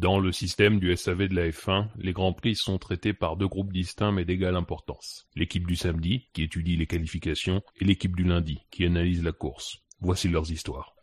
Dans le système du SAV de la F1, les Grands Prix sont traités par deux groupes distincts mais d'égale importance. L'équipe du samedi, qui étudie les qualifications, et l'équipe du lundi, qui analyse la course. Voici leurs histoires.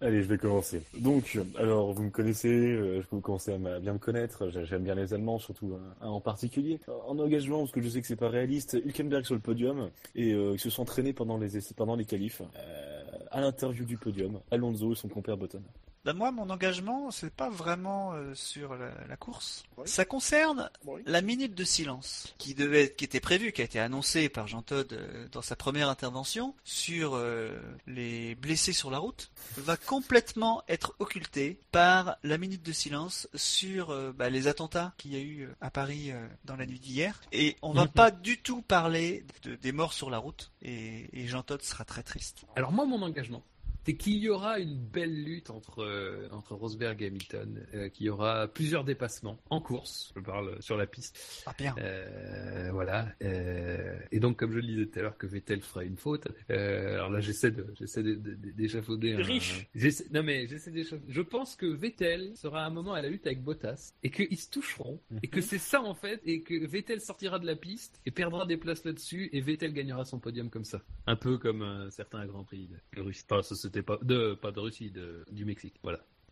Allez, je vais commencer. Donc, alors, vous me connaissez, euh, vous commencez à bien me connaître. J'aime bien les Allemands, surtout en particulier. En engagement, parce que je sais que c'est pas réaliste, Hülkenberg sur le podium et euh, ils se sont entraînés pendant les pendant les qualifs. Euh, à l'interview du podium, Alonso et son compère Button. Ben moi, mon engagement, c'est pas vraiment euh, sur la, course. Ça concerne la minute de silence qui devait, qui était prévue, qui a été annoncée par Jean Todt euh, dans sa première intervention sur euh, les blessés sur la route, va complètement être occultée par la minute de silence sur bah, les attentats qu'il y a eu à Paris dans la nuit d'hier. Et on va mhm. pas du tout parler des morts sur la route. Et, et Jean Todt sera très triste. Alors moi, mon engagement, c'est qu'il y aura une belle lutte entre euh, entre Rosberg et Hamilton, euh, qu'il y aura plusieurs dépassements en course. Je parle sur la piste. Ah bien. Euh, voilà. Euh, et donc, comme je le disais tout à l'heure, que Vettel fera une faute. alors là, j'essaie de j'essaie d'échafauder. Riche. non mais j'essaie d'échafauder. Je pense que Vettel sera à un moment à la lutte avec Bottas et qu'ils se toucheront et que mhm. c'est ça en fait et que Vettel sortira de la piste et perdra des places là-dessus et Vettel gagnera son podium comme ça. Un peu comme un certain Grand Prix de Russie. Enfin, pas de, pas de Russie, du Mexique.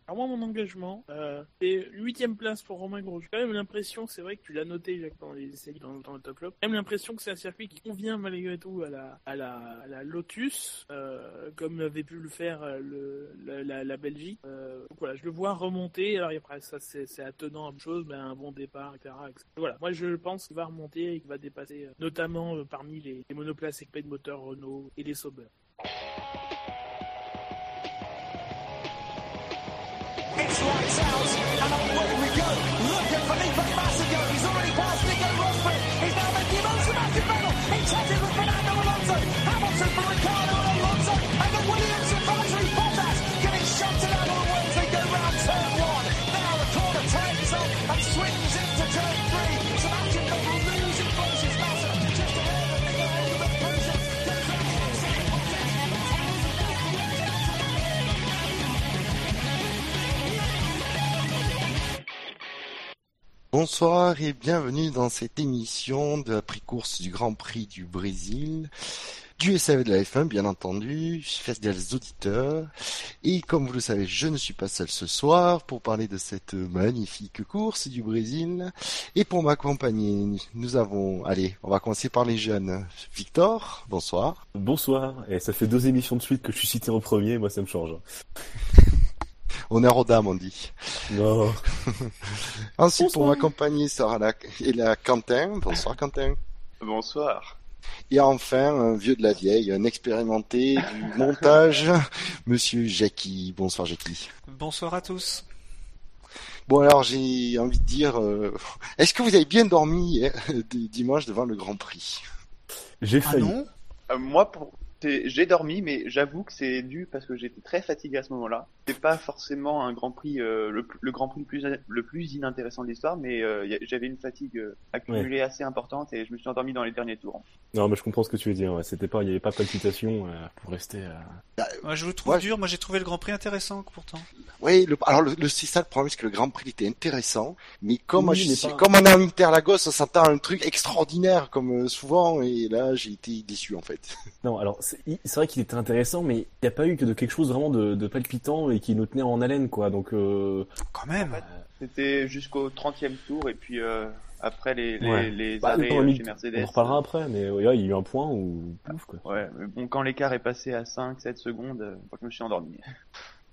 Alors moi, mon engagement, euh, c'est huitième place pour Romain Gros. J'ai quand même l'impression, c'est vrai que tu l'as noté Jacques, dans le top flop, j'ai même l'impression que c'est un circuit qui convient malgré tout à la, à la, Lotus, euh, comme avait pu le faire euh, la, Belgique. Euh, donc voilà, je le vois remonter. Alors après, ça c'est attenant à une chose, mais un bon départ, etc. Voilà, moi je pense qu'il va remonter et qu'il va dépasser, notamment parmi les, les monoplaces équipées de moteur Renault et les Sauber. Look at Felipe Massa He's already passed Nico Rosberg. Bonsoir et bienvenue dans cette émission de la pré-course du Grand Prix du Brésil, du SAV de la F1 bien entendu, fidèles auditeurs. Et comme vous le savez, je ne suis pas seul ce soir pour parler de cette magnifique course du Brésil. Et pour m'accompagner, nous avons, allez, on va commencer par les jeunes. Victor, bonsoir. Bonsoir, et ça fait deux émissions de suite que je suis cité en premier, moi ça me change. Honneur aux dames, on dit. Non. Ensuite, pour m'accompagner sera la, et la Quentin. Bonsoir, Quentin. Bonsoir. Et enfin, un vieux de la vieille, un expérimenté du montage, monsieur Jackie. Bonsoir, Jackie. Bonsoir à tous. Bon alors j'ai envie de dire, euh, est-ce que vous avez bien dormi euh, dimanche devant le Grand Prix? J'ai ah failli. non euh, moi, pour, j'ai dormi, mais j'avoue que c'est dû parce que j'étais très fatigué à ce moment-là. C'est pas forcément un Grand Prix, euh, le, Grand Prix le plus, le plus inintéressant de l'histoire, mais euh, j'avais une fatigue euh, accumulée assez importante et je me suis endormi dans les derniers tours. Non, mais je comprends ce que tu veux dire. C'était pas, il y avait pas de palpitation pour rester. Bah, moi, je le trouve dur. Moi, j'ai trouvé le Grand Prix intéressant pourtant. Oui, le, alors le, c'est ça le problème, c'est que le Grand Prix était intéressant, mais comme, comme on est en Interlagos, on s'entend un truc extraordinaire comme souvent, et là j'ai été déçu en fait. Non, alors c'est vrai qu'il était intéressant, mais il n'y a pas eu que de quelque chose vraiment de, palpitant et qui nous tenait en haleine, quoi. Donc, euh... quand même. C'était jusqu'au 30e tour et puis euh, après les, les, les bah, arrêts euh, chez Mercedes. On reparlera après, mais il y a eu un point où pouf, quoi. Ouais, mais bon, quand l'écart est passé à 5-7 secondes, euh, je me suis endormi.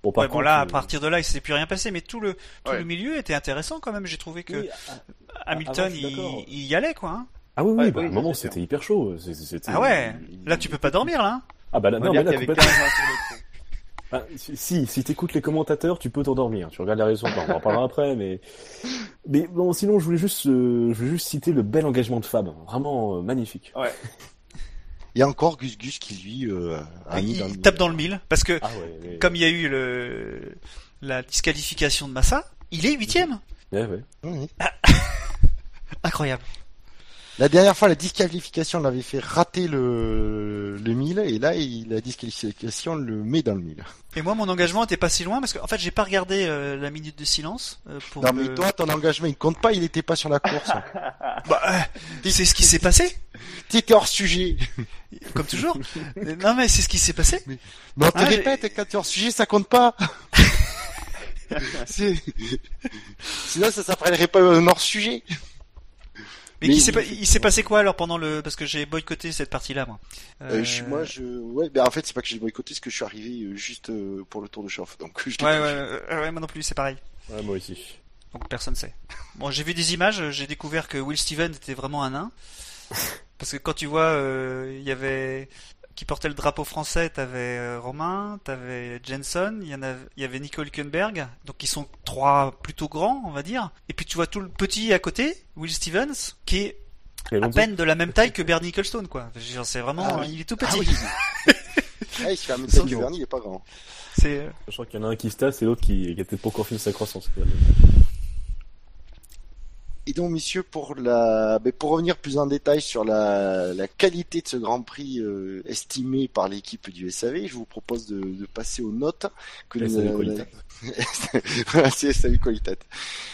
Bon, par contre, là, à partir de là, il s'est plus rien passé, mais tout le tout le milieu était intéressant quand même. J'ai trouvé que Hamilton, il, il, y allait, quoi. Hein. Ah oui, oui, bah, à un moment, c'était hyper chaud. Ah ouais, là, tu peux pas dormir, là. Hein. Ah bah là, non, mais là, complètement... ah, si, si t'écoutes les commentateurs, tu peux t'endormir. Tu regardes la raison, on en parlera après, mais mais bon, sinon, je voulais juste, euh, je voulais juste citer le bel engagement de Fab, vraiment euh, magnifique. Ouais. Il y a encore Gus Gus qui lui euh, a mis il, dans le tape dans le mille parce que ah comme il y a eu le la disqualification de Massa, il est huitième. Ouais, ouais. Incroyable. La dernière fois, la disqualification l'avait fait rater le, le 1000 et là, il, la disqualification le met dans le 1000. Et moi, mon engagement était pas si loin parce qu'en fait, j'ai pas regardé euh, la minute de silence. euh, pour Non, le- mais toi, ton engagement, il compte pas, il était pas sur la course. Bah, euh, c'est ce qui s'est passé, T'étais hors sujet. comme toujours. Euh, non, mais c'est ce qui s'est passé. Mais on te Ah, répète, quand t'es hors sujet, ça compte pas. Sinon, ça s'appellerait pas un hors sujet. Mais, Mais qui s'est il- pas- s'est passé quoi alors pendant le parce que j'ai boycotté cette partie-là moi? Euh, je suis, moi, je, ouais, ben en fait, c'est pas que j'ai boycotté, c'est que je suis arrivé euh, juste euh, pour le tour de chauffe. Donc, je Ouais, ouais, moi non plus, c'est pareil. Ouais, moi aussi. Donc personne sait. Bon, j'ai vu des images, j'ai découvert que Will Steven était vraiment un nain. Parce que quand tu vois, euh, il y avait qui portait le drapeau français, t'avais euh, Romain, t'avais Jensen, il y en a, il y avait Nico Hülkenberg, donc ils sont trois plutôt grands, on va dire. Et puis tu vois tout le petit à côté, Will Stevens, qui est à peine de la même taille que Bernie Ecclestone, quoi. C'est vraiment, Ah oui. il est tout Ah petit. oui. Ah, il se fait un même taille que. Verny, il est pas grand. C'est euh, Je crois qu'il y en a un qui se tasse et l'autre qui, qui a peut-être pas encore fini sa croissance. quoi. Et donc, messieurs, pour la, ben, pour revenir plus en détail sur la, la qualité de ce Grand Prix euh, estimé par l'équipe du SAV, je vous propose de, de passer aux notes que SAV nous- Qualitat. Voilà, c'est SAV Qualitat.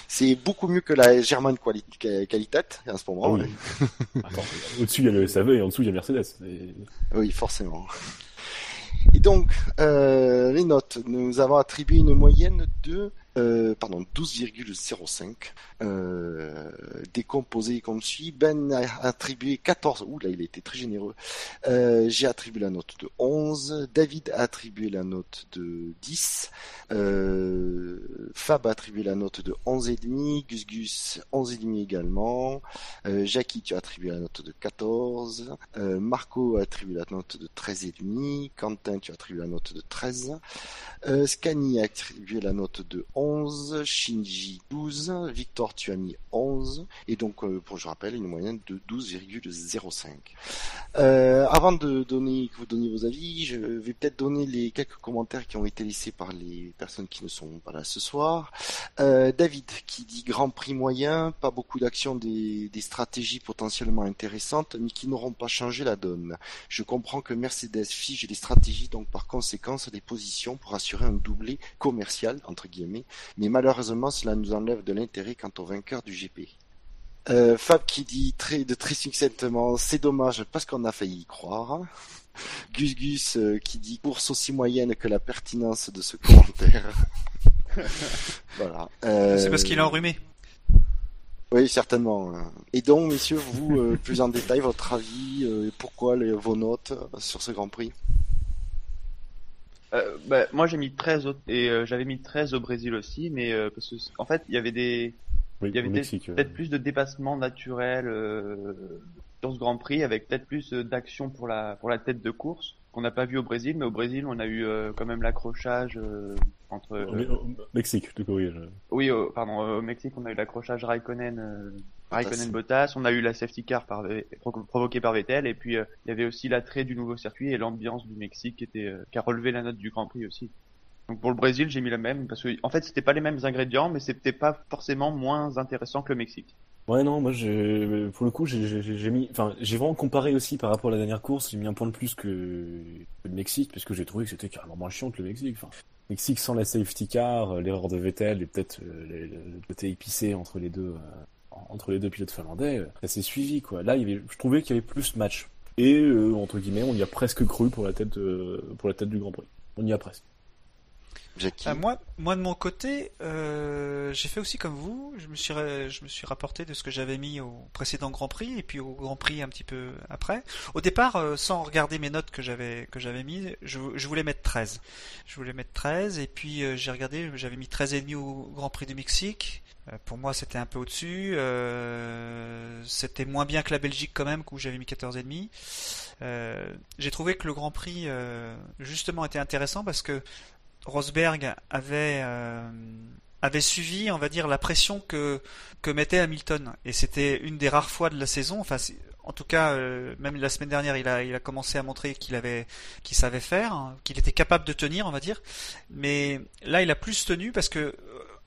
C'est beaucoup mieux que la German Quali- Qualitat en ce moment. Oui. Au-dessus il y a le SAV et en dessous il y a Mercedes. Et- Oui, forcément. Et donc, euh, les notes, nous avons attribué une moyenne de euh, pardon 12,05 euh, décomposé comme suit. Ben a attribué 14. Ouh là, il a été très généreux. Euh, J'ai attribué la note de 11. David a attribué la note de 10. Euh, Fab a attribué la note de 11,5. Gus Gus 11,5 également. Jackie, tu as attribué la note de 14. Euh, Marco a attribué la note de 13,5. Quentin, tu as attribué la note de 13. Euh, Scani a attribué la note de 11. Shinji 12. Victor, tu as mis 11. Et donc, euh, pour je rappelle, une moyenne de 12,05. Euh, avant de donner, que vous donniez vos avis, je vais peut-être donner les quelques commentaires qui ont été laissés par les personnes qui ne sont pas là ce soir. Euh, David qui dit Grand Prix moyen, pas beaucoup d'actions, des, des stratégies potentiellement intéressantes, mais qui n'auront pas changé la donne. Je comprends que Mercedes fige les stratégies, donc par conséquence des positions pour assurer un doublé commercial, entre guillemets, mais malheureusement cela nous enlève de l'intérêt quant au vainqueur du GP. Euh, Fab qui dit très, de très succinctement, c'est dommage parce qu'on a failli y croire. Gus Gus euh, qui dit course aussi moyenne que la pertinence de ce commentaire. voilà. Euh, c'est parce qu'il est enrhumé. Oui, certainement. Et donc, messieurs, vous, euh, plus en détail, votre avis, euh, et pourquoi les, vos notes sur ce Grand Prix? Euh, bah, moi j'ai mis 13 au... et euh, j'avais mis 13 au Brésil aussi, mais euh, parce que en fait il y avait des Oui, il y avait au peut-être plus de dépassement naturel euh, sur ce Grand Prix, avec peut-être plus d'action pour la pour la tête de course qu'on n'a pas vu au Brésil, mais au Brésil on a eu quand même l'accrochage entre au, Mexique, te corrige. oui euh, pardon au Mexique on a eu l'accrochage Raikkonen. Raikkonen Bottas, on a eu la safety car provoquée par Vettel et puis euh, il y avait aussi l'attrait du nouveau circuit et l'ambiance du Mexique qui était euh, qui a relevé la note du Grand Prix aussi. Donc pour le Brésil, j'ai mis la même parce que en fait, c'était pas les mêmes ingrédients mais c'était pas forcément moins intéressant que le Mexique. Ouais, non, moi, pour le coup, j'ai, mis, enfin, j'ai vraiment comparé aussi par rapport à la dernière course. J'ai mis un point de plus que, le Mexique, parce que j'ai trouvé que c'était carrément moins chiant que le Mexique. Enfin, Mexique sans la safety car, euh, l'erreur de Vettel et peut-être le, côté épicé entre les deux, entre les deux pilotes finlandais, euh, ça s'est suivi, quoi. Là, il y avait, je trouvais qu'il y avait plus de match. Et, euh, entre guillemets, on y a presque cru pour la tête, euh, pour la tête du Grand Prix. On y a presque. Jackie Ah, moi, moi de mon côté, euh, j'ai fait aussi comme vous. Je me suis, je me suis rapporté de ce que j'avais mis au précédent Grand Prix et puis au Grand Prix un petit peu après. Au départ, euh, sans regarder mes notes que j'avais que j'avais mis, je, je voulais mettre 13. Je voulais mettre 13 et puis euh, j'ai regardé, j'avais mis 13 et demi au Grand Prix du Mexique. Euh, pour moi, c'était un peu au-dessus. Euh, c'était moins bien que la Belgique quand même, où j'avais mis 14 et demi. Euh, j'ai trouvé que le Grand Prix justement était intéressant parce que Rosberg avait suivi, on va dire, la pression que mettait Hamilton. Et c'était une des rares fois de la saison. Enfin, en tout cas, même la semaine dernière, il a commencé à montrer qu'il avait qu'il savait faire, hein, qu'il était capable de tenir, on va dire. Mais là, il a plus tenu parce que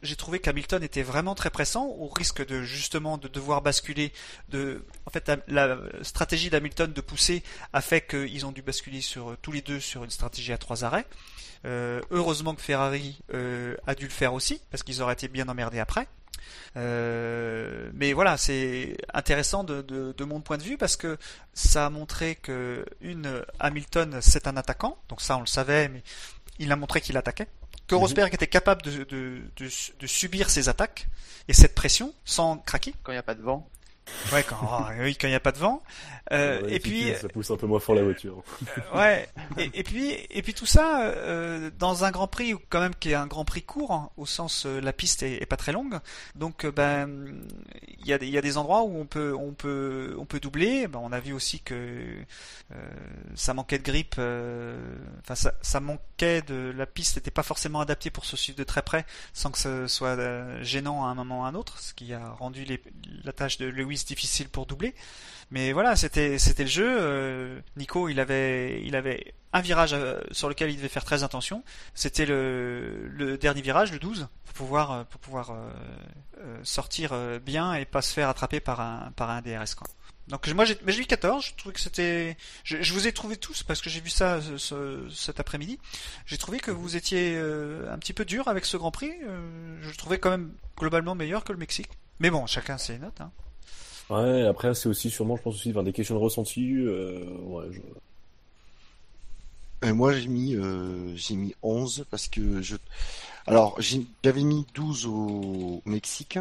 j'ai trouvé qu'Hamilton était vraiment très pressant, au risque de justement de devoir basculer. En fait, la, stratégie d'Hamilton de pousser a fait qu'ils ont dû basculer sur tous les deux sur une stratégie à trois arrêts. Euh, heureusement que Ferrari euh, a dû le faire aussi, parce qu'ils auraient été bien emmerdés après. Euh, mais voilà, c'est intéressant de, de, de, mon point de vue parce que ça a montré que une Hamilton c'est un attaquant, donc ça on le savait, mais il a montré qu'il attaquait. Que Mhm. Rosberg était capable de, de, de, de subir ces attaques et cette pression sans craquer. Quand il n'y a pas de vent. Ouais, quand oh, oui, quand il n'y a pas de vent. Euh, Ouais, et puis ça pousse un peu moins fort la voiture. ouais. Et, et puis et puis tout ça euh, dans un Grand Prix quand même qui est un Grand Prix court hein, au sens euh, la piste est, est pas très longue. Donc euh, ben il y a des il y a des endroits où on peut on peut on peut doubler. Ben, on a vu aussi que euh, ça manquait de grip. euh, Enfin ça, ça manquait de la piste n'était pas forcément adaptée pour se suivre de très près sans que ce soit euh, gênant à un moment ou à un autre, ce qui a rendu les, la tâche de Lewis difficile pour doubler. Mais voilà, c'était c'était le jeu. Euh, Nico, il avait il avait un virage euh, sur lequel il devait faire très attention. C'était le, dernier virage, le 12, pour pouvoir euh, pour pouvoir sortir bien et pas se faire attraper par un par un DRS. Donc moi j'ai mais j'ai eu 14, je trouvais que c'était je, vous ai trouvé tous parce que j'ai vu ça ce- ce- cet après-midi. J'ai trouvé que vous étiez un petit peu dur avec ce Grand Prix. Je le trouvais quand même globalement meilleur que le Mexique. Mais bon, chacun ses notes. Hein. Ouais, après, c'est aussi sûrement, je pense aussi, des questions de ressenti. Euh, ouais, je... Et moi j'ai mis euh, j'ai mis 11 parce que je alors j'avais mis 12 au Mexique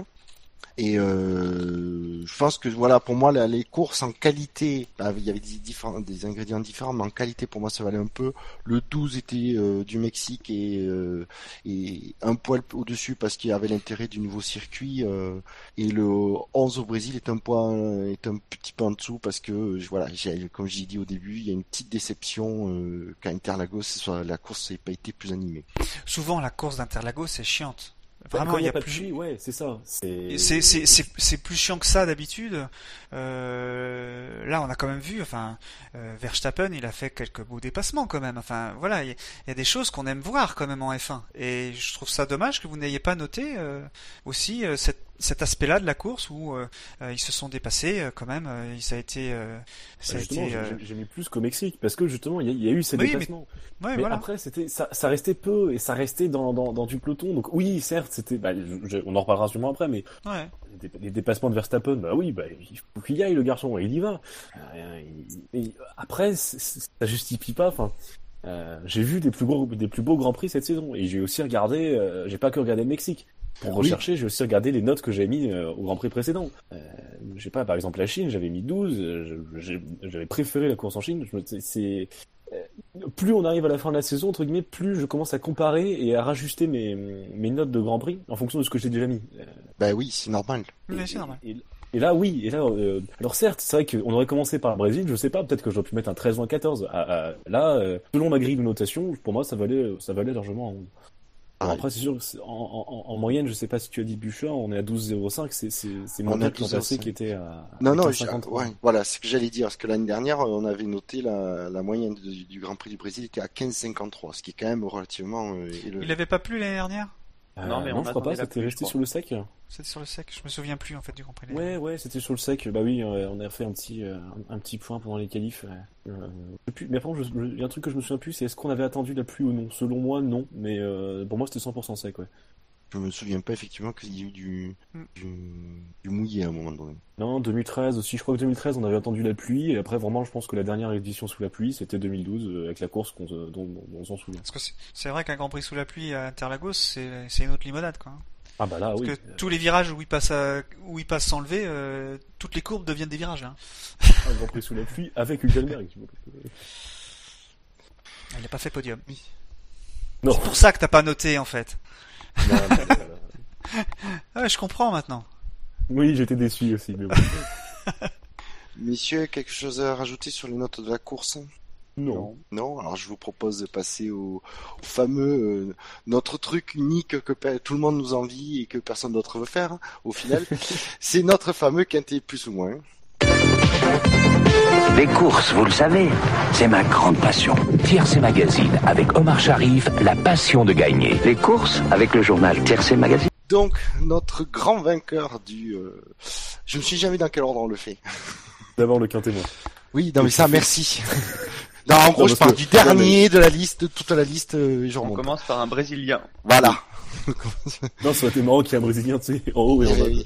et euh, je pense que voilà pour moi les courses en qualité bah, il y avait des ingrédients différents mais en qualité pour moi ça valait un peu le 12 était euh, du Mexique et euh, et un poil au-dessus parce qu'il y avait l'intérêt du nouveau circuit euh, et le 11 au Brésil est un point est un petit peu en dessous parce que euh, voilà comme j'ai dit au début il y a une petite déception qu'à Interlagos la course n'ait pas été plus animée Souvent la course d'Interlagos c'est chiante. Vraiment, il y a pas plus. pluie, ouais, c'est ça. C'est C'est c'est c'est c'est plus chiant que ça d'habitude. Euh, là, on a quand même vu. Enfin, euh, Verstappen, il a fait quelques beaux dépassements quand même. Enfin, voilà, il y, a- il y a des choses qu'on aime voir quand même en F1. Et je trouve ça dommage que vous n'ayez pas noté euh, aussi euh, cet aspect-là de la course où euh, euh, ils se sont dépassés euh, quand même. ça a été euh, ça a Justement, été. j'ai- j'ai mis plus qu'au Mexique parce que justement, il y, a- il y a eu ces Oui, mais- déplacements. Ouais, Mais voilà. après, c'était ça, ça restait peu et ça restait dans, dans, dans du peloton. Donc oui, certes, c'était. Bah, on en reparlera sûrement après, mais Ouais. les, dé- les dépassements de Verstappen, bah oui, bah il faut qu'il y aille le garçon, et il y va. Euh, il- après, ça justifie pas. Enfin, euh, j'ai vu des plus gros, des plus beaux grands prix cette saison et j'ai aussi regardé. euh, j'ai pas que regardé le Mexique. Pour Oui. rechercher, j'ai aussi regardé les notes que j'avais mis euh, au Grand Prix précédent. Euh, je sais pas, par exemple la Chine, j'avais mis 12. euh, J'avais préféré la course en Chine. C'est- euh, plus on arrive à la fin de la saison, entre guillemets, plus je commence à comparer et à rajuster mes, mes notes de Grand Prix en fonction de ce que j'ai déjà mis. Euh, bah oui c'est normal Mais et- c'est normal. Et, et là, oui. Et là, euh, alors certes, c'est vrai qu'on aurait commencé par le Brésil. Je sais pas, peut-être que j'aurais pu mettre un 13 ou un 14. Ah, ah, là, euh, selon ma grille de notation, pour moi, ça valait, ça valait largement. un 11. Après, c'est sûr, que c'est- en, en, en moyenne, je sais pas si tu as dit Bouchard, on est à 12,05. C'est, c'est, c'est On moins bien à que l'an passé 12,05. qui était à. Non, à non, 15,53. j'ai- ouais, voilà, c'est ce que j'allais dire, parce que l'année dernière, on avait noté la, la moyenne du, du Grand Prix du Brésil était à 15,53, ce qui est quand même relativement euh, élevé. Il avait pas plu l'année dernière? Euh, Non, mais on je crois pas, c'était resté sur le sec. C'était sur le sec. Je me souviens plus en fait du Grand Prix. Ouais, ouais, c'était sur le sec. Bah oui, on a fait un petit, euh, un, un petit point pendant les qualifs. Euh, mais par contre, je- je- il y a un truc que je me souviens plus, c'est est-ce qu'on avait attendu la pluie ou non Selon moi, non. Mais euh, pour moi, c'était 100% sec, ouais. Je me souviens pas effectivement qu'il y a eu du, Mm. du, du mouillé à un moment donné. Non, 2013 aussi. Je crois que 2013, on avait attendu la pluie. Et après, vraiment, je pense que la dernière édition sous la pluie, c'était 2012 euh, avec la course qu'on dont, dont on s'en souvient. Parce que c'est- vrai qu'un Grand Prix sous la pluie à Interlagos, c'est c'est une autre limonade quoi. Ah bah là, Parce oui. que tous les virages où il passe à, où il passe sans lever, euh, toutes les courbes deviennent des virages là. Un Grand Prix sous la pluie avec Hülkenberg. Il a pas fait podium. Non. C'est pour ça que t'as pas noté en fait. Non, non, non, non. Ah ouais, je comprends maintenant. Oui, j'étais déçu aussi. Mais bon. Messieurs, quelque chose à rajouter sur les notes de la course? Non. Non Alors je vous propose de passer au, au fameux, euh, notre truc unique que tout le monde nous envie et que personne d'autre veut faire, hein, au final. C'est notre fameux quintet plus ou moins. Les courses, vous le savez, c'est ma grande passion. Tiercé Magazine, avec Omar Sharif, la passion de gagner. Les courses, avec le journal Tiercé Magazine. Donc, notre grand vainqueur du... euh, Je ne sais jamais dans quel ordre on le fait. D'abord le quintet moi. Oui, non mais ça, merci. non, en gros, Non, je que- du dernier de la liste, de toute la liste, euh, On commence par un Brésilien. Voilà. Non, ça aurait été marrant qu'il y ait un Brésilien, tu sais, en haut et en bas. Et,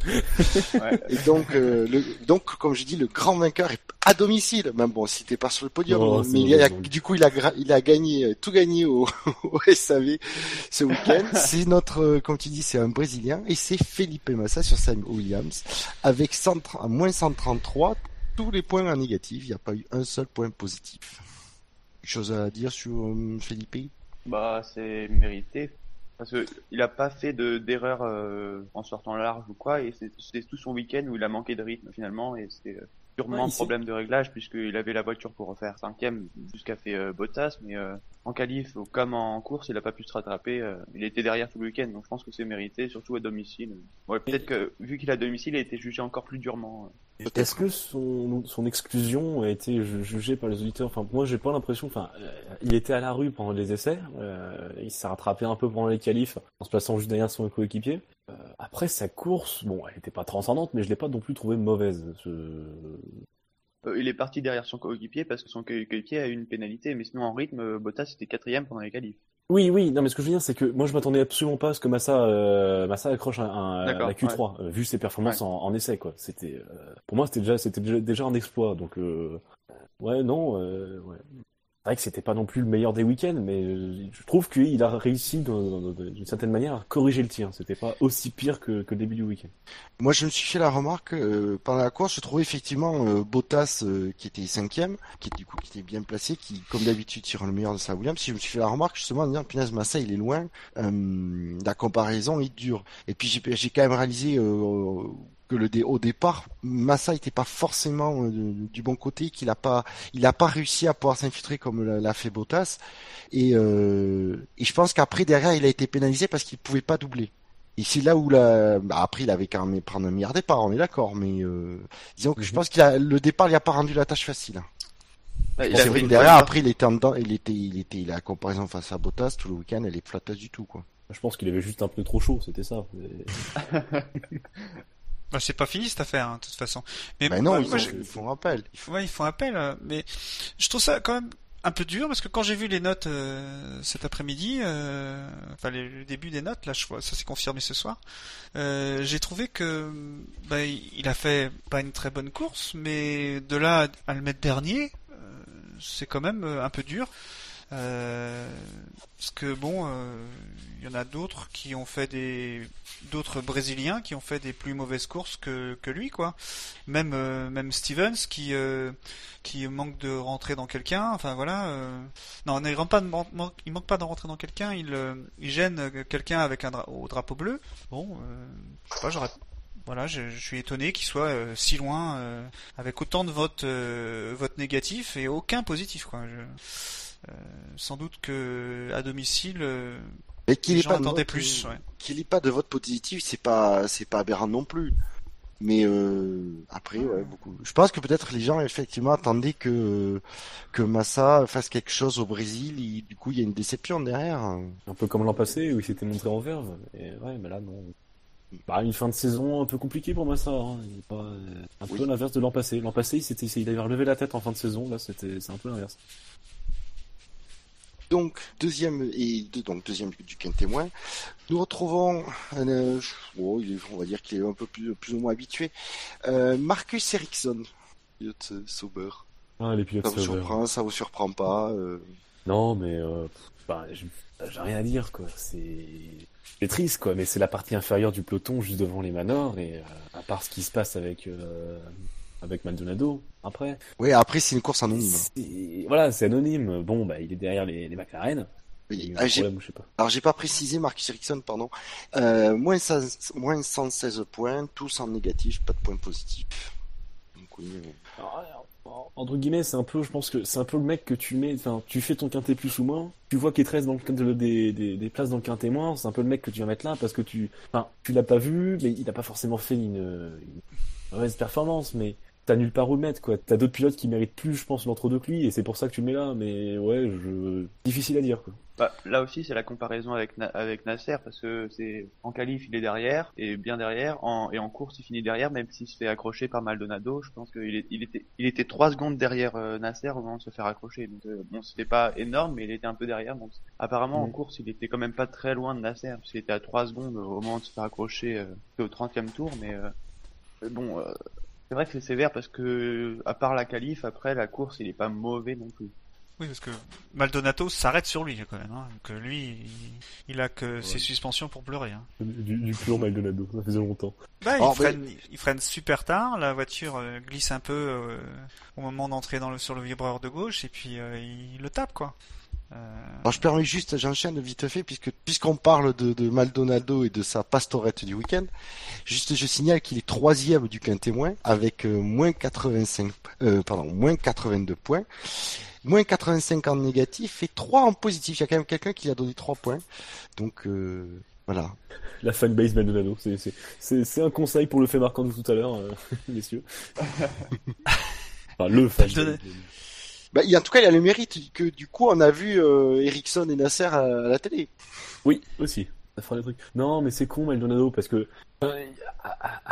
Ouais. et donc, euh, le, donc, comme je dis, le grand vainqueur est à domicile. Même bon, s'il n'était pas sur le podium, Oh, mais il a, vrai, du coup, il a, il a gagné, euh, tout gagné au, au SAV ce week-end. c'est notre, euh, comme tu dis, c'est un Brésilien et c'est Felipe Massa sur Sam Williams avec 130 à moins 133, tous les points en négatif. Il n'y a pas eu un seul point positif. Quelque chose à dire sur euh, Felipe? Bah, c'est mérité. Parce que il a pas fait de d'erreur euh, en sortant large ou quoi, et c'est tout son week-end où il a manqué de rythme finalement, et c'était euh, purement Ouais, problème de réglage puisqu'il avait la voiture pour refaire cinquième jusqu'à fait euh, Bottas, mais euh, en qualif comme en course, il a pas pu se rattraper. euh, il était derrière tout le week-end, donc je pense que c'est mérité, surtout à domicile. Ouais, peut-être que vu qu'il a domicile, il a été jugé encore plus durement. Est-ce que son, son exclusion a été ju- jugée par les auditeurs? Enfin, moi, j'ai pas l'impression. Enfin, euh, il était à la rue pendant les essais. euh, il s'est rattrapé un peu pendant les qualifs en se plaçant juste derrière son coéquipier. Euh, après sa course, bon, elle était pas transcendante, mais je l'ai pas non plus trouvée mauvaise. Euh, il est parti derrière son coéquipier parce que son coéquipier a eu une pénalité, mais sinon en rythme, Bottas était quatrième pendant les qualifs. Oui, oui. Non, mais ce que je veux dire, c'est que moi, je m'attendais absolument pas à ce que Massa, euh, Massa accroche un, la Q3, euh, vu ses performances Ouais. en, en essai, quoi. C'était, euh, pour moi, c'était déjà, c'était déjà, déjà un exploit. Donc, ouais, non, euh, ouais. C'est vrai que c'était pas non plus le meilleur des week-ends, mais euh, je trouve qu'il a réussi d'une certaine manière à corriger le tir. C'était pas aussi pire que, le début du week-end. Moi, je me suis fait la remarque euh, pendant la course. Je trouvais effectivement euh, Bottas euh, qui était cinquième, qui du coup qui était bien placé, qui comme d'habitude tire le meilleur de sa Williams. Si je me suis fait la remarque justement en disant punaise Massa il est loin, euh, la comparaison est dure. Et puis j'ai j'ai quand même réalisé euh, que le dé- au départ Massa était pas forcément euh, du- bon côté, qu'il a pas il a pas réussi à pouvoir s'infiltrer comme l'a- fait Bottas. Et, euh, et je pense qu'après derrière il a été pénalisé parce qu'il pouvait pas doubler. Et c'est là où la... bah, après il avait quand même prendre un meilleur départ, on est d'accord, mais euh, disons que je Mhm. pense qu'il a le départ il a pas rendu la tâche facile. hein. Bah, il c'est avait vrai que une derrière après il était en dedans, il était il était la comparaison face à Bottas tout le week-end, elle est flatteuse du tout quoi. Je pense qu'il avait juste un peu trop chaud, c'était ça. Mais- Bah, c'est pas fini cette affaire, hein, de toute façon. Mais Ben non, moi, ils, moi, ils font rappel. Ils font- Ouais, ils font appel, euh, mais je trouve ça quand même un peu dur parce que quand j'ai vu les notes euh, cet après-midi, euh, enfin les- le début des notes, là, je vois, ça s'est confirmé ce soir, euh, j'ai trouvé que bah, il a fait pas une très bonne course, mais de là à le mettre dernier, euh, c'est quand même un peu dur. Euh, parce que bon, euh, il y en a d'autres qui ont fait des d'autres Brésiliens qui ont fait des plus mauvaises courses que, que lui quoi. Même euh, même Stevens qui qui manque de rentrer dans quelqu'un. Enfin voilà. Non, il rentre pas de- man- man- il manque pas de rentrer dans quelqu'un. Il il gêne quelqu'un avec un au drapeau bleu. Bon, je sais pas, j'aurais voilà, je, suis étonné qu'il soit si loin euh, avec autant de votes euh, votes négatifs et aucun positif quoi. Sans doute que à domicile, euh, Et qu'il les gens pas attendaient plus. euh, Ouais. qu'il ait pas de vote positif, c'est pas c'est pas aberrant non plus. Mais euh, après, ouais, beaucoup. Je pense que peut-être les gens effectivement attendaient que que Massa fasse quelque chose au Brésil. Et, du coup, il y a une déception derrière. Un peu comme l'an passé où il s'était montré en verve. Et ouais, mais là non. Bah, une fin de saison un peu compliquée pour Massa. Hein. Il est pas, euh, un Oui. peu l'inverse de l'an passé. L'an passé, il s'était, il avait relevé la tête en fin de saison. Là, c'était, c'est un peu l'inverse. Donc deuxième et donc deuxième du témoin. Nous retrouvons, euh, il est- on va dire qu'il est un peu plus, plus ou moins habitué, euh, Marcus Ericsson, pilote euh, Sauber. Ah, les pilotes Ça vous surprend, ça vous surprend pas euh, Non, mais bah, j'ai rien à dire quoi. C'est c'est triste quoi, mais c'est la partie inférieure du peloton juste devant les Manors et à part ce qui se passe avec avec Maldonado après. Oui, après c'est une course anonyme. Voilà, c'est anonyme. Bon, bah il est derrière les, les McLaren. Il y a Oui. Ah, problème, je sais pas. Alors j'ai pas précisé Marcus Ericsson, pardon. Euh, moins, 16 moins 116 points, tous en négatif, pas de points positifs. Donc oui, euh, Alors, entre guillemets, c'est un peu, je pense que c'est un peu le mec que tu mets, enfin, tu fais ton quintet plus ou moins, tu vois qu'il te reste dans le, des, des, des places dans le quintet moins, c'est un peu le mec que tu vas mettre là parce que tu, enfin, tu l'as pas vu, mais il n'a pas forcément fait une, une mauvaise performance, mais t'as nulle part où le mettre, quoi. T'as d'autres pilotes qui méritent plus, je pense, l'entre-deux que lui, et c'est pour ça que tu le mets là, mais ouais, je... difficile à dire, quoi. Bah, là aussi, c'est la comparaison avec, Na- avec Nasser, parce que c'est en qualif, il est derrière, et bien derrière, en, et en course, il finit derrière, même s'il se fait accrocher par Maldonado. Je pense qu'il est, il était, il était trois secondes derrière euh, Nasser au moment de se faire accrocher. Donc, euh, bon, c'était pas énorme, mais il était un peu derrière. Donc, apparemment, en Mhm. course, il était quand même pas très loin de Nasser, parce qu'il était à trois secondes au moment de se faire accrocher euh, au 30e tour, mais bon, c'est vrai que c'est sévère parce que, à part la qualif, après, la course, il est pas mauvais non plus. Oui, parce que Maldonado s'arrête sur lui quand même. Hein. Donc lui, il, il a que ses suspensions pour pleurer. Hein. Du, du pur Maldonado, ça faisait longtemps. Bah, il, Oh, mais- freine, il freine super tard, la voiture euh, glisse un peu euh, au moment d'entrer dans le, sur le vibreur de gauche et puis euh, il le tape quoi. Euh, Alors je permets juste, j'enchaîne vite fait, puisque puisqu'on parle de, de Maldonado et de sa pastorette du week-end, juste je signale qu'il est troisième du quintémoin avec euh, moins 85, euh, pardon, moins 82 points, moins 85 en négatif et 3 en positif. Il y a quand même quelqu'un qui lui a donné 3 points, donc euh, voilà. La fanbase Maldonado, c'est un conseil pour le fait marquant de tout à l'heure, euh, messieurs. enfin, le fanbase. Bah, il- en tout cas, il a le mérite que du coup on a vu euh, Ericsson et Nasser à, à la télé. Oui, aussi. Ça fera des trucs. Non, mais c'est con, Maldonado, parce que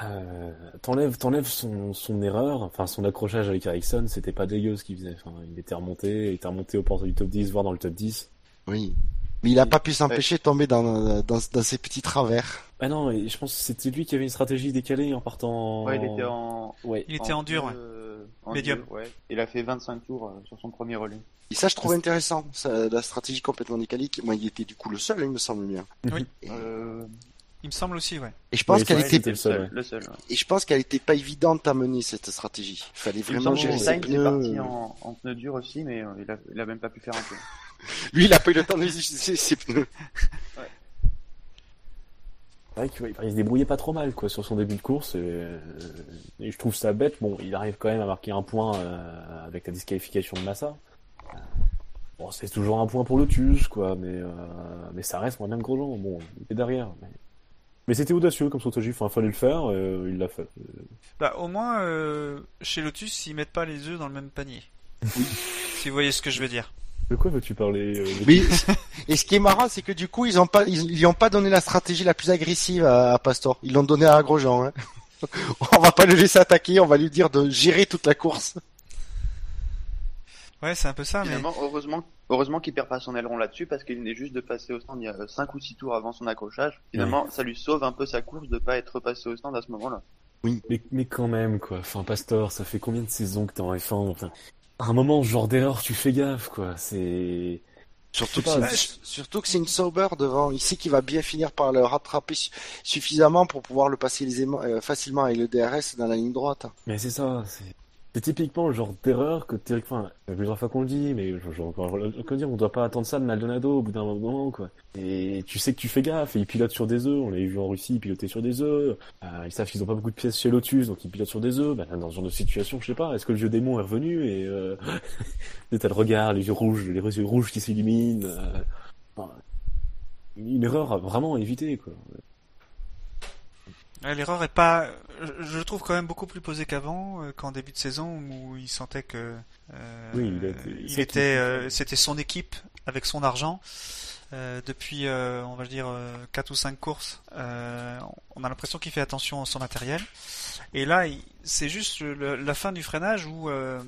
euh, t'enlèves, t'enlèves son, son erreur, enfin son accrochage avec Ericsson, c'était pas dégueu ce qu'il faisait. Enfin, il était remonté, il était remonté aux portes du top 10, voire dans le top 10. Oui. Mais il a pas pu s'empêcher de tomber dans, dans, dans ses petits travers. Ah non, je pense que c'était lui qui avait une stratégie décalée en partant. Ouais, il était en, Ouais. il était en dur, ouais. euh, en Médium. dur, ouais. Il a fait 25 tours euh, sur son premier relais. Et ça, je trouve intéressant, ça, la stratégie complètement décalique. Moi, il était du coup le seul, il me semble bien. Oui. Et, Euh, il me semble aussi, ouais. et je pense Oui, qu'elle ouais, était, le seul, ouais. le seul. ouais. et je pense qu'elle était pas évidente à mener cette stratégie. Il fallait Il me vraiment gérer ses Sainz est pneus. parti euh. en, en pneu dur aussi, mais euh, il, a, il a même pas pu faire un peu. Lui, il a pas eu le temps de utiliser ses pneus. C'est vrai qu'il se débrouillait pas trop mal quoi sur son début de course et, euh, et je trouve ça bête. Bon, il arrive quand même à marquer un point euh, avec la disqualification de Massa. Euh, Bon, c'est toujours un point pour Lotus quoi, mais euh, mais ça reste moi-même Grosjean. Bon, il est derrière. Mais, mais c'était audacieux comme stratégie. Enfin, fallait le faire. euh, il l'a fait. Bah au moins chez Lotus ils mettent pas les œufs dans le même panier. si vous voyez ce que je veux dire. De quoi veux-tu parler euh, de- Mais, et ce qui est marrant, c'est que du coup, ils ont pas, ils, ont pas donné la stratégie la plus agressive à, à Pastor. Ils l'ont donné à Grosjean, hein. On va pas le laisser attaquer, on va lui dire de gérer toute la course. Ouais c'est un peu ça, mais Finalement, heureusement, heureusement qu'il perd pas son aileron là-dessus parce qu'il venait juste de passer au stand il y a 5 ou 6 tours avant son accrochage. Finalement, ça lui sauve un peu sa course de pas être passé au stand à ce moment-là. Mais, mais quand même, quoi. Enfin, Pastor, ça fait combien de saisons que t'es en F1 Enfin, à un moment, ce genre d'erreur, tu fais gaffe, quoi. C'est... Surtout que c'est, surtout que c'est une sauber devant. Il sait qu'il va bien finir par le rattraper su- suffisamment pour pouvoir le passer euh, facilement avec le DRS dans la ligne droite. Mais c'est ça, c'est... Typiquement le genre d'erreur que t'es... Enfin, plusieurs fois qu'on le dit, mais je, je, encore que dire, on doit pas attendre ça de Maldonado au bout d'un moment, quoi. Et tu sais que tu fais gaffe, et ils pilotent sur des œufs, on l'avait vu en Russie, ils pilotaient sur des œufs, euh, ils savent qu'ils ont pas beaucoup de pièces chez Lotus, donc ils pilotent sur des œufs, bah, dans ce genre de situation, je sais pas, est-ce que le vieux démon est revenu, et euh... t'as le regard, les yeux rouges, les yeux rouges qui s'illuminent, euh... une erreur à vraiment éviter, quoi. Ouais, l'erreur est pas, je, le trouve quand même beaucoup plus posé qu'avant, euh, qu'en début de saison où il sentait que euh, Oui, il il était, euh, c'était son équipe avec son argent. Euh, depuis, euh, on va dire, euh, quatre ou cinq courses, euh, on a l'impression qu'il fait attention à son matériel. Et là, c'est juste la fin du freinage où euh,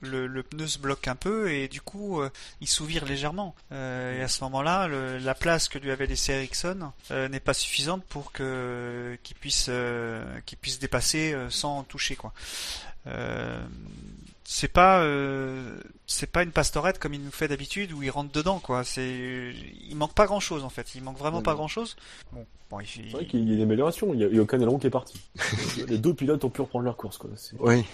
le, pneu se bloque un peu et du coup, euh, il s'ouvre légèrement. Euh, et à ce moment-là, la place que lui avait laissé Ericsson euh, n'est pas suffisante pour que qu'il puisse euh, qu'il puisse dépasser euh, sans toucher quoi. Euh, c'est pas euh, c'est pas une pastorette comme il nous fait d'habitude où il rentre dedans quoi. C'est il manque pas grand chose en fait. Il manque vraiment Non, pas non. grand chose. Bon, bon il, C'est vrai qu'il y a une amélioration, il y a, aucun aileron qui est parti. Les deux pilotes ont pu reprendre leur course, quoi. C'est- Oui.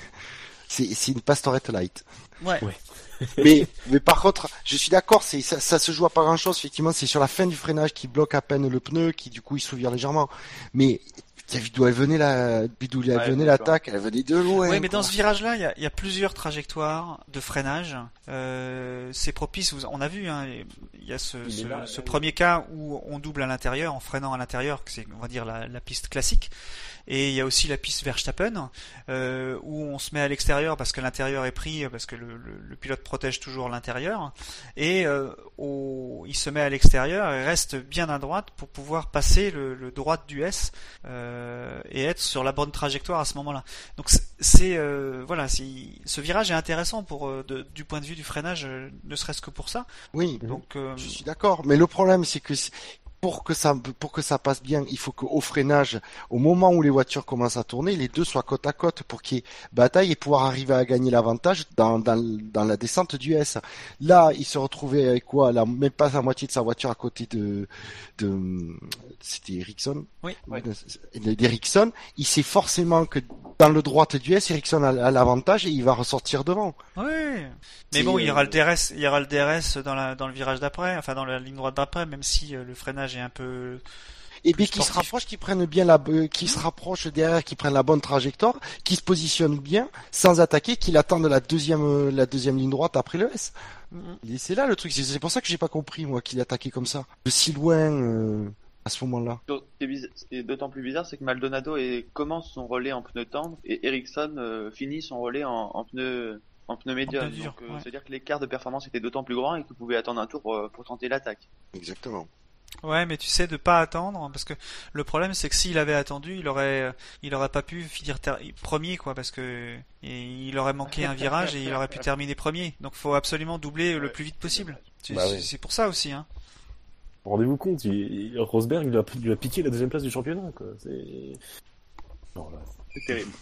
C'est, c'est une pastorette light. ouais. Ouais. mais, mais par contre, je suis d'accord, c'est, ça, ça se joue à pas grand chose, effectivement, c'est sur la fin du freinage qui bloque à peine le pneu, qui du coup il s'ouvre légèrement. Mais, d'où elle venait la, d'où elle Ouais, venait l'attaque, elle venait de loin. Oui, mais dans ce virage-là, il y a, il y a plusieurs trajectoires de freinage euh, c'est propice. On a vu, hein, il y a ce, là, premier cas où on double à l'intérieur en freinant à l'intérieur, que c'est on va dire la, la piste classique. Et il y a aussi la piste Verstappen euh, où on se met à l'extérieur parce que l'intérieur est pris, parce que le, le- le pilote protège toujours l'intérieur. Et euh, au- il se met à l'extérieur et reste bien à droite pour pouvoir passer le, le droit du S euh, et être sur la bonne trajectoire à ce moment-là. Donc c'est- euh, voilà, ce virage est intéressant pour euh, de- du point de vue du freinage, euh, ne serait-ce que pour ça. Oui, Donc euh, je suis d'accord. Mais le problème, c'est que pour que ça, pour que ça passe bien, il faut qu'au freinage, au moment où les voitures commencent à tourner, les deux soient côte à côte pour qu'il y ait bataille et pouvoir arriver à gagner l'avantage dans, dans, dans la descente du S. Là, il se retrouvait avec quoi? La, même pas la moitié de sa voiture à côté de, de, c'était Ericsson? Oui. Ouais. D'Ericsson. Il sait forcément que dans le droit du S, Ericsson a, a l'avantage et il va ressortir devant. Oui, mais bon, il y aura euh, le DRS, il y aura le DRS dans la dans le virage d'après, enfin dans la ligne droite d'après, même si euh, le freinage est un peu. Et bien qui se rapprochent, qui prennent bien la, euh, qui se rapprochent derrière, qui prennent la bonne trajectoire, qui se positionnent bien, sans attaquer, qui attendent la deuxième, euh, la deuxième ligne droite après le S. Et c'est là le truc, c'est pour ça que j'ai pas compris moi qu'il attaquait comme ça, de si loin euh, à ce moment-là. Ce qui est d'autant plus bizarre, c'est que Maldonado est- commence son relais en pneu tendre et Ericsson euh, finit son relais en, en pneu en pneu médium. pneu dur, Donc, euh, ouais. c'est-à-dire que l'écart de performance était d'autant plus grand et que vous pouvez attendre un tour pour, pour tenter l'attaque. Exactement. Ouais, mais tu sais de pas attendre, parce que le problème c'est que s'il avait attendu, il aurait, euh, il aurait pas pu finir ter- premier quoi, parce que et il aurait manqué un virage et il aurait pu terminer premier. Donc faut absolument doubler le plus vite possible. C'est Bah oui. c'est pour ça aussi, hein. Rendez-vous compte, il, il- Rosberg lui a, lui a piqué la deuxième place du championnat, quoi. C'est. C'est terrible.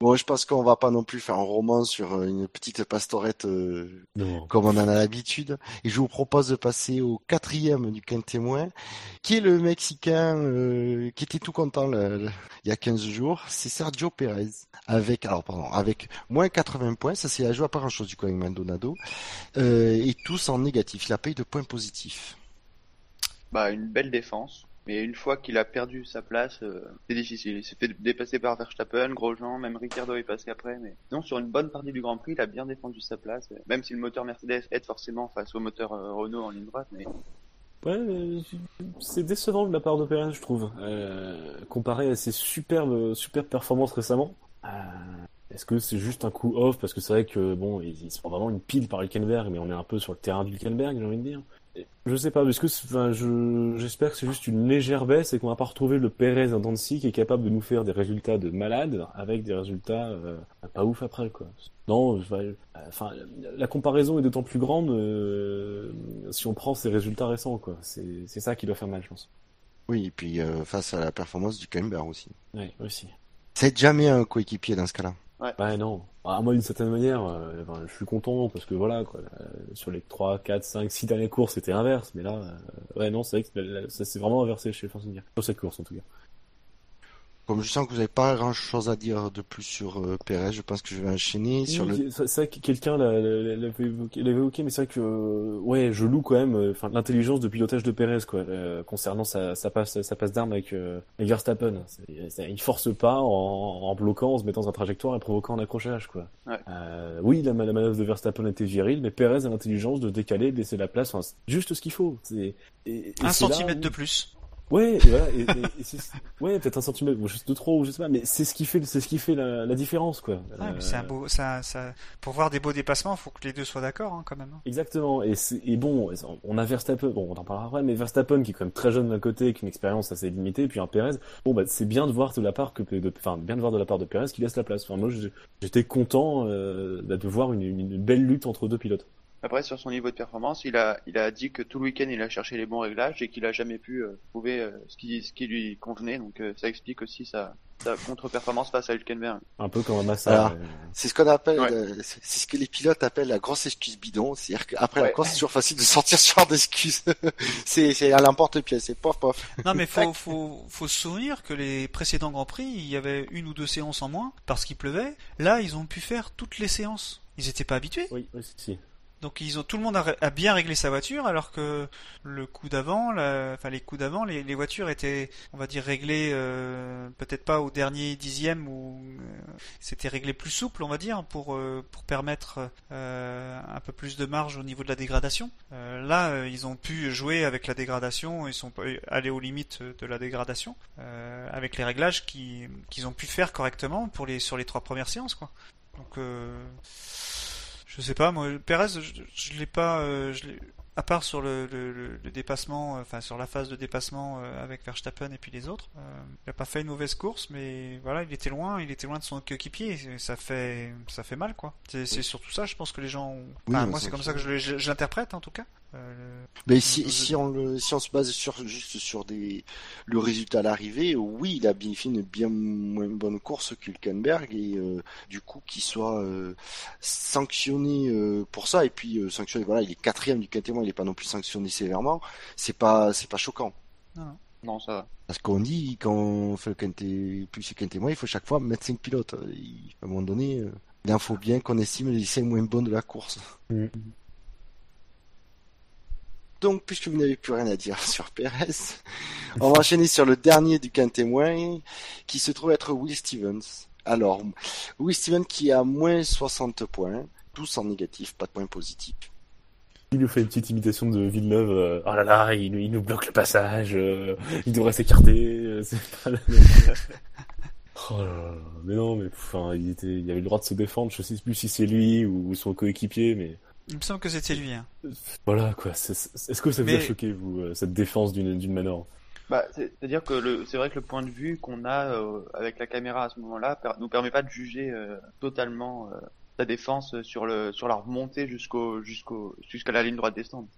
Bon, je pense qu'on va pas non plus faire un roman sur euh, une petite pastorette euh, comme on en a l'habitude. Et je vous propose de passer au quatrième du quin témoin, qui est le Mexicain euh, qui était tout content le- le- il y a 15 jours. C'est Sergio Pérez. Avec, alors pardon, avec moins 80 points. Ça, c'est la joie pas grand chose du coup avec Maldonado. Euh, et tous en négatif. Il a eu de points positifs. Bah, une belle défense. Mais une fois qu'il a perdu sa place, euh, c'est difficile. Il s'est fait dépasser par Verstappen, Grosjean, même Ricciardo est passé après. Mais non, sur une bonne partie du Grand Prix, il a bien défendu sa place. Même si le moteur Mercedes aide forcément face au moteur euh, Renault en ligne droite. Mais Ouais, c'est décevant de la part de je trouve. Euh, comparé à ses superbes, superbes performances récemment. Est-ce que c'est juste un coup off? Parce que c'est vrai que bon, il, il se vraiment une pile par Hülkenberg, mais on est un peu sur le terrain du j'ai envie de dire. Je sais pas, est-ce que je j'espère que c'est juste une légère baisse et qu'on va pas retrouver le Perez en Dancy qui est capable de nous faire des résultats de malade avec des résultats euh, pas ouf après quoi. Non, enfin la comparaison est d'autant plus grande euh, si on prend ses résultats récents quoi. C'est ça qui doit faire mal, je pense. Oui, et puis euh, face à la performance du Camber aussi. Ouais, aussi. C'est jamais un coéquipier dans ce cas-là. Ouais, non. Ah, moi, d'une certaine manière, euh, enfin, je suis content parce que voilà, quoi. euh, sur les 3, 4, 5, 6 dernières courses, c'était inverse. Mais là, euh, ouais, non, c'est vrai que ça s'est vraiment inversé chez Force India. Sur cette course, en tout cas. Comme je sens que vous n'avez pas grand chose à dire de plus sur euh, Perez, je pense que je vais enchaîner sur le. C'est vrai que quelqu'un l'a- l'a- l'avait évoqué, évoqué, mais c'est vrai que, euh, ouais, je loue quand même, euh, l'intelligence de pilotage de Perez, quoi, euh, concernant sa, sa passe, sa passe d'armes avec, euh, avec Verstappen. C'est- c'est- Il force pas en, en bloquant, en se mettant dans sa trajectoire et provoquant un accrochage, quoi. Ouais. Euh, oui, la, la manœuvre de Verstappen était virile, mais Perez a l'intelligence de décaler, de laisser la place, enfin, juste ce qu'il faut. C'est, et- et Un centimètre où- de plus. Ouais, voilà, et, et- et c'est- ouais, peut-être un centimètre, ou juste de trop, ou je sais pas, mais c'est ce qui fait, c'est ce qui fait la, la différence, quoi. Ouais, c'est un Euh, beau, ça, ça, pour voir des beaux dépassements, faut que les deux soient d'accord, hein, quand même. hein. Exactement, et, bon, on a Verstappen, bon, on en parlera après, mais Verstappen qui est quand même très jeune d'un côté, avec une expérience assez limitée, puis un Perez, bon, bah, c'est bien de voir de la part que, de, enfin, bien de voir de la part de Perez qui laisse la place. Enfin, moi, j'étais content euh, de voir une, une belle lutte entre deux pilotes. Après, sur son niveau de performance, il a, il a dit que tout le week-end, il a cherché les bons réglages et qu'il a jamais pu euh, trouver euh, ce, qui, ce qui lui convenait. Donc, euh, ça explique aussi sa, sa contre-performance face à Hülkenberg. Un peu comme un Massa. Alors, euh, C'est ce qu'on appelle, Ouais. euh, c'est ce que les pilotes appellent la grosse excuse bidon. C'est-à-dire qu'après la course, c'est toujours facile de sortir ce genre d'excuses. c'est, c'est à l'emporte-pièce, c'est pof pof. Non, mais faut, faut, faut se souvenir que les précédents Grands Prix, il y avait une ou deux séances en moins parce qu'il pleuvait. Là, ils ont pu faire toutes les séances. Ils étaient pas habitués. Oui, oui, si. Donc ils ont tout le monde a, bien réglé sa voiture, alors que le coup d'avant, enfin les coups d'avant, les, voitures étaient, on va dire, réglées euh, peut-être pas au dernier dixième ou euh, c'était réglé plus souple, on va dire, pour euh, pour permettre euh, un peu plus de marge au niveau de la dégradation. Là, ils ont pu jouer avec la dégradation, ils sont allés aux limites de la dégradation avec les réglages qui qu'ils ont pu faire correctement pour les sur les trois premières séances, quoi. Donc je sais pas, moi, Perez, je, je l'ai pas, euh, je à part sur le, le, le- dépassement, euh, enfin sur la phase de dépassement euh, avec Verstappen et puis les autres, euh, il a pas fait une mauvaise course, mais voilà, il était loin, il était loin de son coéquipier, ça fait, ça fait mal quoi. C'est surtout ça, je pense que les gens, ont... Enfin, moi c'est comme ça que je l'interprète en tout cas. Euh, Mais si, si on le, si on se base sur, juste sur des, le résultat à l'arrivée, oui, il a bien fait une bien moins bonne course qu'Hülkenberg et euh, du coup qu'il soit euh, sanctionné euh, pour ça et puis euh, sanctionné, voilà, il est quatrième du quintémoin, il est pas non plus sanctionné sévèrement, c'est pas, c'est pas choquant. Non, ça va. Parce qu'on dit quand on fait le quinté, plus le quintémoin, il faut chaque fois mettre cinq pilotes. Il- à un moment donné, euh, il en faut bien qu'on estime les cinq moins bons de la course. Mm. Donc, puisque vous n'avez plus rien à dire sur Perez, on va enchaîner sur le dernier du quintémoin, qui se trouve être Will Stevens. Alors, Will Stevens qui a moins 60 points, tous en négatif, pas de points positifs. Il nous fait une petite imitation de Villeneuve. euh, oh là là, il, nous- bloque le passage. euh, il devrait s'écarter. euh, oh là là. Mais non, mais enfin, il avait le droit de se défendre. Je sais plus si c'est lui ou son coéquipier, mais il me semble que c'était lui. Hein. voilà quoi. Est-ce que ça vous Mais- a choqué vous euh, cette défense d'une d'une Manor Bah, c'est- c'est-à-dire que c'est vrai que le point de vue qu'on a euh, avec la caméra à ce moment-là per- nous permet pas de juger euh, totalement euh, la défense sur le sur la remontée jusqu'au jusqu'au jusqu'à la ligne droite des stands.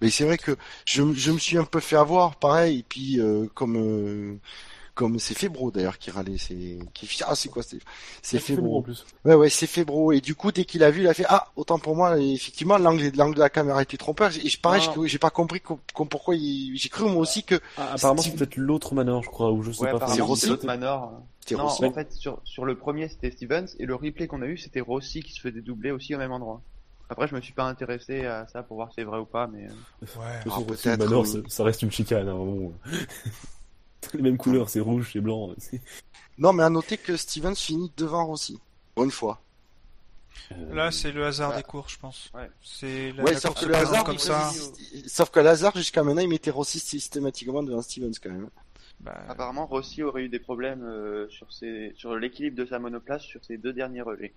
Mais c'est vrai que je, je me suis un peu fait avoir, pareil, et puis euh, comme euh, comme c'est Febro d'ailleurs qui râlait, c'est qui ah c'est quoi c'est c'est Febro. en plus. Ouais, ouais, c'est Febro. Et du coup, dès qu'il a vu, il a fait Ah, autant pour moi, et effectivement, l'angle, l'angle de la caméra était trompeur. Et je, pareil, Non. j'ai- pas compris com- com- pourquoi il, j'ai cru moi aussi que Ah, apparemment c'est peut-être l'autre Manor, je crois, ou je sais Ouais, pas. c'est Rossi. Manor. c'était Non, Rossi. en fait, sur, sur le premier, c'était Stevens, et le replay qu'on a eu, c'était Rossi qui se faisait doubler aussi au même endroit. Après, je me suis pas intéressé à ça pour voir si c'est vrai ou pas, mais... euh, toute Ah, peut-être, Manor, ça, ça reste une chicane. Hein, vraiment. les mêmes couleurs, c'est rouge, c'est blanc. Non, mais à noter que Stevens finit devant Rossi. Pour une fois. Euh, Là, c'est le hasard bah, des courses, je pense. ouais. C'est la, ouais, la sauf course que le hasard, comme ça. sauf que le hasard, jusqu'à maintenant, il mettait Rossi systématiquement devant Stevens quand même. Bah, Apparemment, Rossi aurait eu des problèmes euh, sur ses, sur l'équilibre de sa monoplace sur ses deux derniers relais.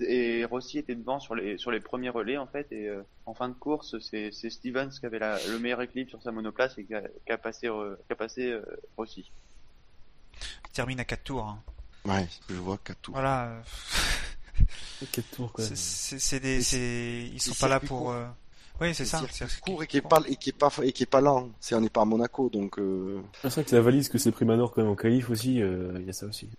Et Rossi était devant sur les sur les premiers relais en fait et euh, en fin de course c'est c'est Stevens qui avait la, le meilleur équilibre sur sa monoplace et qui a, qui a passé euh, qui a passé euh, Rossi. il termine à 4 tours. hein. Ouais, je vois qu'à tout. Voilà. euh, Quatre tours, quoi. c'est- des, c'est, ils sont pas là pour. euh, Oui, c'est ça. c'est- court et qui est pas, et qui est pas, et qui est pas lent. C'est, on n'est pas à Monaco, donc, euh... C'est vrai que la valise que c'est pris Manor quand même en qualif aussi, euh, il y a ça aussi.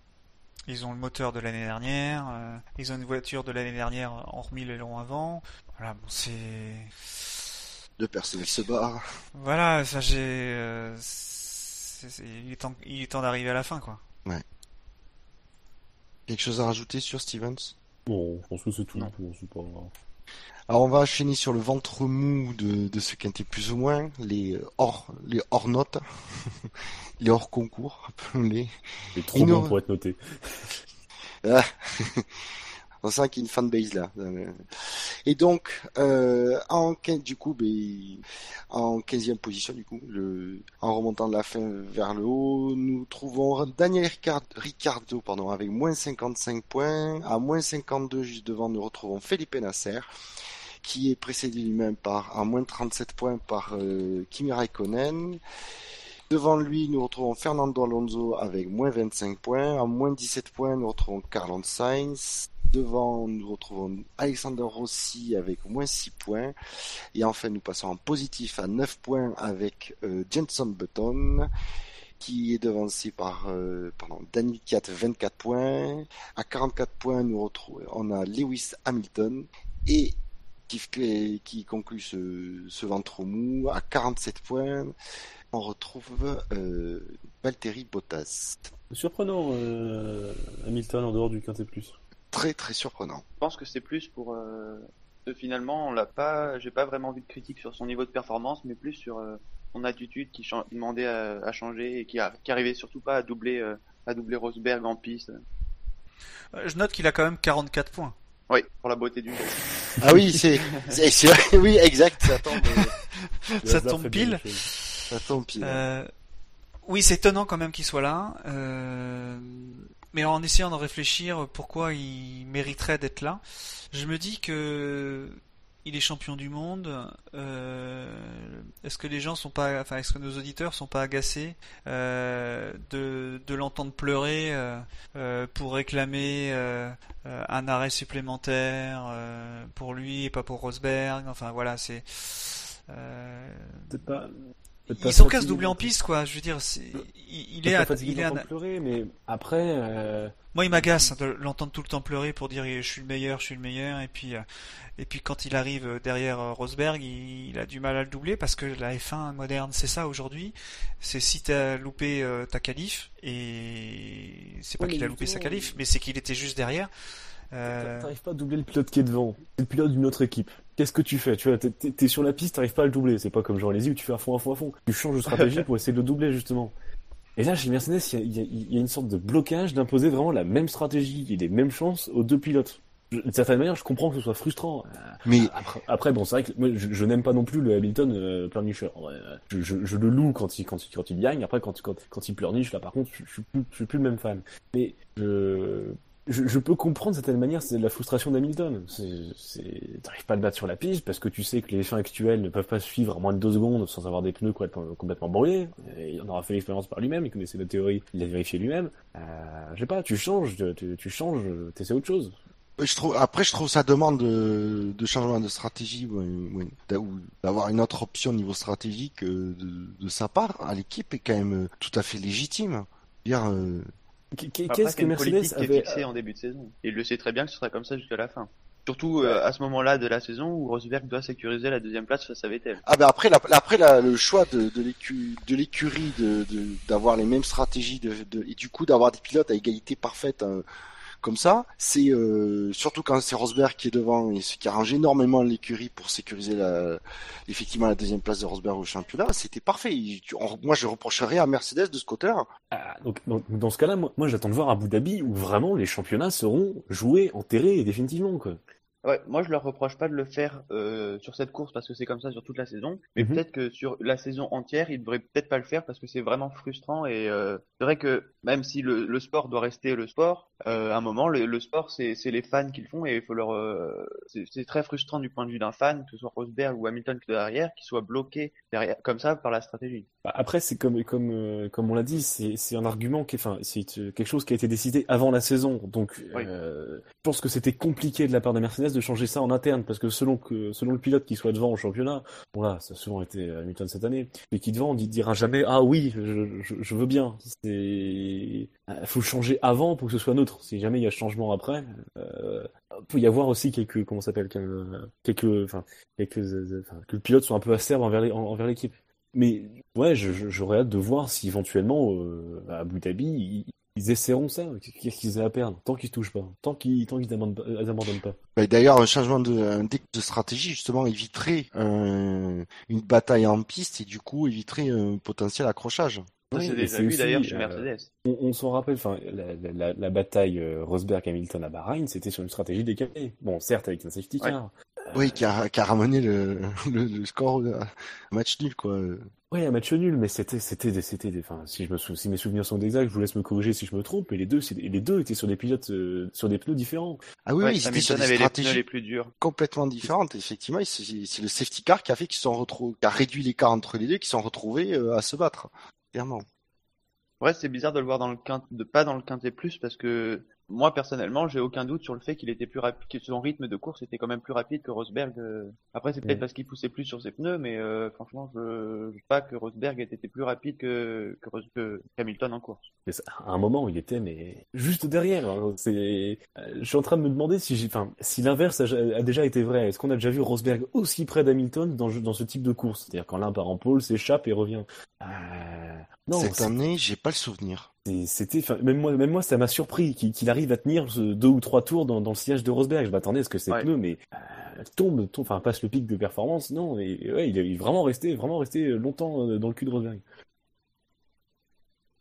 Ils ont le moteur de l'année dernière. euh, ils ont une voiture de l'année dernière, en remis le long avant. Voilà, bon, c'est. deux personnels se barrent. Voilà, ça j'ai. euh, il est temps, il est temps d'arriver à la fin, quoi. Quelque chose à rajouter sur Stevens? Bon, je pense que c'est tout. Non. C'est pas grave. Alors on va enchaîner sur le ventre mou de, de ce quintet plus ou moins, les hors, les hors notes, les hors concours, appelons-les. Il est trop Il bon nous- pour être noté. Ah. On sent qu'il y a une fanbase là. Et donc, euh, en quin- du coup, ben, en 15e position, du coup, le, en remontant de la fin vers le haut, nous trouvons Daniel Ricard- Ricciardo, pardon, avec moins 55 points. À moins 52, juste devant, nous retrouvons Felipe Nasser, qui est précédé lui-même par, à moins 37 points par euh, Kimi Raikkonen. Devant lui, nous retrouvons Fernando Alonso avec moins 25 points. À moins 17 points, nous retrouvons Carlos Sainz. Devant, nous retrouvons Alexander Rossi avec moins 6 points. Et enfin, nous passons en positif à 9 points avec euh, Jenson Button, qui est devancé par euh, pardon, Danny Kiat, 24 points. À 44 points, nous retrouvons, on a Lewis Hamilton. Et qui, qui conclut ce, ce ventre mou à 47 points on retrouve euh, Valtteri Bottas. Surprenant, euh, Hamilton en dehors du quintet plus. Très très surprenant. Je pense que c'est plus pour euh, finalement, on l'a pas, j'ai pas vraiment vu de critique sur son niveau de performance, mais plus sur euh, son attitude qui demandait à, changer et qui, a, qui arrivait surtout pas à doubler, euh, à doubler Rosberg en piste. Je note qu'il a quand même 44 points. Oui, pour la beauté du jeu. Ah oui, c'est, c'est, oui, exact. Ça tombe, ça tombe pile. Ça tombe pile. oui, c'est étonnant quand même qu'il soit là. Mais en essayant de réfléchir pourquoi il mériterait d'être là, je me dis que il est champion du monde. Euh, est-ce que les gens sont pas, enfin, est-ce que nos auditeurs sont pas agacés euh, de, de l'entendre pleurer euh, pour réclamer un arrêt supplémentaire pour lui et pas pour Rosberg. Enfin voilà, c'est. pas, ils sont casse doublé en piste, quoi. Je veux dire, il, il est, à, il est à... pleurer, mais après. Euh... Moi, il m'agace hein, de l'entendre tout le temps pleurer pour dire je suis le meilleur, je suis le meilleur, et puis euh, et puis quand il arrive derrière euh, Rosberg, il, a du mal à le doubler parce que la F1 moderne, c'est ça aujourd'hui. C'est si t'as loupé euh, ta qualif et c'est pas qu'il a loupé sa qualif, mais c'est qu'il était juste derrière. Euh... T'arrives pas à doubler le pilote qui est devant. C'est le pilote d'une autre équipe. Qu'est-ce que tu fais? Tu vois, t'es sur la piste, t'arrives pas à le doubler. C'est pas comme genre les où tu fais à fond, à fond, à fond. Tu changes de stratégie pour essayer de le doubler justement. Et là, chez Mercedes, il y, a, une sorte de blocage d'imposer vraiment la même stratégie et les mêmes chances aux deux pilotes. D'une certaine manière, je comprends que ce soit frustrant. Mais après, bon, c'est vrai que moi, je, n'aime pas non plus le Hamilton euh, pleurnicheur. Je, je, le loue quand il, quand il, quand il gagne. Après, quand, quand, quand il pleurniche, là, par contre, je, je, suis plus, je suis plus le même fan. Mais je, je, peux comprendre de certaine manière, c'est la frustration d'Hamilton. T'arrives pas à le battre sur la piste parce que tu sais que les fins actuels ne peuvent pas suivre à moins de deux secondes sans avoir des pneus complètement, complètement brûlés. il en aura fait l'expérience par lui-même, il connaissait la théorie, il l'a vérifié lui-même. Euh, je sais pas, tu changes, tu, tu changes, t'essaies autre chose. Trouve, après, je trouve ça demande de, de changement de stratégie, d'avoir une autre option au niveau stratégique euh, de, de sa part à l'équipe est quand même tout à fait légitime. Euh, Qu'est-ce que Mercedes avait fixé en début de saison Il le sait très bien que ce sera comme ça jusqu'à la fin. Surtout euh, à ce moment-là de la saison où Rosberg doit sécuriser la deuxième place face à Vettel. Ah ben après, la, après la, le choix de, de l'écurie de d'avoir les mêmes stratégies de, et du coup d'avoir des pilotes à égalité parfaite hein, comme ça, c'est euh, surtout quand c'est Rosberg qui est devant et qui arrange énormément l'écurie pour sécuriser la, effectivement la deuxième place de Rosberg au championnat, c'était parfait. moi, je reprocherais à Mercedes de ce côté-là. Ah, dans ce cas-là, moi, j'attends de voir Abu Dhabi où vraiment les championnats seront joués, enterrés définitivement. Ouais, moi je leur reproche pas de le faire euh, sur cette course parce que c'est comme ça sur toute la saison, mais mhm. peut-être que sur la saison entière, ils devraient peut-être pas le faire parce que c'est vraiment frustrant et euh, c'est vrai que même si le, le, sport doit rester le sport, euh, à un moment le, le sport c'est les fans qui le font et il faut leur c'est très frustrant du point de vue d'un fan, que ce soit Rosberg ou Hamilton qui derrière, qui soit bloqué derrière comme ça par la stratégie. Bah, après c'est comme comme comme on l'a dit, c'est un argument qui enfin c'est quelque chose qui a été décidé avant la saison, donc je pense que c'était compliqué de la part de Mercedes de changer ça en interne, parce que selon que selon le pilote qui soit devant au championnat, bon là, ça a souvent été Hamilton cette année, mais qui devant, on dira jamais ah oui, je, veux bien. C'est euh, faut changer avant pour que ce soit neutre. Si jamais il y a changement après, euh, peut y avoir aussi quelques comment s'appelle quelques enfin quelques enfin, que le pilote soit un peu acerbe envers envers l'équipe. Mais ouais, j'aurais hâte de voir si éventuellement euh, à Abu Dhabi ils essaieront ça. Qu'est-ce qu'ils aient à perdre Tant qu'ils touchent pas. Tant qu'ils tant qu'ils abandonnent pas. Bah, d'ailleurs, un changement de, un de stratégie, justement, éviterait une bataille en piste et du coup éviterait un potentiel accrochage. C'est déjà vu d'ailleurs chez euh, Mercedes. on, s'en rappelle, enfin, la, la, bataille euh, Rosberg-Hamilton à Bahreïn, c'était sur une stratégie décalée. Bon, certes, avec un safety car. Oui, qui a, qui a ramené le, le, score à match nul, quoi. Oui, un match nul, mais c'était, c'était, c'était, enfin, si je me si mes souvenirs sont exacts, je vous laisse me corriger si je me trompe. Et les deux, les deux étaient sur des pilotes, euh, sur des pneus différents. Ah oui, oui, c'était sur des stratégies les, plus dures. complètement différentes. Effectivement, c'est le safety car qui a fait qu'ils sont retrouvés, qui a réduit l'écart entre les deux, qui sont retrouvés euh, à se battre. Clairement. Ouais, c'est bizarre de le voir dans le quinte, de pas dans le quintet plus parce que moi personnellement, j'ai aucun doute sur le fait qu'il était plus rapide, que son rythme de course était quand même plus rapide que Rosberg. Euh. Après, c'est peut-être mm. parce qu'il poussait plus sur ses pneus, mais euh, franchement, je, je pas que Rosberg ait été plus rapide que, que, Hamilton en course. Mais à un moment, il était mais juste derrière. Hein. C'est, euh, je suis en train de me demander si, enfin, si l'inverse a, déjà été vrai. Est-ce qu'on a déjà vu Rosberg aussi près d'Hamilton dans, dans ce type de course? C'est-à-dire quand l'un part en pôle, s'échappe et revient. Non, cette année, j'ai pas le souvenir. C'était, même moi, même moi, ça m'a surpris qu'il arrive à tenir deux ou trois tours dans, dans le sillage de Rosberg. Je m'attendais à ce que c'est pneus, mais euh, tombe, tombe, enfin passe le pic de performance. Non, mais ouais, il est vraiment resté, vraiment resté longtemps dans le cul de Rosberg.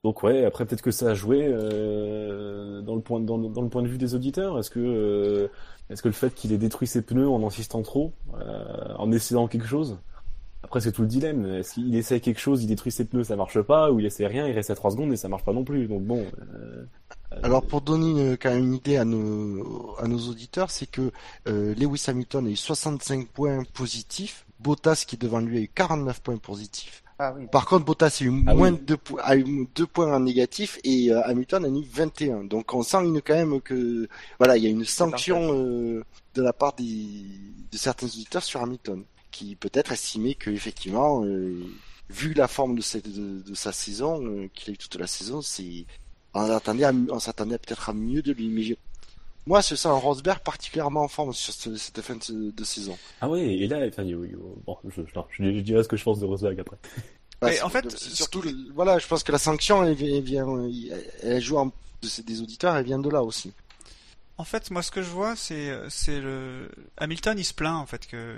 Donc ouais, après peut-être que ça a joué euh, dans, le point, dans, dans, le point de vue des auditeurs. Est-ce que, euh, est-ce que le fait qu'il ait détruit ses pneus en insistant trop, euh, en essayant quelque chose, après c'est tout le dilemme. Est-ce qu'il essaie quelque chose, il détruit ses pneus, ça marche pas, ou il essaie rien, il reste à 3 secondes et ça marche pas non plus. Donc bon. Euh, Alors pour donner une, quand même une idée à nos, à nos auditeurs, c'est que Lewis Hamilton a eu 65 points positifs, Bottas qui est devant lui a eu 49 points positifs. Ah oui. Par contre, Bottas a eu Ah moins oui. de a eu deux points en négatif et euh, Hamilton a eu 21. Donc on sent une, quand même que voilà, il y a une sanction euh, de la part des, de certains auditeurs sur Hamilton, qui peut-être estimaient que effectivement, euh, vu la forme de, cette, de, de sa saison, euh, qu'il a eu toute la saison, c'est on attendait, à- on s'attendait peut-être à mieux de lui. Mais je- moi, je sens Rosberg particulièrement en forme sur ce- cette fin de, de saison. Ah ouais, et là, enfin, yo- yo- bon, je, je, non, je, je dirai ce que je pense de Rosberg après. Ouais, en fait, surtout, le- voilà, je pense que la sanction, elle vient, elle, vient- elle joue en, de- des auditeurs, elle vient de là aussi. En fait, moi, ce que je vois, c'est c'est le Hamilton, il se plaint en fait que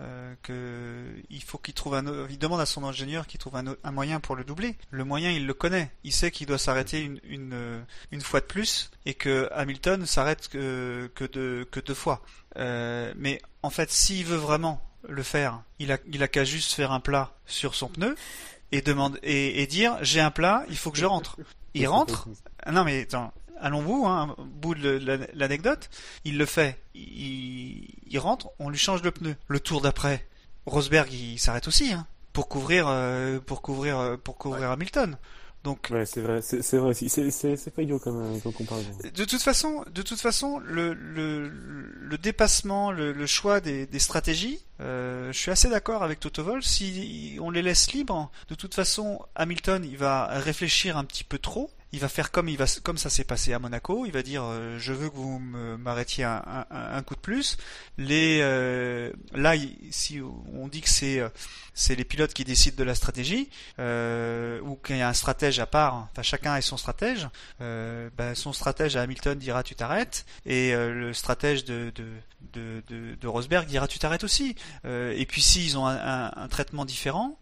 euh, que il faut qu'il trouve un, il demande à son ingénieur qu'il trouve un, un moyen pour le doubler. Le moyen, il le connaît. Il sait qu'il doit s'arrêter une, une euh, une fois de plus et que Hamilton s'arrête que que deux que deux fois. Euh, mais en fait, s'il veut vraiment le faire, il a il a qu'à juste faire un plat sur son pneu et demande et, et dire j'ai un plat, il faut que je rentre. Il rentre? Non mais attends, allons-vous, hein, bout de la- l'anecdote, il le fait, il, il rentre, on lui change le pneu. Le tour d'après, Rosberg il s'arrête aussi, hein, pour couvrir, euh, pour couvrir, euh, pour couvrir Hamilton. Donc Ouais, c'est vrai, c'est vrai aussi. C'est pas idiot comme, euh, comme comparaison. de toute façon, de toute façon, le, le, le dépassement, le, le choix des, des stratégies, euh, je suis assez d'accord avec Toto Wolff. Si on les laisse libres, de toute façon, Hamilton, il va réfléchir un petit peu trop. Il va faire comme il va, comme ça s'est passé à Monaco. Il va dire, euh, je veux que vous m'arrêtiez un, un, un coup de plus. Les, euh, là, si on dit que c'est, euh, c'est les pilotes qui décident de la stratégie, euh, ou qu'il y a un stratège à part. Enfin, chacun a son stratège. Euh, ben, son stratège à Hamilton dira tu t'arrêtes et euh, le stratège de, de, de, de, Rosberg dira tu t'arrêtes aussi. Et puis s'ils ont un, un, traitement différent,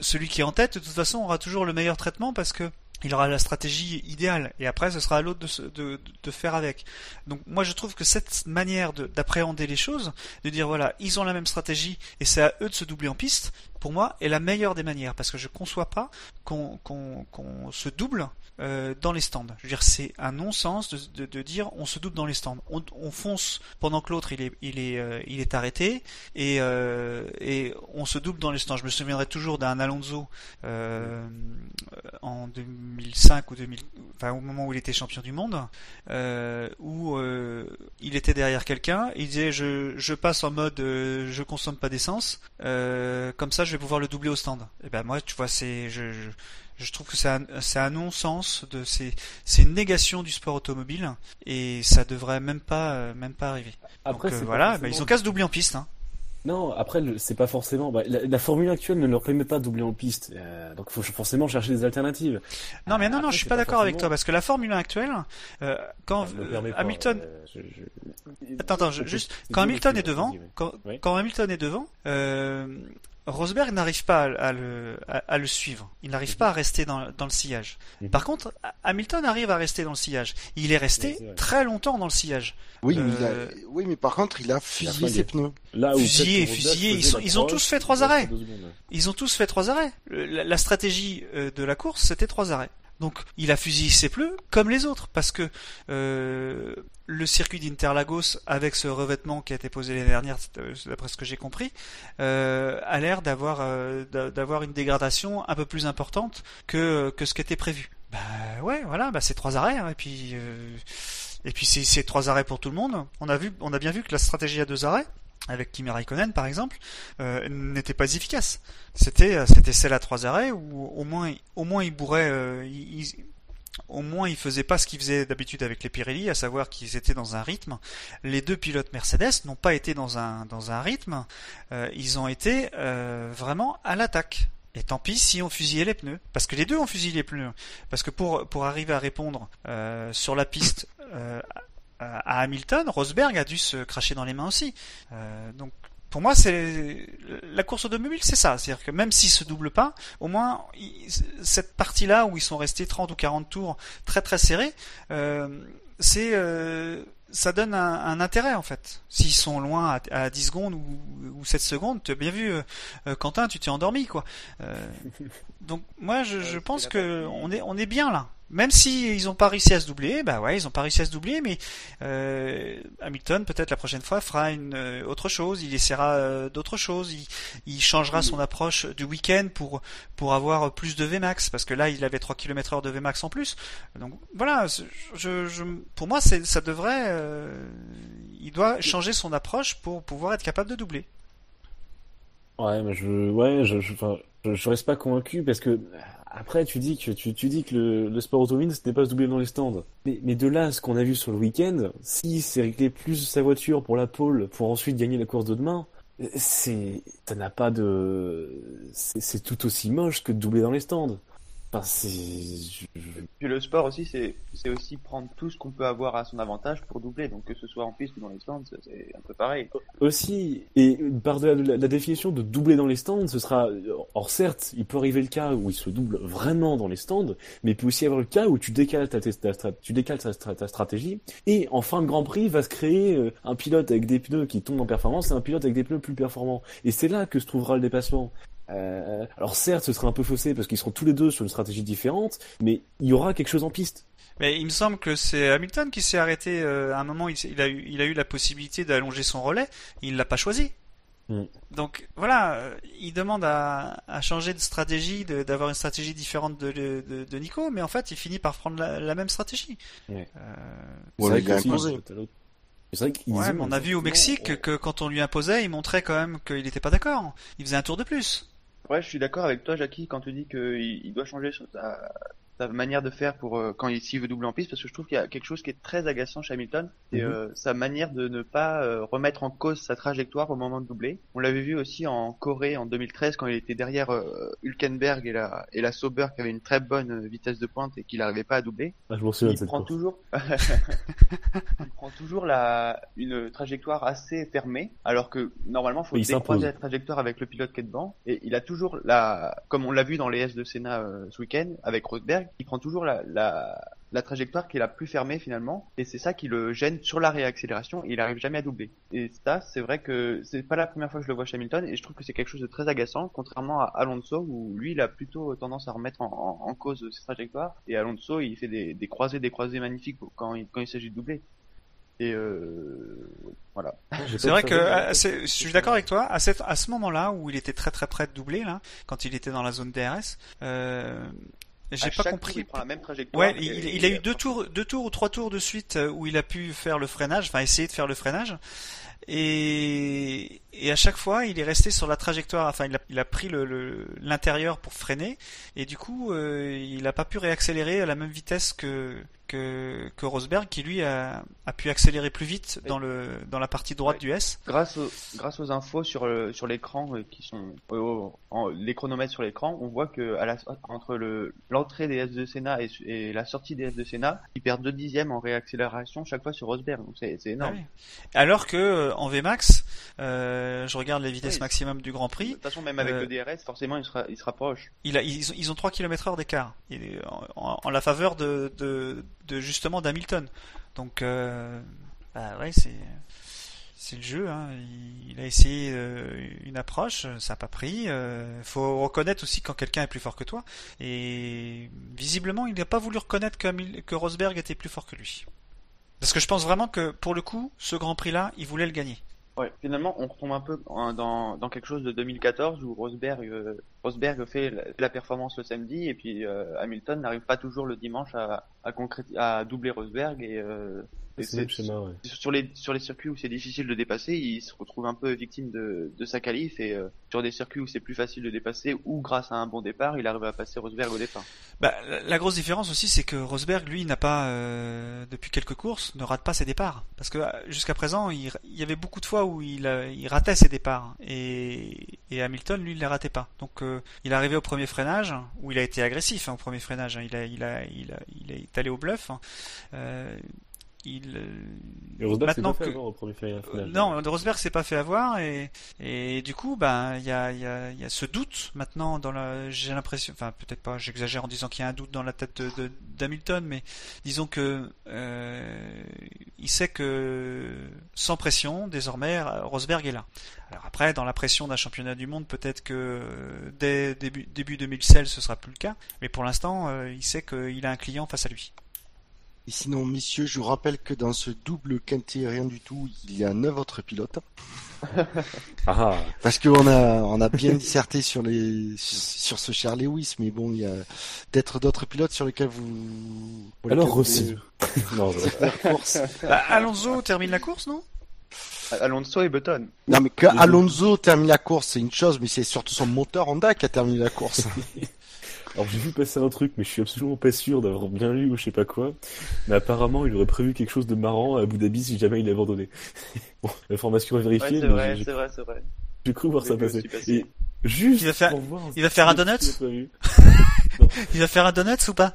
celui qui est en tête de toute façon aura toujours le meilleur traitement parce que il aura la stratégie idéale et après ce sera à l'autre de, de, faire avec. Donc moi je trouve que cette manière de- d'appréhender les choses, de dire voilà ils ont la même stratégie et c'est à eux de se doubler en piste, pour moi est la meilleure des manières parce que je conçois pas qu'on qu'on qu'on se double euh, dans les stands. Je veux dire, c'est un non-sens de, de, de dire on se double dans les stands. On, on fonce pendant que l'autre il est il est euh, il est arrêté et euh, et on se double dans les stands. Je me souviendrai toujours d'un Alonso euh, en 2005 ou 2000, enfin au moment où il était champion du monde, euh, où il était derrière quelqu'un, il disait je je passe en mode je consomme pas d'essence, comme ça je vais pouvoir le doubler au stand. Et ben moi tu vois c'est je, je je trouve que c'est un, non-sens de c'est une négation du sport automobile et ça devrait même pas euh, même pas arriver. Après, Donc euh, voilà, bah, ils ont qu'à se doubler en piste. Hein. Non, après, c'est pas forcément. bah, la, la formule actuelle ne leur permet pas de doubler en piste, euh, donc faut forcément chercher des alternatives. Non mais non non, Après, je suis pas d'accord avec toi parce que la Formule 1 actuelle, euh, quand euh, Hamilton je- je- Attends, attends, je- juste, quand Hamilton est devant, ouais. quand, Oui. quand Hamilton est devant, Rosberg n'arrive pas à, à le, à, à le suivre. Il n'arrive pas à rester dans, dans le sillage. Mhm. Par contre, Hamilton arrive à rester dans le sillage. Il est resté Oui, très longtemps dans le sillage. Oui, mais, a- Euh, oui, mais par contre, il a fusillé ses pneus. Là où Fusillé, fusillé, ils sont- faisait ils ont tous fait trois arrêts. Ils ont tous fait trois arrêts. La stratégie euh, de la course, c'était trois arrêts. Donc, il a fusillé ses pneus comme les autres, parce que euh, le circuit d'Interlagos, avec ce revêtement qui a été posé l'année dernière, euh, d'après ce que j'ai compris, euh, a l'air d'avoir d'a- d'avoir une dégradation un peu plus importante que que ce qui était prévu. Bah ouais, voilà, bah c'est trois arrêts, hein, et puis et puis c'est trois arrêts pour tout le monde. On a vu, on a bien vu que la stratégie à deux arrêts avec Kimi Raikkonen par exemple, euh, n'était pas efficace. C'était euh, c'était celle à trois arrêts où au moins au moins il bourrait, euh, au moins il faisait pas ce qu'il faisait d'habitude avec les Pirelli, à savoir qu'ils étaient dans un rythme. Les deux pilotes Mercedes n'ont pas été dans un dans un rythme, ils ont été vraiment à l'attaque. Et tant pis si on fusillait les pneus, parce que les deux ont fusillé les pneus. Parce que pour pour arriver à répondre sur la piste à Hamilton, Rosberg a dû se cracher dans les mains aussi. Euh, donc pour moi, c'est la course automobile, c'est ça. C'est-à-dire que même s'ils se doublent pas, au moins cette partie-là où ils sont restés 30 ou 40 tours très très serrés, euh, c'est euh, ça donne un, un, intérêt en fait. S'ils sont loin à, à 10 secondes ou, ou 7 secondes, tu as bien vu, euh, Quentin, tu t'es endormi quoi. Euh, donc moi, je, je pense que on est on est bien là. Même si ils ont pas réussi à se doubler, bah ouais, ils ont pas réussi à se doubler, mais euh, Hamilton peut-être la prochaine fois fera une euh, autre chose, il essaiera euh, d'autres choses, il, il, changera son approche du week-end pour pour avoir plus de Vmax, parce que là il avait 3 km heure de Vmax en plus. Donc voilà, je, je pour moi c'est ça devrait, euh, il doit changer son approche pour pouvoir être capable de doubler. Ouais, mais je, ouais, je, je, enfin, je, je reste pas convaincu parce que après, tu dis que tu, dis que le, sport automobile ce n'est pas se doubler dans les stands. Mais, mais de là, ce qu'on a vu sur le week-end, si c'est régler plus sa voiture pour la pole pour ensuite gagner la course de demain, c'est, ça n'a pas de, c'est tout aussi moche que de doubler dans les stands. Enfin, c'est. Puis le sport aussi, c'est c'est aussi prendre tout ce qu'on peut avoir à son avantage pour doubler. Donc que ce soit en piste ou dans les stands, c'est un peu pareil. Aussi, et par la, la, la, définition de doubler dans les stands, ce sera. Or certes, il peut arriver le cas où il se double vraiment dans les stands, mais il peut aussi y avoir le cas où tu décales ta, ta, ta tu décales ta, ta, stratégie et en fin de Grand Prix va se créer euh, un pilote avec des pneus qui tombent en performance et un pilote avec des pneus plus performants. Et c'est là que se trouvera le dépassement. Euh, alors certes, ce sera un peu faussé parce qu'ils seront tous les deux sur une stratégie différente, mais il y aura quelque chose en piste. Mais il me semble que c'est Hamilton qui s'est arrêté euh, à un moment. Il, il, a eu, il a eu la possibilité d'allonger son relais. Il l'a pas choisi. Mm. Donc voilà, euh, il demande à, à changer de stratégie, d'avoir une stratégie différente de, de, de, Nico, mais en fait, il finit par prendre la, la même stratégie. Ouais. Euh, a imposé. Ouais, on a vu au Mexique que quand on lui imposait, il montrait quand même qu'il n'était pas d'accord. Il faisait un tour de plus. Ouais, je suis d'accord avec toi, Jackie, quand tu dis qu'il il doit changer sa, sa manière de faire pour euh, quand il s'il veut doubler en piste, parce que je trouve qu'il y a quelque chose qui est très agaçant chez Hamilton, c'est -hmm. euh, sa manière de ne pas euh, remettre en cause sa trajectoire au moment de doubler. On l'avait vu aussi en Corée en 2013 quand il était derrière euh, Hülkenberg et la et la Sauber qui avait une très bonne vitesse de pointe et qu'il n'arrivait pas à doubler. Ah, je m'en souviens il cette prend course. toujours il prend toujours la une trajectoire assez fermée, alors que normalement faut Il décroiser la trajectoire avec le pilote qui est devant. Et il a toujours la, comme on l'a vu dans les S de Senna euh, ce week-end avec Rosberg, il prend toujours la, la, la trajectoire qui est la plus fermée finalement. Et c'est ça qui le gêne sur la réaccélération. Il arrive jamais à doubler. Et ça, c'est vrai que c'est pas la première fois que je le vois chez Hamilton. Et je trouve que c'est quelque chose de très agaçant, contrairement à Alonso où lui, il a plutôt tendance à remettre en, en, en cause ses trajectoires. Et Alonso, il fait des, des croisés, des croisés magnifiques quand il, quand il s'agit de doubler. Et euh, voilà. C'est vrai que euh, je suis d'accord avec toi. À, cette, à ce moment-là où il était très très près de doubler, là, quand il était dans la zone DRS, euh, j'ai pas compris. Tour, il prend la même trajectoire. Ouais, il, il, a eu deux tours, deux tours ou trois tours de suite euh, où il a pu faire le freinage, enfin essayer de faire le freinage. Et, et à chaque fois, il est resté sur la trajectoire. Enfin, il a, il a pris l'intérieur le, pour freiner, et du coup, euh, il n'a pas pu réaccélérer à la même vitesse que que, que Rosberg, qui lui a, a pu accélérer plus vite dans le dans la partie droite ouais. du S. Grâce aux, grâce aux infos sur le, sur l'écran euh, qui sont euh, en, les chronomètres sur l'écran, on voit que à la, entre le l'entrée des S de Senna et, et, la sortie des S de Senna, il perd 2 dixièmes en réaccélération chaque fois sur Rosberg. Donc c'est énorme. Ouais. Alors que en Vmax, euh, je regarde les vitesses maximum du Grand Prix. De toute façon, même avec le DRS, forcément, il, se rapproche. Il a, ils, ils ont 3 km heure d'écart en, en, la faveur de, de, de justement d'Hamilton. Donc, euh, bah ouais, c'est c'est le jeu. Hein. Il, il, a essayé euh, une approche, ça n'a pas pris. Euh, faut reconnaître aussi quand quelqu'un est plus fort que toi. Et visiblement, il n'a pas voulu reconnaître que, que Rosberg était plus fort que lui. Parce que je pense vraiment que pour le coup, ce Grand Prix-là, il voulait le gagner. Ouais, finalement, on retombe un peu dans, dans quelque chose de 2014 où Rosberg, Rosberg fait la, la, performance le samedi et puis euh, Hamilton n'arrive pas toujours le dimanche à, à, à doubler Rosberg et, euh, et schéma, ouais. sur les sur les circuits où c'est difficile de dépasser, il se retrouve un peu victime de, de sa qualif et euh, sur des circuits où c'est plus facile de dépasser ou grâce à un bon départ, il arrive à passer Rosberg au départ. Bah, la grosse différence aussi, c'est que Rosberg, lui, n'a pas euh, depuis quelques courses, ne rate pas ses départs parce que jusqu'à présent, il, il, y avait beaucoup de fois où il, il ratait ses départs et, et Hamilton, lui, il les ratait pas. Donc, euh, il est arrivé au premier freinage où il a été agressif hein, au premier freinage. Hein, il est allé au bluff. Hein. Il, euh, Et Rosberg maintenant pas fait que- avoir au premier final. euh, non, Rosberg s'est pas fait avoir et et du coup, ben il y a il y a il y a ce doute maintenant dans la. J'ai l'impression, enfin peut-être pas, j'exagère en disant qu'il y a un doute dans la tête d'Hamilton, mais disons que euh, il sait que sans pression, désormais, Rosberg est là. Alors après, dans la pression d'un championnat du monde, peut-être que dès début début 2016, ce sera plus le cas, mais pour l'instant, il sait qu'il a un client face à lui. Et sinon, messieurs, je vous rappelle que dans ce double quintet rien du tout, il y a neuf autres pilotes. Ah, Parce qu'on a, on a bien disserté sur les, sur ce cher Lewis, mais bon, il y a peut-être d'autres pilotes sur lesquels vous, pour alors Rossi. non, je- vous- course. Bah, Alonso termine la course, non? Alonso et Button. Non, mais que Alonso termine la course, c'est une chose, mais c'est surtout son moteur Honda qui a terminé la course. Alors j'ai vu passer un truc, mais je suis absolument pas sûr d'avoir bien lu ou je sais pas quoi. Mais apparemment, il aurait prévu quelque chose de marrant à Abu Dhabi si jamais il abandonnait. bon, l'information est Ouais, vérifiée, c'est vrai, c'est vrai, c'est vrai. j'ai cru voir ça vu passer. Et juste Il va faire- pour voir il va faire un donut. Il va faire un donut ou pas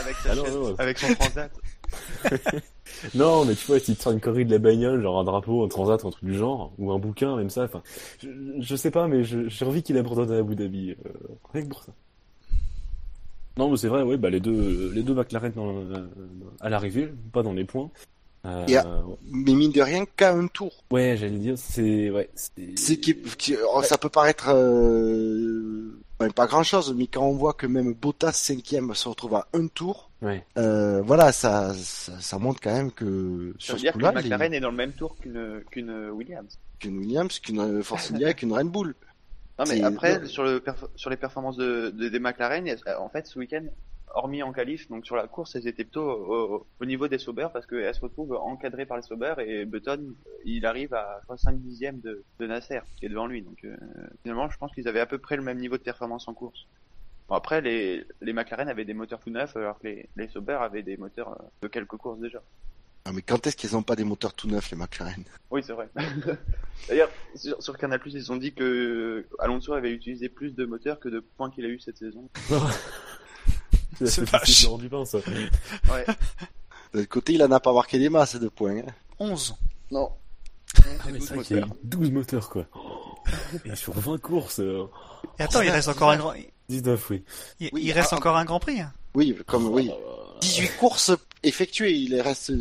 Avec, sa Ah non, chaise- non, non. avec son transat. Non, mais tu vois, s'il te sort une connerie de la bagnole, genre un drapeau, un transat, un truc du genre, ou un bouquin, même ça, enfin, je, je sais pas, mais j'ai envie qu'il abandonne à Abu Dhabi, euh, rien que pour ça. Non, mais c'est vrai, ouais, bah les deux, les deux McLaren dans, euh, à l'arrivée, pas dans les points. Euh, mais mine de rien, qu'à un tour. Ouais, j'allais dire, c'est, ouais, c'est. Qui, qui- oh, ça peut paraître euh, ouais, pas grand chose, mais quand on voit que même Bottas cinquième se retrouve à un tour, Ouais. euh, voilà, ça, ça, ça montre quand même que Ça sur veut ce dire que McLaren est dans le même tour qu'une qu'une Williams. qu'une Williams, qu'une Force India, qu'une Red Bull. Non mais après sur le perf- sur les performances de, de- des McLaren, a- en fait ce week-end, hormis en qualif, donc sur la course, elles étaient plutôt au, au niveau des Sauber parce qu'elles se retrouvent encadrées par les Sauber et Button, il arrive à je crois, 5 dixièmes de, de Nasser qui est devant lui. Donc euh, finalement, je pense qu'ils avaient à peu près le même niveau de performance en course. Bon après les les McLaren avaient des moteurs tout neufs alors que les les Sauber avaient des moteurs euh, de quelques courses déjà. Ah, mais quand est-ce qu'ils ont pas des moteurs tout neufs, les McLaren Oui, c'est vrai. D'ailleurs, sur, sur Canal+, ils ont dit que Alonso avait utilisé plus de moteurs que de points qu'il a eu cette saison. C'est vache. Laurent Dupin, ça. Ouais. De l'autre côté, il en a pas marqué des masses de points. hein. 11. Non. Ah, mais 12 c'est vrai qu'il y a eu moteurs. 12 moteurs, quoi. Et sur 20 courses, euh, Et attends, il reste encore un grand, 19, oui. il, Oui, il reste ah, encore un grand prix. hein. Oui, comme oui. Oh, 18 courses effectuées, il reste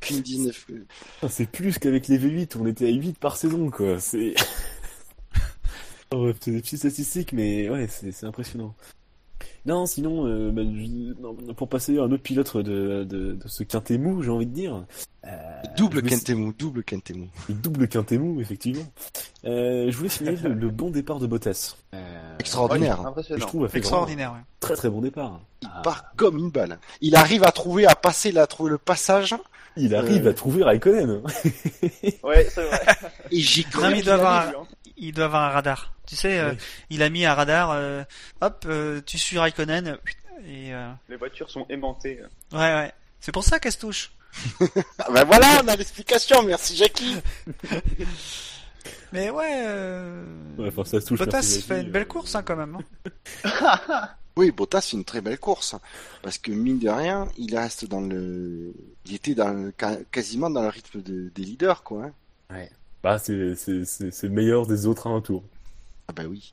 qu'une 19. putain, C'est plus qu'avec les V8, on était à 8 par saison, quoi. C'est. Oh, ouais, c'est des petites statistiques, mais ouais, c'est impressionnant. Non, sinon, euh, bah, je- non, pour passer à un autre pilote de, de, de ce quintet mou, j'ai envie de dire. Euh, Double voulais- quintemou, double quintemou. Double quintet mou, effectivement. Euh, je voulais signaler le, le bon départ de Bottas. Euh, Extraordinaire. Je impressionnant. trouve Extraordinaire. ouais. très très bon départ. Il Ah. part comme une balle. Il arrive à trouver, à passer, là, à trouver le passage. Il arrive Euh. à trouver Raikkonen. Ouais, c'est vrai. Et j'y Non, crois. mais il doit avoir, Lui, hein. Il doit avoir un radar. Tu sais, euh, Ouais. il a mis un radar. euh, hop, euh, tu suis Raikkonen. Et euh, Les voitures sont aimantées. ouais, ouais. C'est pour ça qu'elle se touche. Ah, ben voilà, on a l'explication. Merci, Jackie. Mais ouais. Euh... Ouais, enfin, ça se touche. Bottas merci, fait Jackie. une belle course hein, quand même. hein. Oui, Bottas fait une très belle course. Parce que, mine de rien, il reste dans le, il était dans le- quasiment dans le rythme de- des leaders, quoi. hein. Bah, c'est c'est- c'est- c'est le meilleur des autres à un tour. Ah bah oui.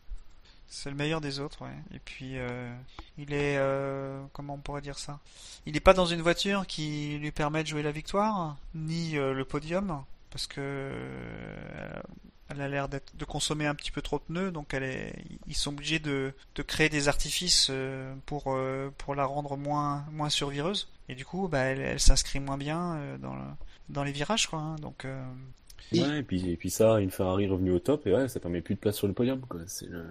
C'est le meilleur des autres, ouais. Et puis, euh, il est, euh, comment on pourrait dire ça? Il n'est pas dans une voiture qui lui permet de jouer la victoire, ni euh, le podium, parce que euh, elle a l'air d'être de consommer un petit peu trop de pneus, donc elle est, ils sont obligés de, de créer des artifices pour pour la rendre moins moins survireuse. Et du coup, bah, elle, elle s'inscrit moins bien dans le, dans les virages, quoi. hein. donc Et- Ouais, et puis, et puis ça, une Ferrari revenue au top, et ouais, ça permet plus de place sur le podium, quoi. C'est le...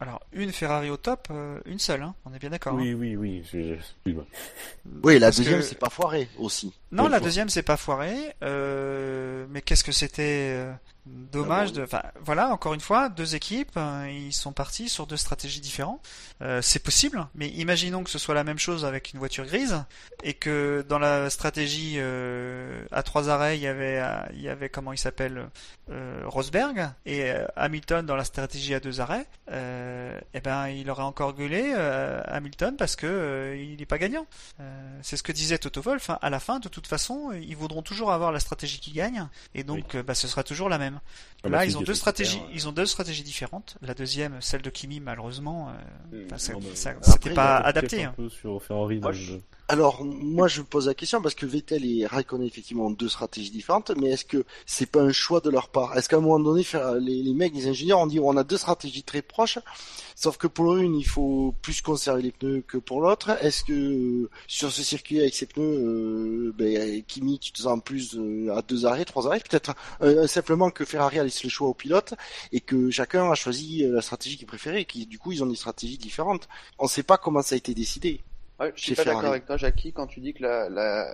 alors une Ferrari au top, euh, une seule, hein, on est bien d'accord. hein. Oui, oui, oui, je, je- excuse-moi. Oui, la Parce deuxième, que- c'est pas foiré, aussi. Non, la fois. deuxième c'est pas foiré. Euh, mais qu'est-ce que c'était euh, Dommage Ah de. Enfin, voilà, encore une fois, deux équipes, euh, ils sont partis sur deux stratégies différentes. Euh, c'est possible, mais imaginons que ce soit la même chose avec une voiture grise et que dans la stratégie euh, à trois arrêts, il y avait, il y avait comment il s'appelle, euh, Rosberg et Hamilton dans la stratégie à deux arrêts. Eh ben, il aurait encore gueulé Hamilton parce que il n'est pas gagnant. C'est ce que disait Toto Wolff. hein. À la fin, de toute façon, ils voudront toujours avoir la stratégie qui gagne, et donc bah, ce sera toujours la même. Là, ils ont deux stratégies. super, Ils ont deux stratégies différentes. La deuxième, celle de Kimi, malheureusement, euh, après, c'était pas adapté. Hein. peu sur Ferrari. Moi, dans je- le- Alors, moi, je pose la question parce que Vettel et Raikkonen, effectivement, ont deux stratégies différentes, mais est-ce que c'est pas un choix de leur part? Est-ce qu'à un moment donné, les, les mecs, les ingénieurs ont dit, on a deux stratégies très proches, sauf que pour l'une, il faut plus conserver les pneus que pour l'autre. Est-ce que euh, sur ce circuit avec ces pneus, euh, ben, Kimi, tu te sens plus euh, à deux arrêts, trois arrêts Peut-être euh, simplement que Ferrari a laissé le choix au pilote et que chacun a choisi euh, la stratégie qu'il préférait et qui, du coup, ils ont des stratégies différentes. On sait pas comment ça a été décidé. Ouais, je suis pas d'accord avec toi, Jackie, quand tu dis que la, la,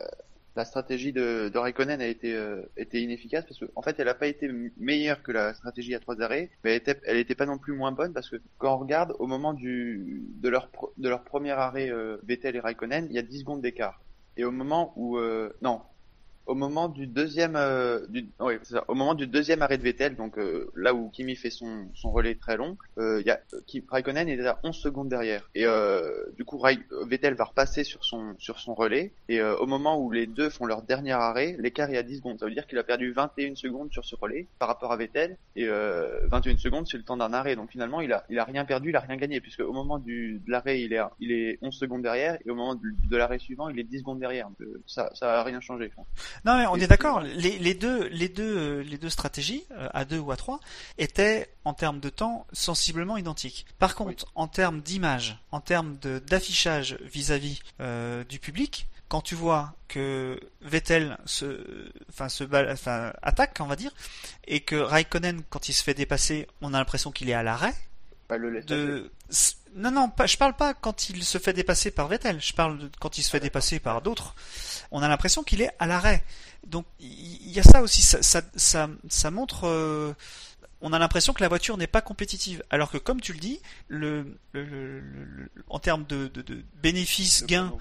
la stratégie de, Raikkonen a été, euh, inefficace, parce qu'en en fait, elle a pas été meilleure que la stratégie à trois arrêts, mais elle était, pas non plus moins bonne, parce que quand on regarde au moment de leur premier arrêt euh, Vettel et Raikkonen, il y a 10 secondes d'écart. Et au moment où, euh, non, au moment du deuxième, euh, du, c'est ça, au moment du deuxième arrêt de Vettel, donc euh, là où Kimi fait son, son relais très long, euh, il y a qui, Raikkonen est à 11 secondes derrière. Et euh, du coup, Vettel va repasser sur son sur son relais. Et euh, au moment où les deux font leur dernier arrêt, l'écart est à 10 secondes. Ça veut dire qu'il a perdu 21 secondes sur ce relais par rapport à Vettel et euh, 21 secondes sur le temps d'un arrêt. Donc finalement, il a il a rien perdu, il a rien gagné puisque au moment du de l'arrêt, il est il est 11 secondes derrière et au moment du- de, l'arrêt suivant, il est 10 secondes derrière. Euh, ça ça a rien changé. Non, mais on est d'accord. Les, les deux, les deux, euh, les deux stratégies, euh, à deux ou à trois, étaient en termes de temps sensiblement identiques. Par contre, en termes d'image, en termes de- d'affichage vis-à-vis euh, du public, quand tu vois que Vettel se, enfin, se, enfin, attaque, on va dire, et que Raikkonen, quand il se fait dépasser, on a l'impression qu'il est à l'arrêt. Bah, le. De... Non, non, pas, je parle pas quand il se fait dépasser par Vettel. Je parle de quand il se fait dépasser par d'autres. On a l'impression qu'il est à l'arrêt. Donc il y, y a ça aussi. Ça, ça, ça, ça montre. euh, on a l'impression que la voiture n'est pas compétitive. Alors que comme tu le dis, le, le, le- le- le- en termes de, de, de bénéfices gains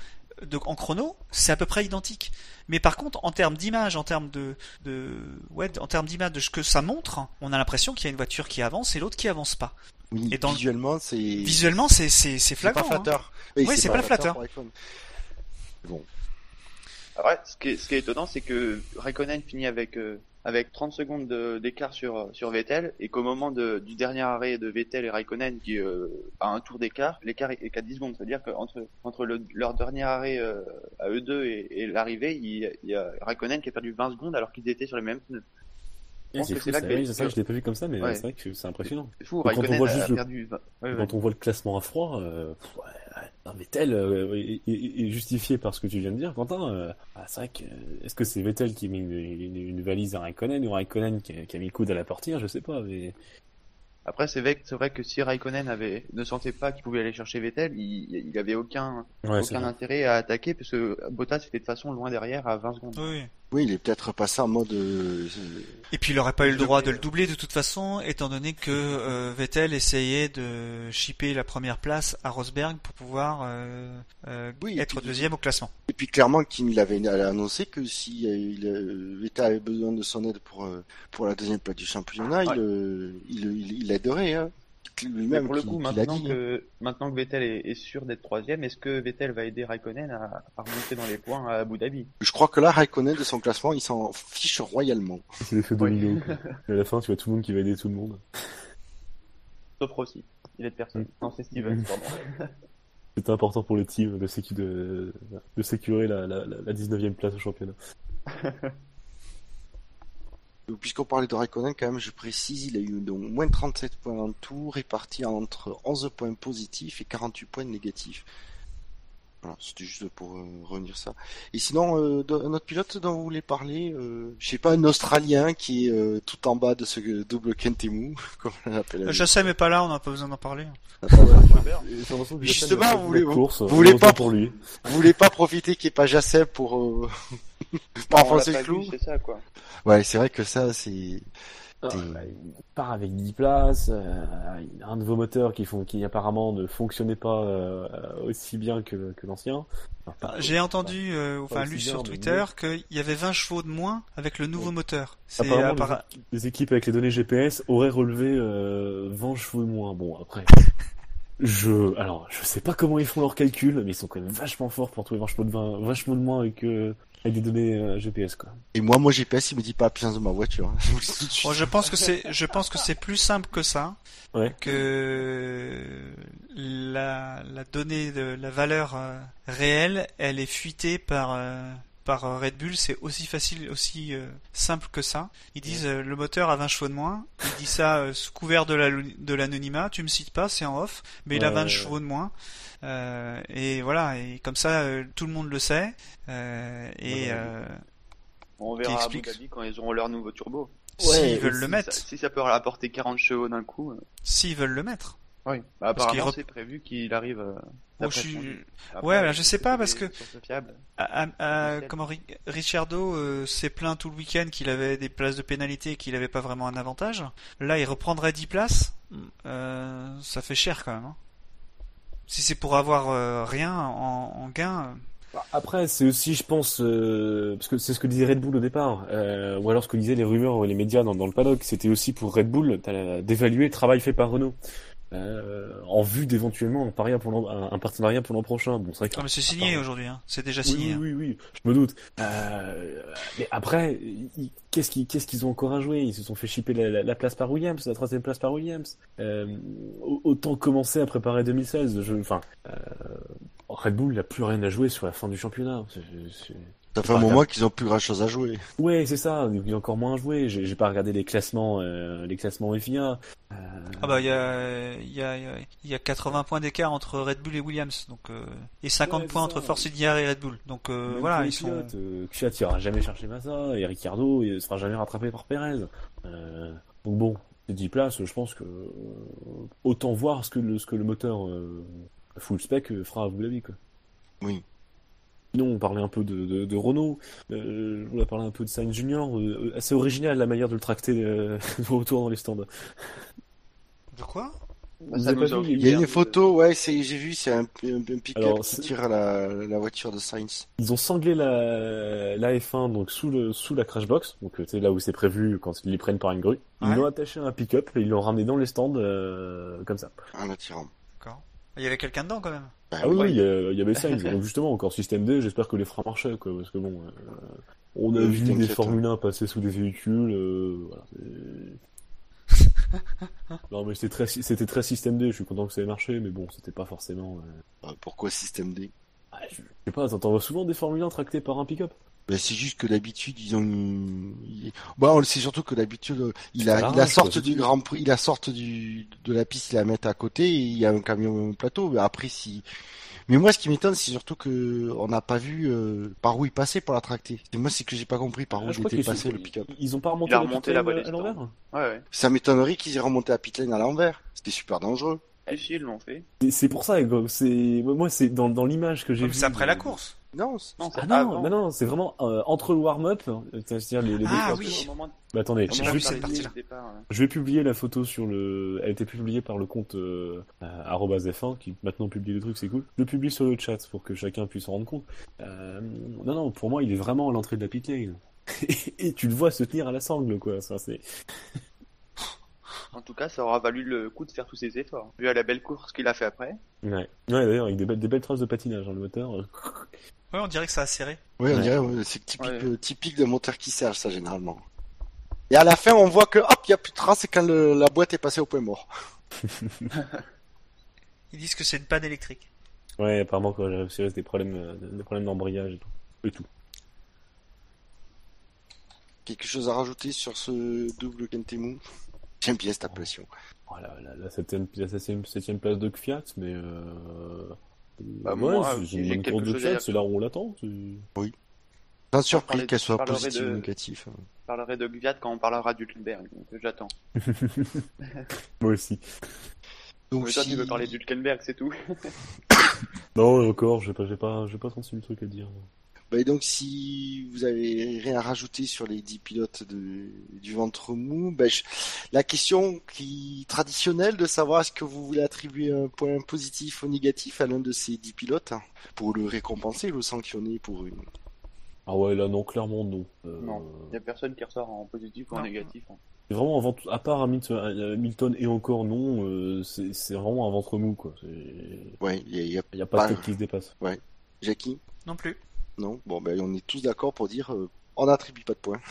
de, en chrono, c'est à peu près identique. Mais par contre, en termes d'image, en termes de, de, ouais, en termes d'image de ce que ça montre, on a l'impression qu'il y a une voiture qui avance et l'autre qui avance pas. Oui, Et dans le- visuellement, c'est Visuellement, c'est c'est c'est c'est pas flagrant. hein. flatteur. Oui, c'est pas flatteur. pour iPhone. Bon, Alors ouais, ce qui est, ce qui est étonnant, c'est que Raikkonen finit avec euh, avec 30 secondes de- d'écart sur sur Vettel et qu'au moment de, du dernier arrêt de Vettel et Raikkonen qui euh, a un tour d'écart, l'écart est, qu'à 10 secondes. C'est-à-dire qu'entre entre le, leur dernier arrêt euh, à eux deux et, et l'arrivée, il, y a- il y a Raikkonen qui a perdu 20 secondes alors qu'ils étaient sur les mêmes pneus. Pense c'est que fou, c'est là que- je l'ai pas vu comme ça, mais Ouais. c'est vrai que c'est impressionnant. Fou, quand on voit juste le- perdu. ouais, ouais. Quand on voit le classement à froid, euh, pff, Vettel euh, est, justifié par ce que tu viens de dire, Quentin. euh, ah, c'est vrai que euh, est-ce que c'est Vettel qui met une, une- une valise à Raikkonen ou Raikkonen qui a, qui a mis le coude à la portière Je sais pas. Mais... Après, c'est vrai, c'est vrai que si Raikkonen avait ne sentait pas qu'il pouvait aller chercher Vettel, il, il avait aucun Ouais, intérêt à attaquer parce que Bottas était de toute façon loin derrière à 20 secondes. Oui. Oui, il est peut-être passé en mode. euh, Et puis il aurait pas eu le droit de le doubler de toute façon, étant donné que euh, Vettel essayait de chipper la première place à Rosberg pour pouvoir euh, Oui, être puis- deuxième au classement. Et puis clairement, Kim il avait annoncé que si il, Vettel avait besoin de son aide pour pour la deuxième place du championnat, Ouais. il, il il il l'aiderait. Hein. Mais Lui-même pour le coup, qui l'a maintenant dit. hein. que maintenant que Vettel est, est sûr d'être troisième, est-ce que Vettel va aider Raikkonen à, à remonter dans les points à Abu Dhabi? Je crois que là, Raikkonen de son classement, il s'en fiche royalement. C'est l'effet domino. à la fin, tu vois tout le monde qui va aider tout le monde. Sauf Rossi, il est de personne. Mm. Non, c'est Steven, pardon. C'était important pour le team de, sécu de, de sécurer la, la, la 19e place au championnat. Puisqu'on parlait de Raikkonen, quand même, je précise, il a eu donc moins 37 points en tout, répartis entre 11 points positifs et 48 points négatifs. Voilà, c'était juste pour euh, revenir ça. Et sinon, euh, un autre pilote dont vous voulez parler, euh, je sais pas, un Australien qui est euh, tout en bas de ce double Kentemu, comme on l'appelle. Je sais mais pas là, on n'a pas besoin d'en parler. Justement, vous voulez- vous pas pour lui. Vous voulez pas profiter qu'il n'y ait pas Jacep pour, euh, pas enfoncer le clou c'est ça quoi. Ouais, c'est vrai que ça, c'est Ah, bah, il part avec 10 places, euh, un nouveau moteur qui, font, qui apparemment ne fonctionnait pas euh, aussi bien que, que l'ancien. Enfin, pas- J'ai entendu, euh, enfin lu bien, sur mais Twitter qu'il y avait 20 chevaux de moins avec le nouveau moteur. C'est Apparemment, appara- les, les équipes avec les données GPS auraient relevé euh, 20 chevaux de moins. Bon, après, je, alors, je sais pas comment ils font leurs calculs, mais ils sont quand même vachement forts pour trouver 20 chevaux de, 20, 20 chevaux de moins avec, euh, avec des données euh, GPS, quoi. Et moi, mon GPS, il me dit pas la puissance de ma voiture. Bon, je pense que c'est, je pense que c'est plus simple que ça, Ouais. que la, la donnée de la valeur euh, réelle, elle est fuitée par euh, par euh, Red Bull. C'est aussi facile, aussi euh, simple que ça. Ils disent euh, le moteur a 20 chevaux de moins. Ils disent ça euh, sous couvert de la de l'anonymat. Tu me cites pas, c'est en off, mais il a Ouais, 20 ouais, chevaux de moins. Euh, et voilà, et comme ça, euh, tout le monde le sait. Euh, et Ouais. euh, On verra à explique. Abu Dhabi quand ils auront leur nouveau turbo. s'ils veulent Si le mettre, ça- si ça peut rapporter 40 chevaux d'un coup. euh, s'ils veulent le mettre. Oui. Bah, Parce qu'il apparemment, rep- c'est prévu qu'il arrive. euh, Bon, je suis- après, Ouais, voilà, je sais pas, c'est parce que-. À- à- comment Ri- Ricciardo euh, s'est plaint tout le week-end qu'il avait des places de pénalité et qu'il avait pas vraiment un avantage. Là, il reprendrait 10 places. Euh, ça fait cher quand même. hein. Si c'est pour avoir euh, rien en, en gain, euh, Bah, Après, c'est aussi, je pense, euh, parce que c'est ce que disait Red Bull au départ, euh, ou alors ce que disaient les rumeurs et les médias dans, dans le paddock, c'était aussi pour Red Bull t'as- d'évaluer le travail fait par Renault, euh, en vue d'éventuellement un, paria pour l'an- un, un partenariat pour l'an prochain. Bon, c'est vrai que ah, mais c'est signé Attends. aujourd'hui. Hein. C'est déjà signé. oui, hein. oui, oui, je me doute. Euh, mais après, qu'est-ce qu'ils ont encore à jouer? Ils se sont fait chipper la, la- la place par Williams, la troisième place par Williams. Euh, au- autant commencer à préparer 2016. Je, enfin, Red Bull n'a plus rien à jouer sur la fin du championnat. Ça fait un moment qu'ils ont plus grand chose à jouer. Ouais, c'est ça. Il y a encore moins à jouer. J'ai j'ai pas regardé les classements, euh, les classements FIA. Euh, Ah bah il y a, il y, a, il y a 80 points d'écart entre Red Bull et Williams, donc euh, et 50 Ouais, points entre. Force India et Red Bull. Donc euh, voilà, ils sont. Kvyat ira jamais chercher Massa et Ricciardo il sera jamais rattrapé par Perez. Euh, donc bon, ces 10 places, je pense que autant voir ce que le, ce que le moteur euh, full spec fera à Abu Dhabi quoi. Oui. Sinon, on parlait un peu de, de, de Renault, euh, je voulais parler un peu de Sainz Junior, euh, assez original la manière de le tracter euh, de retour dans les stands. De quoi? Bah, ça nous a vu, Il y a une photo, ouais, c'est, j'ai vu, c'est un, un, un pick-up qui c'est- tire la, la voiture de Sainz. Ils ont sanglé la, la F1 donc sous le sous la crash box, donc sais là où c'est prévu quand ils les prennent par une grue. Ils Ouais. l'ont attaché à un pick-up et ils l'ont ramené dans les stands euh, comme ça. En attirant. Il y avait quelqu'un dedans quand même. Bah Ah oui, il y a- il y avait Sainz. donc justement encore système D. J'espère que les freins marchaient quoi, parce que bon, euh, on a vu des t'inquiète. Formule 1 passer sous des véhicules. euh, voilà, non mais c'était très c'était très système D. Je suis content que ça ait marché, mais bon, c'était pas forcément. euh, Euh, Pourquoi système D? ah, je je sais pas, t'en vois souvent des Formule 1 tractés par un pick-up? Ben, c'est juste que d'habitude ils ont une... Bon, on le sait surtout que d'habitude euh, il a, il a c'est sorte du. Grand Prix, il a sorte du de la piste, il la met à côté, et il y a un camion au plateau. Mais après si, mais moi ce qui m'étonne c'est surtout que on n'a pas vu euh, par où il passait pour la tracter. Et moi c'est que j'ai pas compris par où Ah, il était passé sont- le pick-up. Ils ont pas remonté Il a la remonté la à l'envers. Ouais, ouais. Ça m'étonnerait qu'ils aient remonté la pit lane à l'envers. C'était super dangereux. Et si, ils l'ont fait. C'est- pour ça, c'est moi c'est dans, dans l'image que j'ai c'est après la course. Non, c'est- Non, Ah non, non, non, c'est vraiment euh, entre le warm-up, euh, c'est-à-dire les, les Ah oui. Au moment de- Bah, attendez, je, vais, cette l'arrivée, partie-là. le départ, ouais. je vais publier la photo sur le. Elle a été publiée par le compte euh, euh, arobase F1 qui maintenant publie le truc, c'est cool. Je le publie sur le chat pour que chacun puisse s'en rendre compte. Euh, non, non, pour moi, il est vraiment à l'entrée de la pit lane. Et tu le vois se tenir à la sangle, quoi. Ça, c'est. En tout cas, ça aura valu le coup de faire tous ces efforts. Vu à la belle course qu'il a fait après. Ouais. Ouais, d'ailleurs, avec des belles, des belles traces de patinage, hein, le moteur. euh. Ouais, on dirait que ça a serré. Oui, on dirait, ouais, c'est typique, Ouais. euh, typique d'un moteur qui serge, ça, généralement. Et à la fin, on voit que, hop, il y a plus de traces, c'est quand le- la boîte est passée au point mort. Ils disent que c'est une panne électrique. Ouais, apparemment, quand j'ai réussi, des problèmes, euh, des problèmes d'embrayage et tout. Et tout. Quelque chose à rajouter sur ce double Kentemu J'aime bien cette appellation. Voilà, la, la septième, la septième, septième place de Kvyat, mais euh... Bah, moi, c'est- j'ai une course de chose à Kvyat, dire. c'est là où on l'attend. c'est- Pas surpris qu'elle soit positive ou négative. Je parlerai de Gviat quand on parlera d'Hülkenberg, donc euh, j'attends. Moi aussi. Donc, Mais toi, si... tu veux parler d'Hülkenberg, c'est tout. Non, encore, j'ai pas, j'ai pas, j'ai pas 36 000 trucs à dire. Bah, et donc si vous avez rien à rajouter sur les 10 pilotes de, du ventre mou, bah, je- la question qui traditionnelle de savoir est-ce que vous voulez attribuer un point positif ou négatif à l'un de ces 10 pilotes hein, pour le récompenser, le sanctionner pour une... Ah ouais, là non, clairement non. Euh, Non, il y a personne qui ressort en positif ou en Non. négatif. hein. C'est vraiment un ventre, à part Hamilton, euh, Hamilton et encore non, euh, c'est c'est vraiment un ventre mou quoi. Il Ouais, il y a, y a- y a pas de Ouais. tête qui se dépasse. Jackie? Non plus. Non Bon, ben on est tous d'accord pour dire euh, on n'attribue pas de points.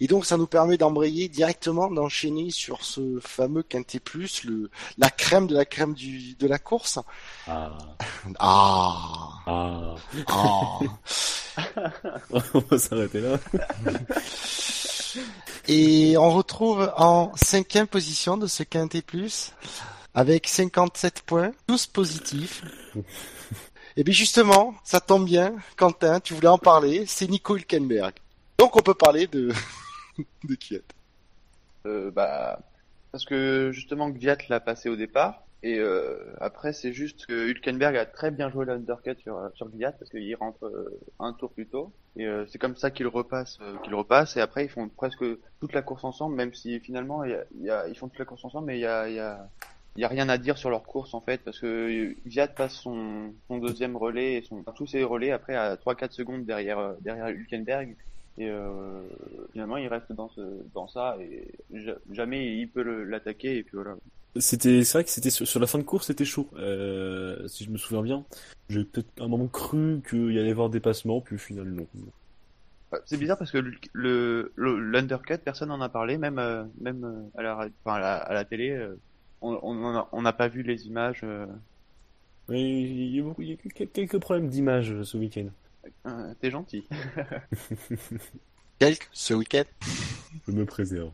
Et donc ça nous permet d'embrayer directement, d'enchaîner sur ce fameux quintet plus, le la crème de la crème du de la course. Ah, Ah, ah. ah. on va s'arrêter là. Et on retrouve en cinquième position de ce quintet plus avec 57 points, tous positifs. Et bien justement, ça tombe bien, Quentin, tu voulais en parler, c'est Nico Hülkenberg. Donc on peut parler de de Kvyat. Euh, bah, parce que justement Gviat l'a passé au départ. Et euh, après, c'est juste que Hülkenberg a très bien joué l'undercut sur, sur Gviat parce qu'il rentre euh, un tour plus tôt. Et euh, c'est comme ça qu'il repasse, euh, qu'il repasse. Et après, ils font presque toute la course ensemble, même si finalement, ils font toute la course ensemble, mais il y a, il y a rien à dire sur leur course en fait, parce que Gviat passe son, son deuxième relais et son, tous ses relais après à 3-4 secondes derrière, euh, derrière Hülkenberg. Et euh, finalement, il reste dans, ce, dans ça et ja- jamais il peut l'attaquer. Et puis voilà. C'était, c'est vrai que c'était sur, sur la fin de course, c'était chaud. Euh, si je me souviens bien, j'ai peut-être un moment cru qu'il y allait y avoir dépassement, puis au final non. Ouais, C'est bizarre parce que le l'undercut, personne n'en a parlé, même euh, même euh, à la ra- enfin, à la, à la télé, euh, on n'a pas vu les images. euh, Mais il y a, beaucoup, il y a eu quel- quelques problèmes d'image euh, ce week-end. euh, T'es gentil. Quelques ce week-end. Je me préserve.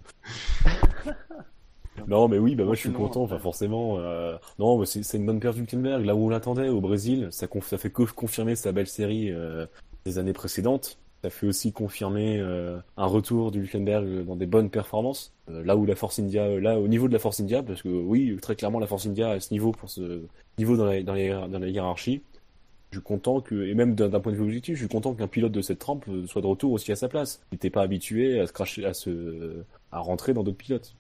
Non, mais oui, bah moi je suis content, enfin forcément. euh, Non, c'est une bonne perte d'Hülkenberg, là où on l'attendait au Brésil. Ça, conf- ça fait que confirmer sa belle série euh, des années précédentes. Ça fait aussi confirmer euh, un retour d'Hülkenberg dans des bonnes performances. Euh, là où la Force India, euh, là au niveau de la Force India, parce que oui, très clairement la Force India à ce niveau pour ce niveau dans la, hiérarchie. Je suis content que, et même d'un point de vue objectif, je suis content qu'un pilote de cette trempe euh, soit de retour aussi à sa place. Il n'était pas habitué à se cracher, à se, à rentrer dans d'autres pilotes.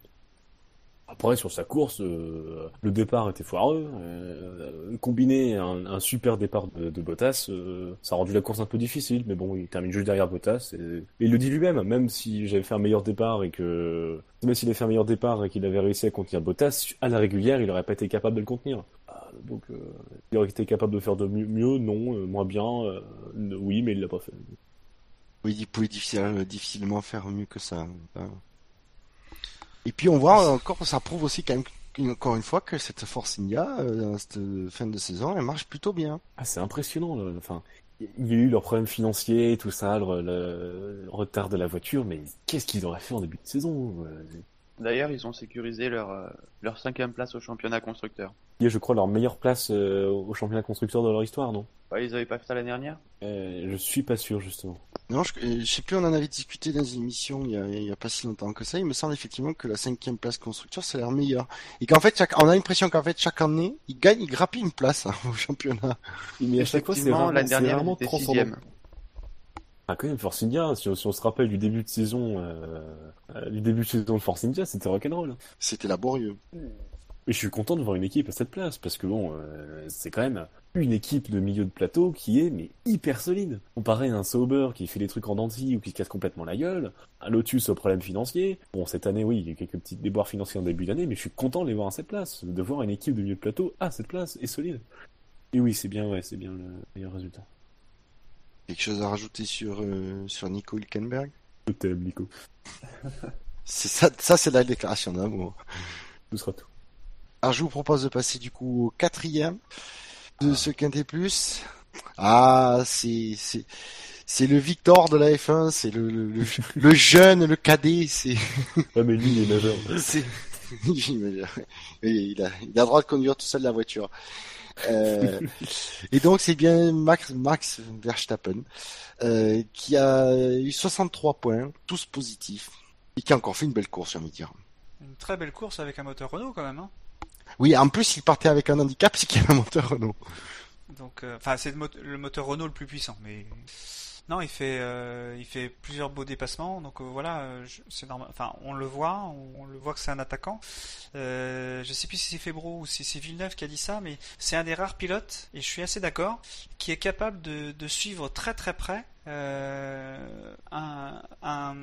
Après, sur sa course, euh, le départ était foireux. Euh, combiné un, un super départ de, Bottas, euh, ça a rendu la course un peu difficile. Mais bon, il termine juste derrière Bottas. Et, il le dit lui-même, même si j'avais fait un meilleur départ et que, même s'il avait fait un meilleur départ et qu'il avait réussi à contenir Bottas, à la régulière, il n'aurait pas été capable de le contenir. Ah, donc, euh, il aurait été capable de faire de mieux, mieux non, euh, moins bien, euh, oui, mais il l'a pas fait. Oui, il pouvait difficilement, difficilement faire mieux que ça. hein. Et puis on voit encore, ça prouve aussi quand même encore une fois que cette Force India, euh, cette fin de saison, elle marche plutôt bien. Ah, c'est impressionnant. là. Enfin, il y a eu leurs problèmes financiers, tout ça, le, le- le retard de la voiture, mais qu'est-ce qu'ils auraient fait en début de saison euh, D'ailleurs, ils ont sécurisé leur euh, leur cinquième place au championnat constructeur. Il y a, je crois, leur meilleure place euh, au championnat constructeur de leur histoire, non? Ouais, ils avaient pas fait ça l'année dernière? euh, Je suis pas sûr, justement. Non, je, euh, je sais plus, on en avait discuté dans une émission il y, a, il y a pas si longtemps que ça. Il me semble effectivement que la cinquième place constructeur, c'est leur meilleure. Et qu'en fait, chaque, on a l'impression qu'en fait, chaque année, ils gagnent, ils grappillent une place hein, au championnat. Mais à chaque fois, c'est l'année c'est dernière, étaient transcendant. sixième. Ah, quand même, Force India, si on, si on se rappelle du début de saison, euh, euh, du début de saison de Force India, c'était rock'n'roll. hein. C'était laborieux. Mais je suis content de voir une équipe à cette place, parce que bon, euh, c'est quand même une équipe de milieu de plateau qui est mais hyper solide. Comparé à un Sauber qui fait des trucs en dentille ou qui se casse complètement la gueule, un Lotus au problème financier. Bon, cette année, oui, il y a quelques petites déboires financiers en début d'année, mais je suis content de les voir à cette place, de voir une équipe de milieu de plateau à cette place et solide. Et oui, c'est bien, ouais, c'est bien le meilleur résultat. Quelque chose à rajouter sur, euh, sur Nico Hülkenberg? Je t'aime, Nico. C'est ça, ça c'est la déclaration d'amour. Ce sera tout. Alors je vous propose de passer du coup au quatrième de ce quintet plus. Ah, c'est c'est c'est le Victor de la F1, c'est le, le, le, le jeune, le cadet, c'est Ouais, mais lui, il est majeur. c'est il il a il a le droit de conduire tout seul la voiture. Euh, et donc c'est bien Max Max Verstappen euh, qui a eu 63 points, tous positifs, et qui a encore fait une belle course, j'ai envie de dire. Une très belle course avec un moteur Renault quand même. Hein. Oui, en plus il partait avec un handicap, c'est qu'il y avait un moteur Renault. Donc, euh, enfin, c'est le, mot- le moteur Renault le plus puissant, mais non, il fait, euh, il fait plusieurs beaux dépassements. Donc euh, voilà, c'est normal. Enfin, on le voit, on, le voit que c'est un attaquant. Euh, je sais plus si c'est Febro ou si c'est Villeneuve qui a dit ça, mais c'est un des rares pilotes, et je suis assez d'accord, qui est capable de suivre très très près euh, un, un,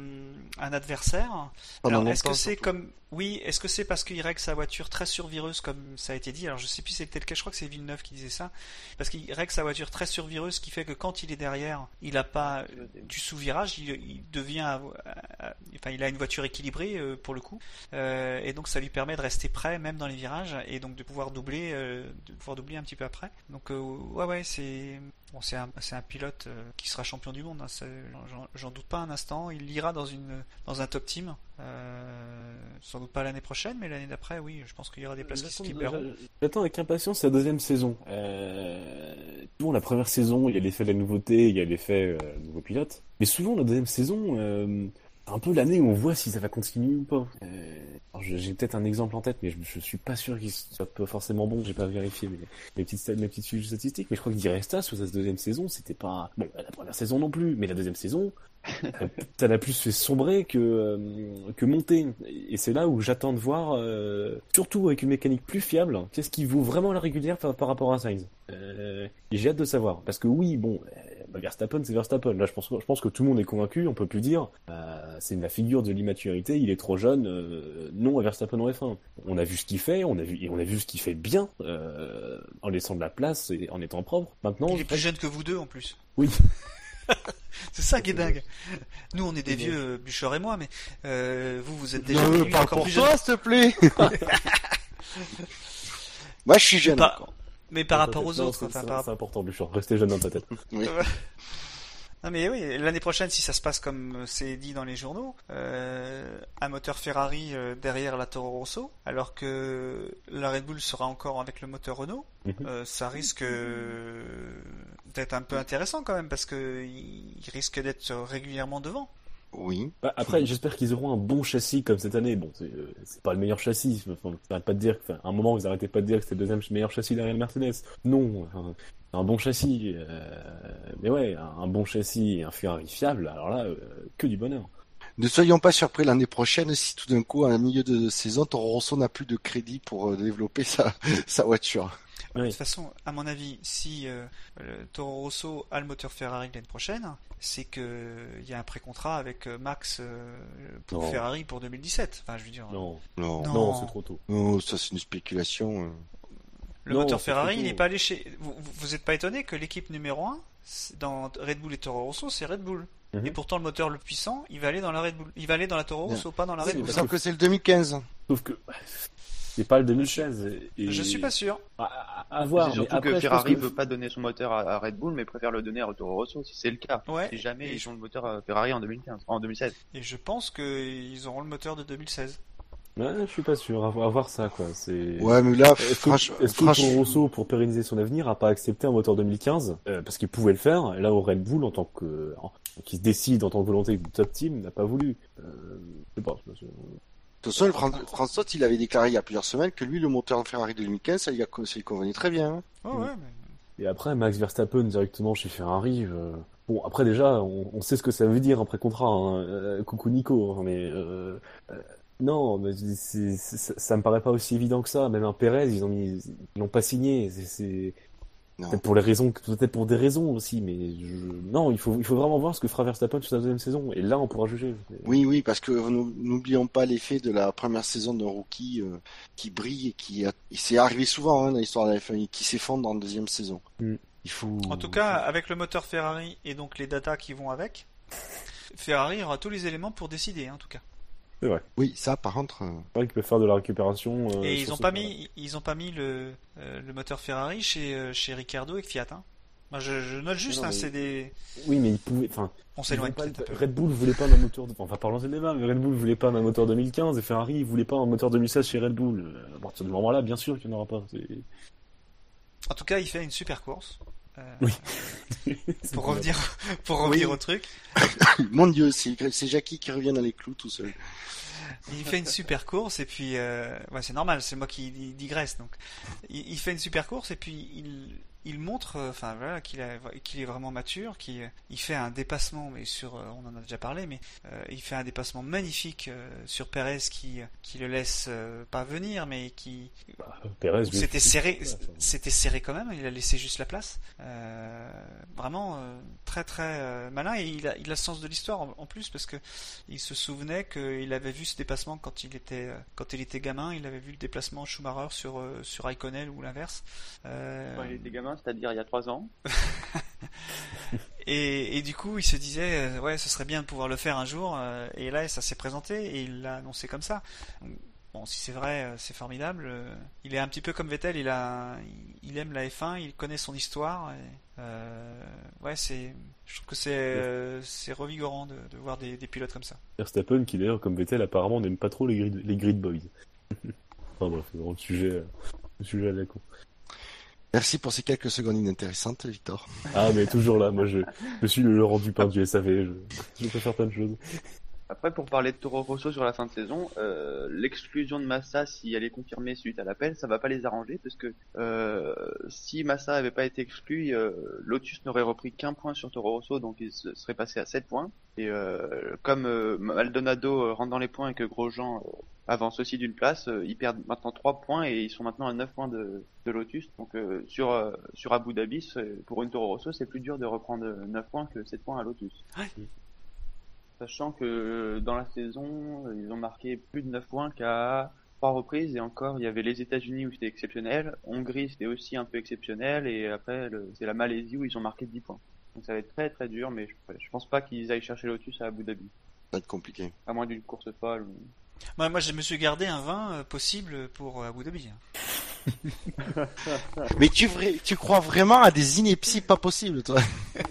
un adversaire. Alors, est-ce que c'est comme oui, est-ce que c'est parce qu'il règle sa voiture très survireuse comme ça a été dit? Alors je sais plus si c'était le cas, je crois que c'est Villeneuve qui disait ça, parce qu'il règle sa voiture très survireuse, ce qui fait que quand il est derrière, il a pas du sous-virage, il, il devient, euh, enfin il a une voiture équilibrée euh, pour le coup, euh, et donc ça lui permet de rester prêt même dans les virages et donc de pouvoir doubler, euh, de pouvoir doubler un petit peu après. Donc euh, ouais ouais c'est bon c'est un pilote euh, qui sera champion du monde, hein, j'en- doute pas un instant. Il ira dans une dans un top team, euh, sans doute pas l'année prochaine, mais l'année d'après oui, je pense qu'il y aura des places qui se libéreront. J'attends avec impatience la deuxième saison. Euh... Bon, la première saison, il y a l'effet de la nouveauté, il y a l'effet euh, nouveau pilote. Mais souvent, la deuxième saison, euh, un peu l'année où on voit si ça va continuer ou pas. Euh... J'ai peut-être un exemple en tête, mais je, je suis pas sûr qu'il soit pas forcément bon. J'ai pas vérifié mes, mes petites mes petites fiches statistiques, mais je crois que Diresta sur sa deuxième saison, c'était pas bon. La première saison non plus, mais la deuxième saison, ça l'a plus fait sombrer que euh, que monter. Et c'est là où j'attends de voir, euh, surtout avec une mécanique plus fiable, qu'est-ce qui vaut vraiment la régulière par, par rapport à Sainz. Euh, j'ai hâte de savoir, parce que oui, bon, euh, Verstappen, c'est Verstappen. Là, je pense, je pense que tout le monde est convaincu. On peut plus dire, euh, c'est la figure de l'immaturité. Il est trop jeune. euh, non à Verstappen en F1. On a vu ce qu'il fait, on a vu et on a vu ce qu'il fait bien euh, en laissant de la place et en étant propre. Maintenant, Il est je- plus jeune que vous deux en plus. oui. C'est ça qui est dingue. Nous, on est des vieux, Bûcheur et moi, mais euh, vous, vous êtes déjà Ne parle encore pour plus jeune. toi, s'il te plaît. Moi, je suis jeune Pas- encore. Mais par rapport aux autres, c'est- enfin, par c'est important, Bouchard. Restez jeune dans ta tête. Oui. Non mais oui, l'année prochaine, si ça se passe comme c'est dit dans les journaux, euh, un moteur Ferrari euh, derrière la Toro Rosso, alors que la Red Bull sera encore avec le moteur Renault, Mhm. euh, ça risque euh, d'être un peu intéressant quand même parce que il il risque d'être régulièrement devant. Oui. Bah, après, j'espère qu'ils auront un bon châssis comme cette année. Bon, c'est euh, pas le meilleur châssis. Enfin, pas de dire, que- enfin, à un moment, vous arrêtez pas de dire que c'était le deuxième meilleur châssis derrière le Mercedes. Non, enfin, un bon châssis. euh, mais ouais, un, un bon châssis et un Ferrari fiable. Alors là, euh, que du bonheur. Ne soyons pas surpris l'année prochaine si tout d'un coup, à un milieu de saison, Toro Rosso n'a plus de crédit pour développer sa, sa voiture. De Oui. toute façon, à mon avis, si euh, le Toro Rosso a le moteur Ferrari l'année prochaine, c'est que il y a un pré-contrat avec euh, Max euh, pour Non. Ferrari pour 2017. Enfin, je veux dire, Non, Non. Non. non, c'est trop tôt. Oh, ça c'est une spéculation. Le Non, moteur Ferrari, il n'est pas allé chez. Vous, vous- vous êtes pas étonné que l'équipe numéro 1 dans Red Bull et Toro Rosso, c'est Red Bull. Mhm. Et pourtant, le moteur le puissant, il va aller dans la Red Bull. Il va aller dans la Toro. Rosso, pas dans la Red Bull. Sauf que c'est le 2015. Sauf que c'est pas le 2016. Et... Je suis pas sûr. À, voir. c'est mais surtout après, que Ferrari que- veut pas donner son moteur à, Red Bull, mais préfère le donner à Toro Rosso si c'est le cas. Ouais. Si jamais Et ils je- ont le moteur à Ferrari en 2015, en 2016. Et je pense qu'ils auront le moteur de 2016. Ouais, je suis pas sûr. À voir, à voir ça, quoi. C'est. Ouais, mais là, Est-ce que, franch- est-ce que Toro Rosso, pour pérenniser son avenir, a pas accepté un moteur 2015 euh, parce qu'il pouvait le faire. Et là, au Red Bull, en tant que, qui se décide en tant que volonté du top team, n'a pas voulu. Euh, je sais pas. je- je- De toute façon, Fran- François, il avait déclaré il y a plusieurs semaines que lui, le moteur Ferrari 2015, ça lui, a- ça lui convenait très bien. hein. Oh, Mm. ouais, mais... Et après, Max Verstappen directement chez Ferrari. euh, Bon, après déjà, on, on sait ce que ça veut dire après contrat. Hein. Euh, coucou Nico, hein, mais euh, euh, non, mais ça, ça me paraît pas aussi évident que ça. Même un Perez, ils ont mis, ils l'ont pas signé. C'est-. Peut-être pour les raisons, peut-être pour des raisons aussi, mais je... non, il faut, il faut vraiment voir ce que fera Verstappen sur sa deuxième saison. Et là, on pourra juger. Oui, oui, parce que nous- n'oublions pas l'effet de la première saison d'un rookie euh, qui brille et qui a... c'est arrivé souvent hein, dans l'histoire de la F1 et qui s'effondre en deuxième saison. Mm. Il faut. En tout cas, avec le moteur Ferrari et donc les datas qui vont avec, Ferrari aura tous les éléments pour décider, hein, en tout cas. Oui, ça, par contre. euh, C'est vrai qu'ils peuvent faire de la récupération. euh, Et ils sur ont ce pas mis, ils ont pas mis le, euh, le moteur Ferrari chez, euh, chez Ricardo et Fiat. Hein. Moi, je, je note juste, Non, hein, mais- c'est des. Oui, mais ils pouvaient. Enfin, On s'éloigne pas- un. Red Bull voulait pas d'un moteur, de... enfin, on va pas relancer le débat, mais Red Bull voulait pas d'un moteur 2015 et Ferrari voulait pas un moteur 2016 chez Red Bull. À partir du moment-là, bien sûr qu'il n'y en aura pas. En tout cas, il fait une super course. Euh, Oui. pour revenir, pour revenir Oui. au truc, Mon Dieu, c'est Jackie qui revient dans les clous tout seul. il fait une super course et puis, euh, ouais, c'est normal, c'est moi qui di- digresse donc. Il, il fait une super course et puis il, il montre, euh, enfin voilà, qu'il est vraiment mature, qu'il il fait un dépassement, mais sur, euh, on en a déjà parlé, mais euh, il fait un dépassement magnifique sur Perez qui qui le laisse pas venir, mais qui bah, Perez, c'était serré, c'était serré quand même. Il a laissé juste la place. vraiment très très malin et il a il a le sens de l'histoire en, plus parce que il se souvenait qu'il avait vu ce dépassement quand il était quand il était gamin. Il avait vu le déplacement Schumacher sur sur Iconel ou l'inverse. Quand il était gamin c'est-à-dire il y a trois ans. et, du coup, il se disait, euh, ouais, ce serait bien de pouvoir le faire un jour. Euh, et là, ça s'est présenté et il l'a annoncé comme ça. Bon, si c'est vrai, euh, c'est formidable. Il est un petit peu comme Vettel, il a, il aime la F1, il connaît son histoire. ouais, c'est, je trouve que c'est, c'est revigorant de, voir des, pilotes comme ça. Verstappen, qui d'ailleurs, comme Vettel, apparemment n'aime pas trop les grid, les grid boys. enfin bref, le sujet, le sujet à la con. Merci pour ces quelques secondes inintéressantes, Victor. Ah, mais toujours là, moi je, je suis le Laurent Dupin du SAV, je, je peux faire plein de choses. Après, pour parler de Toro Rosso sur la fin de saison, euh, l'exclusion de Massa, si elle est confirmée suite à l'appel, ça va pas les arranger parce que euh, si Massa avait pas été exclu, euh, Lotus n'aurait repris qu'un point sur Toro Rosso, donc il serait passé à 7 points. Et euh, comme euh, Maldonado rentre dans les points et que Grosjean avance aussi d'une place, ils perdent maintenant 3 points et ils sont maintenant à 9 points de, Lotus. Donc sur sur Abu Dhabi, pour une Toro Rosso, c'est plus dur de reprendre 9 points que 7 points à Lotus. Sachant que euh, dans la saison, euh, ils ont marqué plus de 9 points qu'à trois reprises, et encore, il y avait les États-Unis où c'était exceptionnel, Hongrie c'était aussi un peu exceptionnel, et après, c'est la Malaisie où ils ont marqué 10 points. Donc ça va être très très dur, mais je, pense pas qu'ils aillent chercher Lotus à Abu Dhabi. Ça va être compliqué. À moins d'une course folle. Moi, moi, je me suis gardé un vin euh, possible pour Abu Dhabi. Mais tu, tu crois vraiment à des inepties pas possibles, toi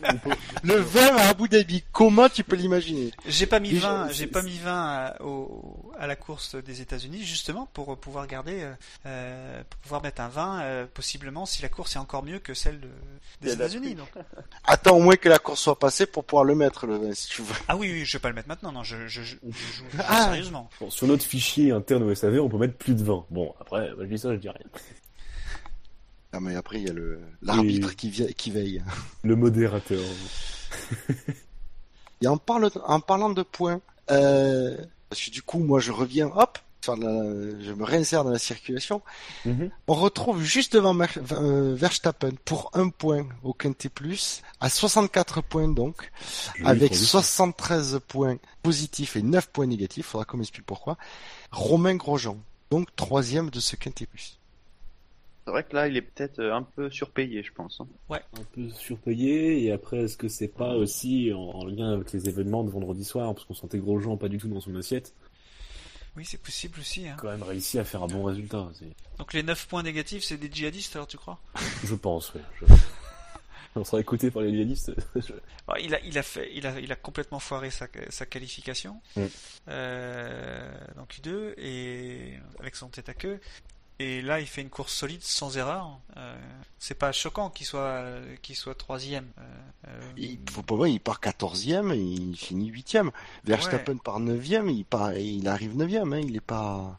Le vin à Abu Dhabi, comment tu peux l'imaginer? J'ai pas mis 20, j'ai pas mis 20 à, au, à la course des États-Unis justement pour pouvoir garder, euh, euh, pour pouvoir mettre un vin euh, possiblement si la course est encore mieux que celle des États-Unis. Attends au moins que la course soit passée pour pouvoir le mettre le vin si tu veux. Ah oui, oui, je vais pas le mettre maintenant, non, je, je, je, joue, ah. sérieusement. sur notre fichier interne au SAV, on peut mettre plus de 20. Bon, après, je dis ça, je dis rien. Ah mais après il y a le l'arbitre qui, qui veille. Le modérateur. Et en, parle, en parlant de points, euh, parce que du coup moi je reviens, hop, je me réinsère dans la circulation. Mhm. On retrouve juste devant euh, Verstappen pour un point au Quintet Plus, à 64 points donc, avec 73 points positifs et 9 points négatifs. Faudra qu'on m'explique pourquoi. Romain Grosjean, donc troisième de ce Quintet Plus. C'est vrai que là, il est peut-être euh, un peu surpayé, je pense. Hein. Ouais. Un peu surpayé, et après, est-ce que c'est pas aussi en, lien avec les événements de vendredi soir, parce qu'on sentait Grosjean pas du tout dans son assiette? Oui, c'est possible aussi. Hein. Quand même réussi à faire un bon résultat. Donc les 9 points négatifs, c'est des djihadistes, alors tu crois? Je pense, oui. On sera écouté par les djihadistes. il, a, il, a fait, il, a, il a complètement foiré sa, sa qualification. Mm. Euh, donc U2, et avec son tête à queue. Et là, il fait une course solide, sans erreur. Euh, c'est pas choquant qu'il soit qu'il soit troisième. Euh, euh, il faut pas voir, il part quatorzième, il finit huitième. Verstappen part neuvième, il part, il arrive neuvième. Hein, il est pas.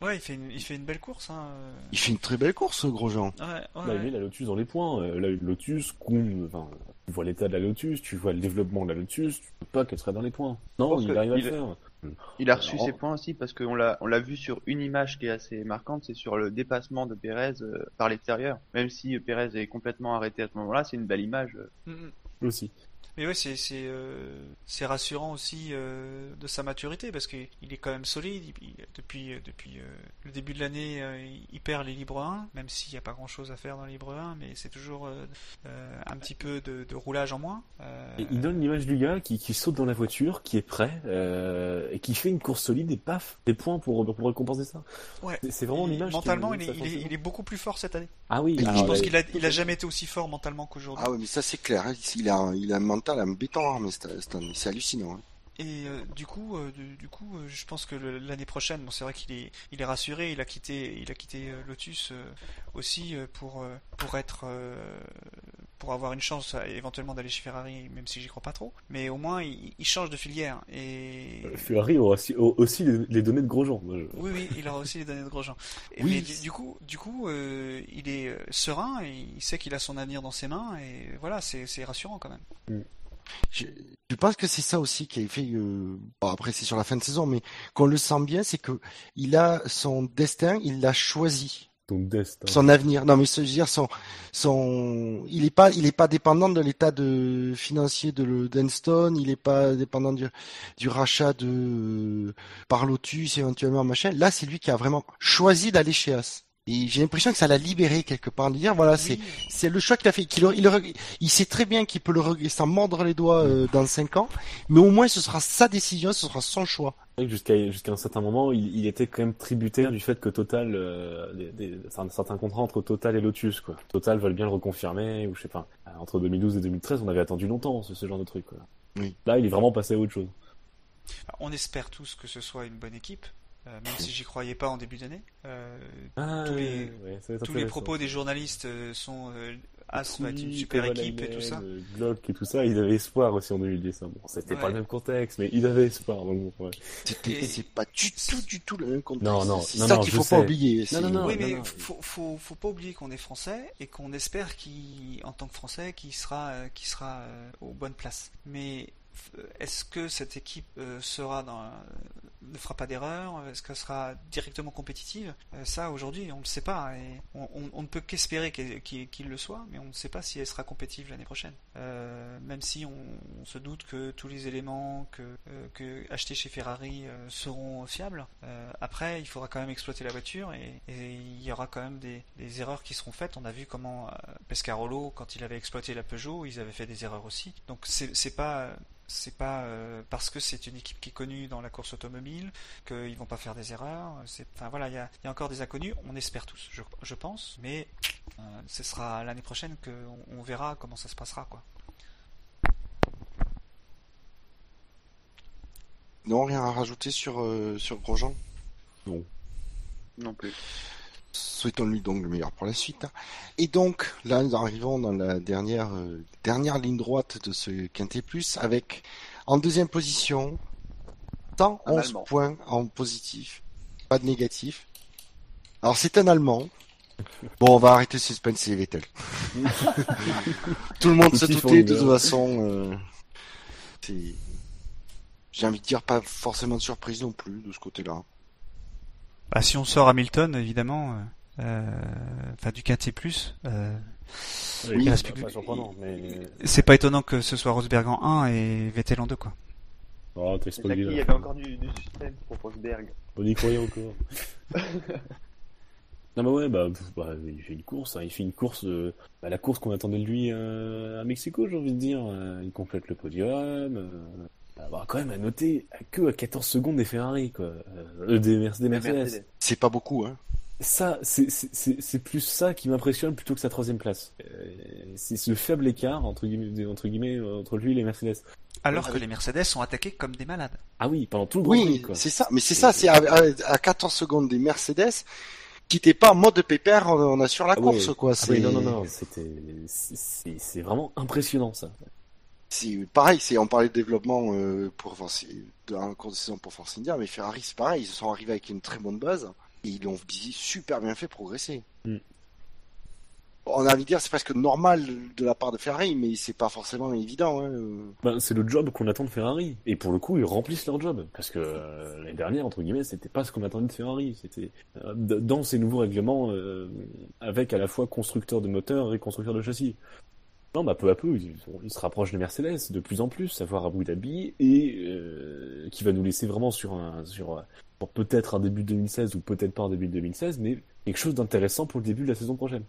Ouais, il fait une, il fait une belle course. Hein. Il fait une très belle course, Grosjean. Ouais, ouais, bah, il la Lotus dans les points. Là, Lotus, enfin, tu vois l'état de la Lotus, tu vois le développement de la Lotus, tu peux pas qu'elle serait dans les points. Non, il arrive à le faire. Il a reçu ses points aussi parce qu'on l'a on l'a vu sur une image qui est assez marquante, c'est sur le dépassement de Pérez euh, par l'extérieur. Même si Pérez est complètement arrêté à ce moment-là, c'est une belle image. Mm, mm. Aussi. Mais ouais, c'est c'est euh, c'est rassurant aussi euh, de sa maturité parce qu'il est quand même solide. depuis depuis le début de l'année, il perd les libres 1, même s'il n'y a pas grand chose à faire dans les libres 1, mais c'est toujours un petit peu de, de roulage en moins. il donne l'image du gars qui, qui saute dans la voiture, qui est prêt et qui fait une course solide et paf, des points pour pour récompenser ça. Ouais. C'est vraiment l'image. Mentalement, il est, il, est, il est, beaucoup plus fort cette année. Ah oui. je pense qu'il a il a jamais été aussi fort mentalement qu'aujourd'hui. Ah oui, mais ça c'est clair. Hein. Il a il a c'est hallucinant. Hein. Et euh, du coup, euh, du, coup, euh, je pense que l'année prochaine, bon, c'est vrai qu'il est, il est rassuré. Il a quitté, il a quitté Lotus aussi pour pour être pour avoir une chance éventuellement d'aller chez Ferrari, même si j'y crois pas trop. Mais au moins, il, il change de filière. Et Ferrari aura aussi, aussi les, les données de Grosjean. Moi, je- oui, oui, il aura aussi les données de Grosjean. Et Oui. Mais du, du coup, du coup, euh, il est serein, et il sait qu'il a son avenir dans ses mains, et voilà, c'est c'est rassurant quand même. Je, je pense que c'est ça aussi qui a fait. Euh... Bon, après, c'est sur la fin de saison, mais qu'on le sent bien, c'est que il a son destin, il l'a choisi, Donc Dest. hein. son avenir. Non, mais je veux dire, son, son, il est pas, il est pas dépendant de l'état de financier de le d'Enston, il est pas dépendant du, du rachat de par Lotus éventuellement machin. Là, c'est lui qui a vraiment choisi d'aller chez As. Et j'ai l'impression que ça l'a libéré quelque part, de dire voilà, c'est Oui. c'est le choix qu'il a fait. Qu'il il, il sait très bien qu'il peut le regretter sans mordre les doigts euh, dans cinq ans, mais au moins ce sera sa décision, ce sera son choix. Jusqu'à jusqu'à un certain moment, il, il était quand même tributaire du fait que Total, euh, des, des- un certain contrat entre Total et Lotus, quoi. Total veulent bien le reconfirmer, ou je sais pas. Entre 2012 et 2013, on avait attendu longtemps ce, ce genre de truc, quoi. Oui. Là, il est vraiment passé à autre chose. On espère tous que ce soit une bonne équipe, euh, même si j'y croyais pas en début d'année. Euh, Ah, Tous les- ouais, ça va être tous les intéressant. propos des journalistes euh, sont euh, As va être une super équipe et tout ça. Glock et tout ça, ils avaient espoir aussi en 2010. hein. Bon, c'était pas Ouais. le même contexte, mais ils avaient espoir. Donc, ouais. C'est pas du tout, du tout le même contexte. Non, non, c'est non, ça non, qu'il faut sais. pas oublier. c'est- non, non, oui, non, mais non. faut, faut, faut pas oublier qu'on est français et qu'on espère qu'il, en tant que français, qu'il sera, euh, qu'il sera euh, aux bonnes places. Mais est-ce que cette équipe euh, sera dans, euh, ne fera pas d'erreur Est-ce qu'elle sera directement compétitive? Euh, Ça, aujourd'hui, on ne le sait pas. Et on, ne peut qu'espérer qu'il le soit, mais on ne sait pas si elle sera compétitive l'année prochaine. Euh, même si on, se doute que tous les éléments que, euh, que achetés chez Ferrari euh, seront fiables. Euh, après, il faudra quand même exploiter la voiture et, il y aura quand même des, erreurs qui seront faites. On a vu comment euh, Pescarolo, quand il avait exploité la Peugeot, ils avaient fait des erreurs aussi. Donc c'est pas pas euh, parce que c'est une équipe qui est connue dans la course automobile qu'ils vont pas faire des erreurs. C'est enfin voilà, il y a, il y a encore des inconnus. On espère tous, je, je pense, mais euh, ce sera l'année prochaine que on, on verra comment ça se passera quoi. Non, rien à rajouter sur, euh, sur Grosjean? Non plus. Souhaitons-lui donc le meilleur pour la suite. hein. Et donc, là, nous arrivons dans la dernière, euh, dernière ligne droite de ce Quintet Plus avec, en deuxième position, 111 Un Allemand. points en positif. Pas de négatif. Alors, c'est un Allemand. Bon, on va arrêter le suspense, c'est Vettel. Tout le monde se doutait, de toute façon. euh. J'ai envie de dire pas forcément de surprise non plus de ce côté-là. Bah, si on sort Hamilton, évidemment, euh, euh, enfin du quintet plus, euh, Oui, il c'est reste pas, mais. c'est pas étonnant que ce soit Rosberg en 1 et Vettel en 2 quoi. Oh, C'est spoilé, là qu'il y avait encore du, du suspense pour Rosberg. On y croyait encore. non, bah ouais, bah, bah, il fait une course, hein, il fait une course, euh, bah, la course qu'on attendait de lui euh, à Mexico, j'ai envie de dire. Euh, il complète le podium. Euh, bah, bah, quand même à noter que à 14 secondes des Ferrari, quoi. Euh, des, Mer- des Mercedes. Mercedes. C'est pas beaucoup, hein. Ça, c'est- plus ça qui m'impressionne plutôt que sa troisième place. Euh, c'est ce faible écart, entre guillemets, entre, guillemets, entre lui et les Mercedes. Alors que les Mercedes sont attaqués comme des malades. Ah oui, pendant tout le Oui, c'est ça. Mais c'est ça, c'est à, à- à 14 secondes des Mercedes qui n'étaient pas en mode pépère, on on assure la Ah course, ouais. quoi. Ah C'est oui, non, non, non, c'était, c'est- c'est c'est vraiment impressionnant, ça. c'est pareil, c'est on parlait de développement euh, pour Force, de un cours de saison pour Force India, mais Ferrari c'est pareil, ils sont arrivés avec une très bonne base ils l'ont super bien fait progresser. Mm. On a envie de dire c'est presque normal de la part de Ferrari, mais c'est pas forcément évident. Hein. Ben, c'est le job qu'on attend de Ferrari. Et pour le coup, ils remplissent leur job. Parce que euh, l'année dernière, entre guillemets, c'était pas ce qu'on attendait de Ferrari. C'était euh, dans ces nouveaux règlements, euh, avec à la fois constructeur de moteurs et constructeur de châssis. Non, bah peu à peu, ils, ils se rapprochent de Mercedes de plus en plus, savoir Abu Dhabi, et euh, qui va nous laisser vraiment sur un, sur, pour peut-être un début de 2016 ou peut-être pas un début de 2016, mais quelque chose d'intéressant pour le début de la saison prochaine.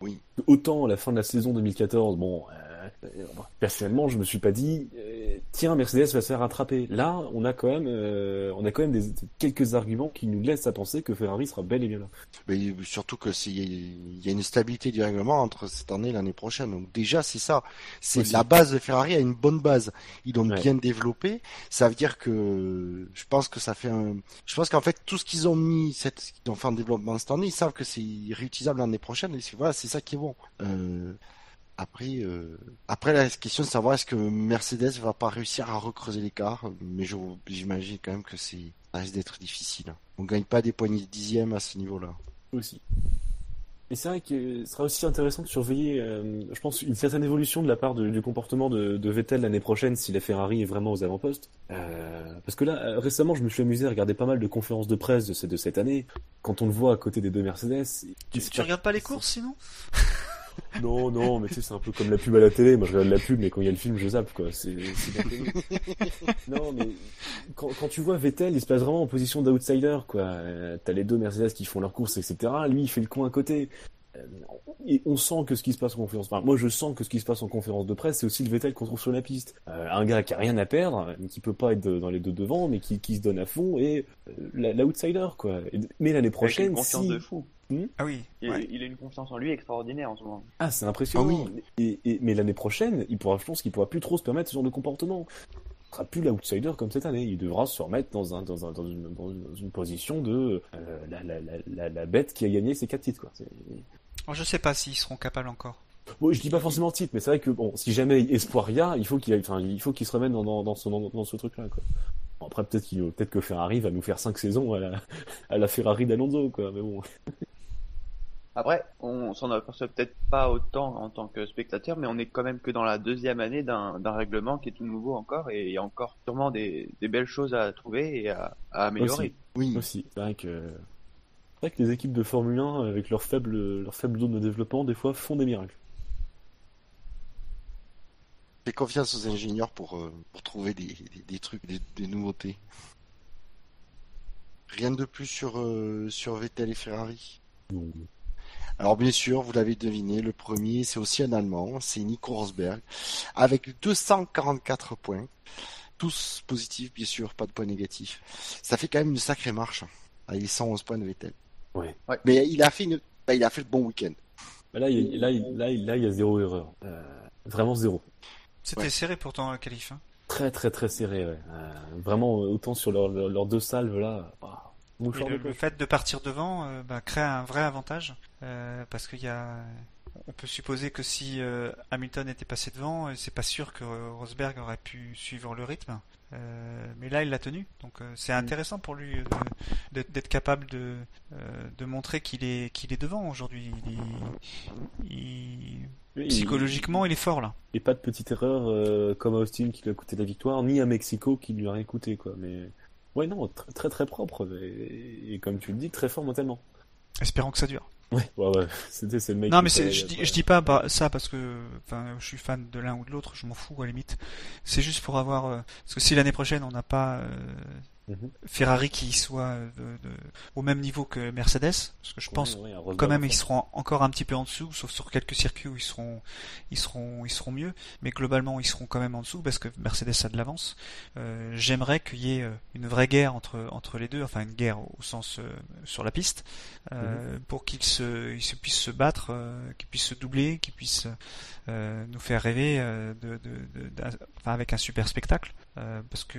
Oui. Autant à la fin de la saison 2014, bon, euh, euh, personnellement, je me suis pas dit, euh, tiens, Mercedes va se faire rattraper. Là, on a quand même, euh, on a quand même des, quelques arguments qui nous laissent à penser que Ferrari sera bel et bien là. Mais surtout que il y a une stabilité du règlement entre cette année et l'année prochaine. Donc déjà c'est ça, c'est la base de Ferrari a une bonne base. Ils l'ont Ouais. bien développé. Ça veut dire que je pense que ça fait un. Je pense qu'en fait tout ce qu'ils ont mis, cette... ce qu'ils ont fait en développement cette année, ils savent que c'est réutilisable l'année prochaine. Et voilà, c'est ça qui est bon. Euh... Après, euh, après la question de savoir est-ce que Mercedes va pas réussir à recreuser l'écart, mais j'imagine quand même que c'est, ça risque d'être difficile. On gagne pas des poignées de dixième à ce niveau-là. aussi. Et c'est vrai que ce sera aussi intéressant de surveiller, euh, je pense, une certaine évolution de la part de- du comportement de, de Vettel l'année prochaine si la Ferrari est vraiment aux avant-postes. Euh, parce que là, récemment, je me suis amusé à regarder pas mal de conférences de presse de cette année. Quand on le voit à côté des deux Mercedes, Tu, tu regardes pas les courses sinon? Non, non, mais tu sais, c'est un peu comme la pub à la télé. Moi, je regarde la pub, mais quand il y a le film, je zappe, quoi. C'est. Non, mais quand, quand tu vois Vettel, il se place vraiment en position d'outsider, quoi. Euh, T'as les deux Mercedes qui font leur course, etc. Lui, il fait le coin à côté. Euh, Et on sent que ce qui se passe en conférence, enfin, moi je sens que ce qui se passe en conférence de presse, c'est aussi le Vettel qu'on trouve sur la piste. Euh, un gars qui a rien à perdre, qui peut pas être dans les deux devants, mais qui, qui se donne à fond et euh, l'outsider quoi. Mais l'année Avec une prochaine, confiance si de fou. Ah oui. Il, ouais. il a une confiance en lui extraordinaire en ce moment. Ah, c'est impressionnant. Ah et, et- mais l'année prochaine, il pourra, je pense qu'il pourra plus trop se permettre ce genre de comportement. Il sera plus l'outsider comme cette année. Il devra se remettre dans, un, dans, un, dans, une, dans position de euh, la, la, la, la, la bête qui a gagné ses quatre titres. Quoi. Alors, je sais pas s'ils seront capables encore. Bon, je dis pas forcément titre, mais c'est vrai que bon, si jamais espoir y a, il faut qu'il enfin, il faut qu'il se remette dans, dans, dans ce, dans, dans ce truc-là. Quoi. Bon, après, peut-être qu'il, peut-être que Ferrari va nous faire cinq saisons à la, à la Ferrari d'Alonso, quoi. Mais bon. Après, on s'en aperçoit peut-être pas autant en tant que spectateur, mais on est quand même que dans la deuxième année d'un règlement qui est tout nouveau encore, et il y a encore sûrement des, des belles choses à trouver et à, à améliorer. Oui, Aussi, c'est vrai que c'est vrai que les équipes de Formule 1 avec leur faible leur faible zone de développement des fois font des miracles. fais confiance aux ingénieurs pour, euh, pour trouver des, des, des trucs, des, des nouveautés. Rien de plus sur, euh, sur Vettel et Ferrari. Donc, Alors bien sûr, vous l'avez deviné, le premier c'est aussi un Allemand, c'est Nico Rosberg, avec 244 points, tous positifs bien sûr, pas de points négatifs. Ça fait quand même une sacrée marche, avec les 111 points de Vettel. Ouais. Ouais. Mais il a fait une, bah, il a fait le bon week-end. bah là, il y a, là, il, là, il, là, il y a zéro erreur. Euh, vraiment zéro. C'était Ouais. serré pourtant la qualif. hein. Très très très serré. Ouais. Euh, vraiment autant sur leurs deux salves là. Ah, Le, fait de partir devant euh, bah, crée un vrai avantage euh, parce qu'il y a, on peut supposer que si euh, Hamilton était passé devant, euh, c'est pas sûr que euh, Rosberg aurait pu suivre le rythme. Euh, mais là, il l'a tenu, donc euh, c'est intéressant pour lui euh, d'être capable de, euh, de montrer qu'il est qu'il est devant aujourd'hui. Il il- psychologiquement, il est fort là. Et pas de petite erreur euh, comme à Austin qui lui a coûté la victoire, ni à Mexico qui lui a rien coûté quoi. Mais ouais non, tr- très très propre et, et comme tu le dis, très fort mentalement. Espérons que ça dure. Ouais, ouais, ouais. C'était c'est le mec. Non, mais je, dis, je dis pas bah, ça parce que je suis fan de l'un ou de l'autre, je m'en fous à la limite. C'est juste pour avoir. euh, parce que si l'année prochaine on n'a pas euh, Mhm. Ferrari qui soit euh, de- de- au même niveau que Mercedes, parce que je pense quand même ils seront encore un petit peu en dessous, sauf sur quelques circuits où ils seront, ils seront, ils seront mieux, mais globalement ils seront quand même en dessous parce que Mercedes a de l'avance. Euh, J'aimerais qu'il y ait euh, une vraie guerre entre entre les deux, enfin une guerre au sens euh, sur la piste, euh, pour qu'ils se, ils se puissent se battre, euh, qu'ils puissent se doubler, qu'ils puissent euh, nous faire rêver euh, de, de, de- enfin, avec un super spectacle, euh, parce que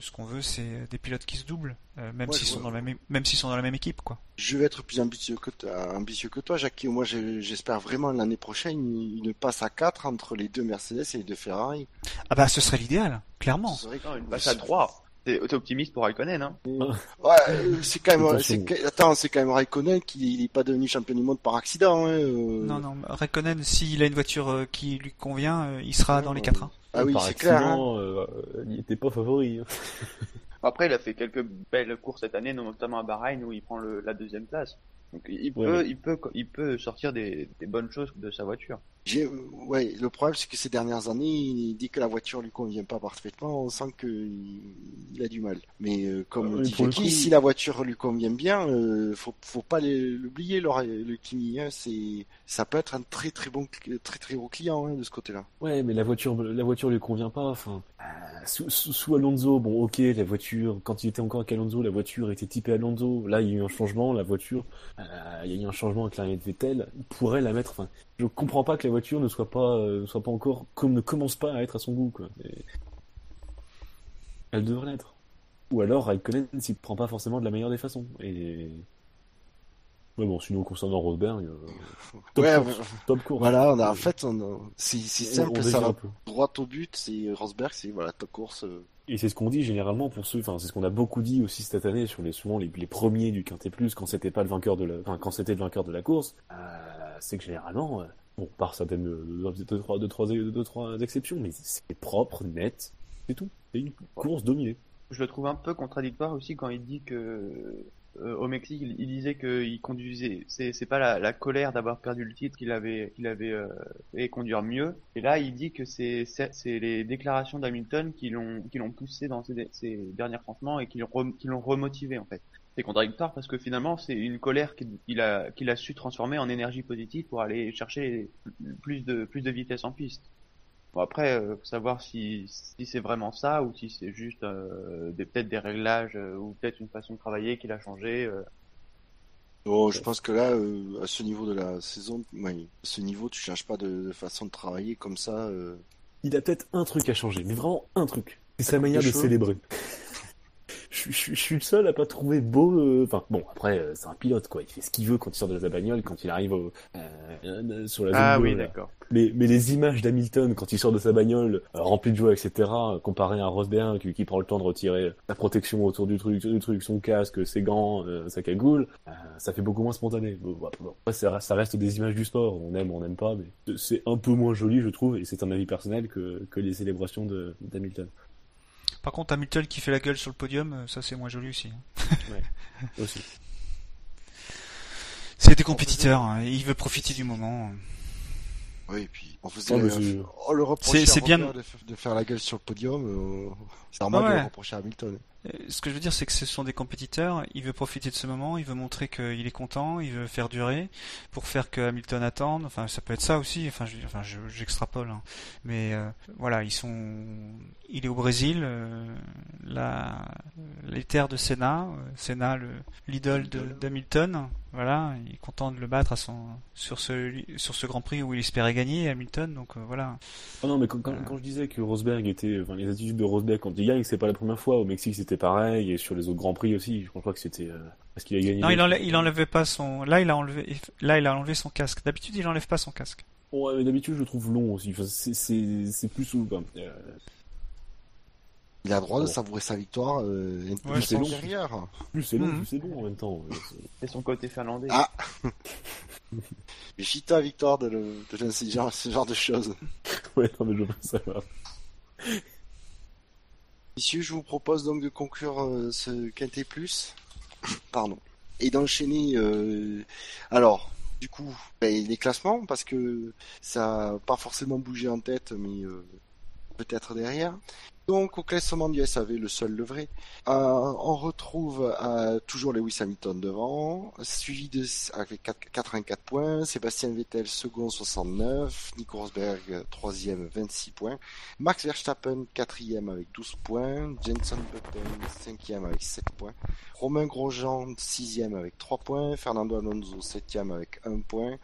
ce qu'on veut c'est des pilotes qui se doublent, euh, même s'ils sont vois. dans la même, même s'ils sont dans la même équipe, quoi. Je vais être plus ambitieux que toi, ambitieux que toi Jackie. Moi, je- j'espère vraiment l'année prochaine une passe à 4 entre les deux Mercedes et les deux Ferrari. Ah bah ce serait l'idéal, clairement. Ce serait- Non, une passe à 3. T'es optimiste pour Raikkonen, hein Ouais, euh, c'est quand même, c'est attends, c'est quand même Raikkonen qui n'est pas devenu champion du monde par accident. Hein, euh. Non, non, Raikkonen, s'il a une voiture euh, qui lui convient, euh, il sera dans les 4 1 Ah oui, Par c'est clair. hein. accident, euh, il était pas favori. hein. Après, il a fait quelques belles courses cette année, notamment à Bahreïn où il prend le, la deuxième place. Donc il Ouais, peut, mais- il peut, il peut sortir des, des bonnes choses de sa voiture. J'ai, ouais, le problème c'est que ces dernières années, il dit que la voiture lui convient pas parfaitement, on sent que il, a du mal. Mais euh, comme Euh, dit coup- si la voiture lui convient bien, euh, faut, faut pas l'oublier, le, le Kimi. Hein, c'est, ça peut être un très très bon, très très gros client hein, de ce côté-là. Ouais, mais la voiture, la voiture lui convient pas. Enfin, euh, sous, sous, sous Alonso, bon, ok, la voiture, quand il était encore avec Alonso, la voiture était typée Alonso. Là, il y a eu un changement, la voiture, euh, il y a eu un changement avec l'arrivée de Vettel. Il pourrait la mettre. Enfin, je comprends pas que la voiture ne soit pas, euh, soit pas encore, comme ne commence pas à être à son goût, quoi. Et- Elle devrait l'être. Ou alors Raikkonen s'y prend pas forcément de la meilleure des façons. Et Mais bon, sinon, concernant Rosberg, euh, top, Ouais, course, top course. Voilà, on a, en fait, on a- c'est c'est On- simple, ça va droit au but, c'est Rosberg, c'est voilà, top course. euh. Et c'est ce qu'on dit généralement pour ceux, enfin c'est ce qu'on a beaucoup dit aussi cette année sur les souvent les, les premiers du Quintet Plus quand c'était pas le vainqueur de la, enfin quand c'était le vainqueur de la course, euh, c'est que généralement, euh, bon par certaines euh, deux, deux, trois, deux, trois, deux, trois exceptions, mais c'est propre, net, c'est tout. C'est une course dominée. Je le trouve un peu contradictoire aussi quand il dit que euh, au Mexique, il, disait qu'il conduisait. C'est pas la, la colère d'avoir perdu le titre qu'il avait qu'il avait euh, fait conduire mieux. Et là, il dit que c'est les déclarations d'Hamilton qui l'ont poussé dans ses derniers affrontements et qui l'ont l'ont remotivé en fait. C'est contradictoire parce que finalement, c'est une colère qu'il il a a su transformer en énergie positive pour aller chercher plus de plus de vitesse en piste. Bon après, euh, faut savoir si, si c'est vraiment ça ou si c'est juste euh, des peut-être des réglages euh, ou peut-être une façon de travailler qu'il a changé. euh. Oh, je pense que là, euh, à ce niveau de la saison, ouais, à ce niveau, tu changes pas de, de façon de travailler comme ça. euh. Il a peut-être un truc à changer, mais vraiment un truc. C'est sa manière de célébrer. Je, je- je suis le seul à pas trouver beau. euh, Enfin bon, après euh, c'est un pilote quoi. Il fait ce qu'il veut quand il sort de la bagnole, quand il arrive au, euh, sur la zone Ah bleue, oui, d'accord. Mais, mais les images d'Hamilton quand il sort de sa bagnole, remplie de joie, etc., comparé à Rosberg qui, qui prend le temps de retirer la protection autour du truc, du truc son casque, ses gants, sa cagoule, ça fait beaucoup moins spontané. Bon, bon, bon. Après, ça, ça reste des images du sport, on aime, on n'aime pas, mais c'est un peu moins joli, je trouve, et c'est un avis personnel que, que les célébrations d'Hamilton. Par contre, Hamilton qui fait la gueule sur le podium, euh, ça c'est moins joli aussi. hein. Aussi. C'est des compétiteurs, hein, il veut profiter du moment. Oui, et puis on faisait Oh, euh, oh, le reprocher C'est- c'est bien- de, faire la gueule sur le podium. euh, c'est normal Ouais, de ouais. le reprocher à Hamilton. Euh, Ce que je veux dire, c'est que ce sont des compétiteurs. Il veut profiter de ce moment, il veut montrer qu'il est content, il veut faire durer pour faire que Hamilton attende. Enfin, ça peut être ça aussi. Enfin, je, enfin, je- j'extrapole. hein. Mais euh, voilà, ils sont. Il est au Brésil, euh, la, les terres de Senna, euh, Senna, le l'idole d'Hamilton. Voilà, il est content de le battre à son sur ce sur ce Grand Prix où il espérait gagner Hamilton. Donc euh, voilà. Ah non, mais quand, quand, quand je disais que Rosberg était, enfin, les attitudes de Rosberg quand il gagne, c'est pas la première fois. Au Mexique, c'était pareil, et sur les autres grands prix aussi. Je crois que c'était euh, parce qu'il a gagné. Non, il enlève, il enlevait pas son. Là, il a enlevé. Là, il a enlevé son casque. D'habitude, il enlève pas son casque. Ouais, mais d'habitude, je le trouve long aussi. Enfin, c'est, plus souvent. Euh, Il a le droit de savourer sa victoire euh, Ouais, plus c'est long. derrière. plus c'est long, plus c'est bon en même temps. C'est- son côté finlandais. Ah. Méfie-toi, Victoire, de, le, de lancer ce genre, ce genre de choses. Ouais, non, mais je veux savoir. Messieurs, je vous propose donc de conclure euh, ce Quintet Plus. Pardon. Et d'enchaîner. euh, Alors, du coup, ben, les classements, parce que ça n'a pas forcément bougé en tête, mais euh, peut-être derrière. Donc, au classement du SAV, le seul, le vrai, euh, on retrouve euh, toujours Lewis Hamilton devant, suivi de avec 4 84 points, Sébastien Vettel second 69, Nico Rosberg troisième 26 points, Max Verstappen quatrième avec 12 points, Jenson Button cinquième avec 7 points, Romain Grosjean sixième avec 3 points, Fernando Alonso septième avec 1 point.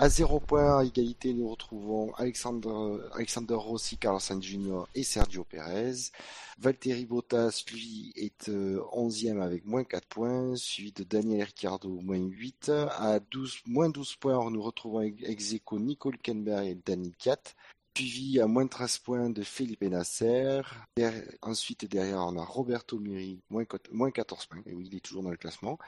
À 0 point à égalité, nous retrouvons Alexandre, Alexander Rossi, Carlos Sainz Jr. et Sergio Valtteri Bottas, lui, est euh, 11e avec moins 4 points, suivi de Daniel Ricciardo, moins 8. À 12, moins 12 points, nous retrouvons ex aequo Nico Hülkenberg et Danny Kiat. Suivi à moins 13 points de Felipe Nasser. Ensuite, derrière, on a Roberto Miri, moins, moins 14 points. Et oui, il est toujours dans le classement.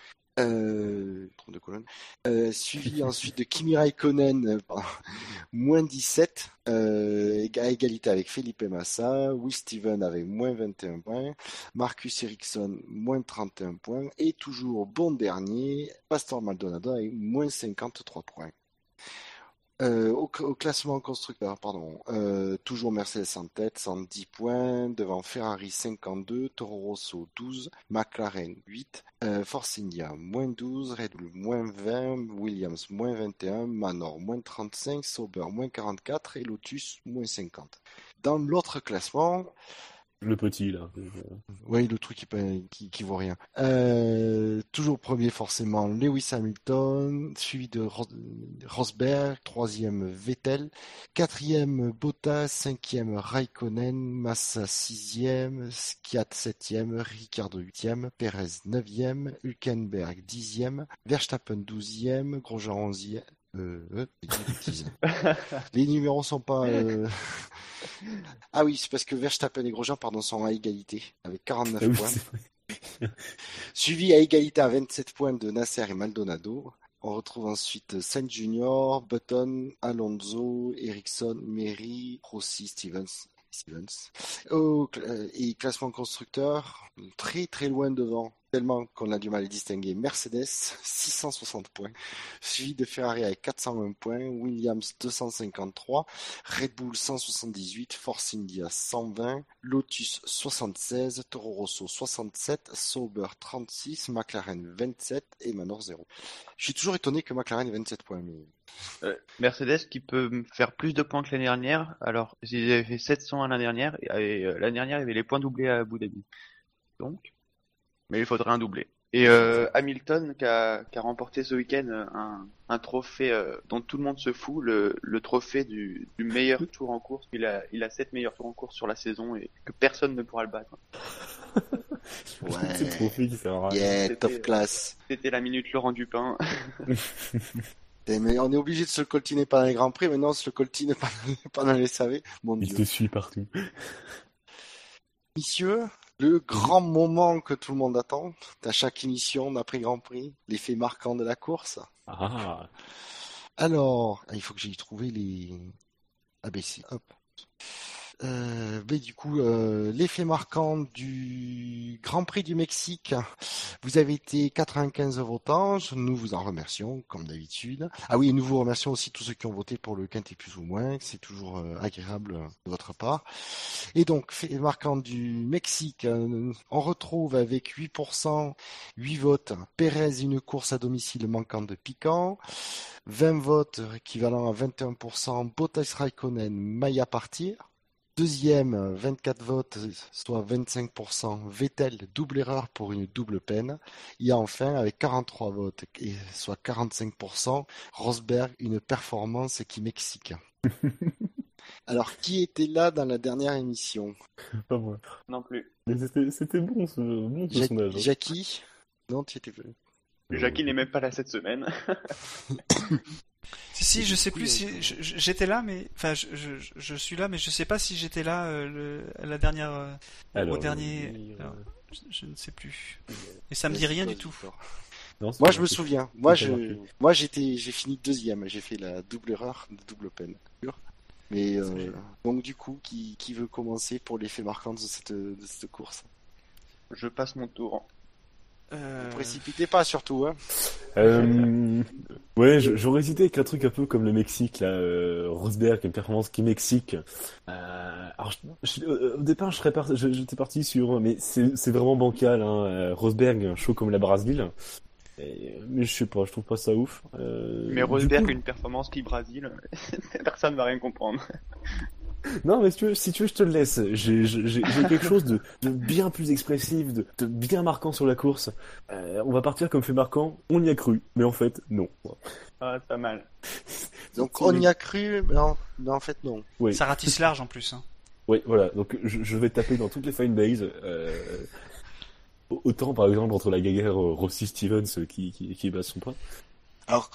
Euh, trompe de colonne. Euh, suivi ensuite de Kimi Raikkonen, euh, pardon, moins 17, euh, à égalité avec Felipe Massa, Will Steven avec moins 21 points, Marcus Ericsson moins 31 points, et toujours bon dernier, Pastor Maldonado avec moins 53 points. Euh, au, classement constructeur, pardon, euh, toujours Mercedes en tête, 110 points, devant Ferrari 52, Toro Rosso 12, McLaren 8, euh, moins 12, Red Bull moins 20, Williams moins 21, Manor moins 35, Sauber moins 44 et Lotus moins 50. Dans l'autre classement, Le petit, là. Oui, le truc qui, qui, qui vaut rien. Euh, toujours premier, forcément, Lewis Hamilton, suivi de Rosberg, troisième Vettel, quatrième Bottas, cinquième Raikkonen, Massa sixième, Skiat septième, Ricardo huitième, Perez neuvième, Hülkenberg dixième, Verstappen douzième, Grosjean onzième, euh, les numéros sont pas. Euh... ah oui, c'est parce que Verstappen et Grosjean pardon, sont à égalité avec 49 ah points. Suivi à égalité à 27 points de Nasser et Maldonado. On retrouve ensuite Saint Junior, Button, Alonso, Ericsson, Mary, Rossi, Stevens. Stevens. Oh, et classement constructeur, très très loin devant tellement qu'on a du mal à distinguer. Mercedes, 660 points, suivi de Ferrari avec 420 points, Williams 253, Red Bull 178, Force India 120, Lotus 76, Toro Rosso 67, Sauber 36, McLaren 27 et Manor 0. Je suis toujours étonné que McLaren ait 27 points. Mais... Euh, Mercedes qui peut faire plus de points que l'année dernière. Alors, ils avaient fait 700 l'année dernière et, euh, l'année dernière, il y avait les points doublés à Abu Dhabi. Donc, mais il faudrait un doublé. Et euh, Hamilton qui a, qui a, remporté ce week-end euh, un, un, trophée euh, dont tout le monde se fout, le, le trophée du, du, meilleur tour en course. Il a, il a 7 meilleurs tours en course sur la saison et que personne ne pourra le battre. ouais. trophée qui yeah, top class. C'était la minute Laurent Dupin. mais on est obligé de se le coltiner pendant les Grands Prix, maintenant on se le coltine pendant les SAV. Mon il te suit partout. Messieurs, le grand moment que tout le monde attend à chaque émission d'après Grand Prix, l'effet marquant de la course. Ah. Alors, il faut que j'aille trouver les ABC. Hop. Euh, du coup, euh, l'effet marquant du Grand Prix du Mexique, vous avez été 95 votants, nous vous en remercions comme d'habitude. Ah oui, nous vous remercions aussi tous ceux qui ont voté pour le quintet plus ou moins, c'est toujours euh, agréable de votre part. Et donc, fait marquant du Mexique, on retrouve avec 8%, 8 votes, Pérez une course à domicile manquant de piquant, 20 votes équivalent à 21%, Bottas Raikkonen, Maya partir. Deuxième, 24 votes, soit 25%, Vettel, double erreur pour une double peine. Et enfin, avec 43 votes, soit 45%, Rosberg, une performance qui mexique. Alors, qui était là dans la dernière émission? Pas moi. Non plus. Mais c'était bon ce, bon, ce sondage. Hein. Jackie Non, tu étais Jackie n'est même pas là cette semaine. Si, si, je sais plus si j'étais là, mais enfin, je, je, suis là, mais je sais pas si j'étais là euh, le, la dernière, euh, au dernier. je, ne sais plus. Et ça me dit rien du tout. moi, je me souviens. Moi, je, moi, j'étais, j'ai fini deuxième. J'ai fait la double erreur, de double peine. Mais euh, donc, du coup, qui, qui veut commencer pour l'effet marquant de cette, de cette course? Je passe mon tour. Euh... Ne précipitez pas surtout. Hein. Euh... Ouais, j'aurais hésité avec un truc un peu comme le Mexique, là, euh, Rosberg, une performance qui Mexique. Alors, au départ, je serais j'étais parti sur, mais c'est vraiment bancal. Hein, Rosberg, un show comme la Brasville. mais je sais pas, je trouve pas ça ouf. mais Rosberg, une performance qui Brésil, personne va rien comprendre. Non, mais si tu veux, si tu veux je te le laisse. J'ai quelque chose de, bien plus expressif, de, bien marquant sur la course. Euh, on va partir comme fait marquant. On y a cru, mais en fait, non. Ah, pas mal. Donc on y a cru, mais en, en fait, non. Oui. Ça ratisse large en plus. Hein. Oui, voilà. Donc je, vais taper dans toutes les fine bases. Euh, autant par exemple entre la gaguerre Rossi Stevens qui, qui, qui bat son point. Alors,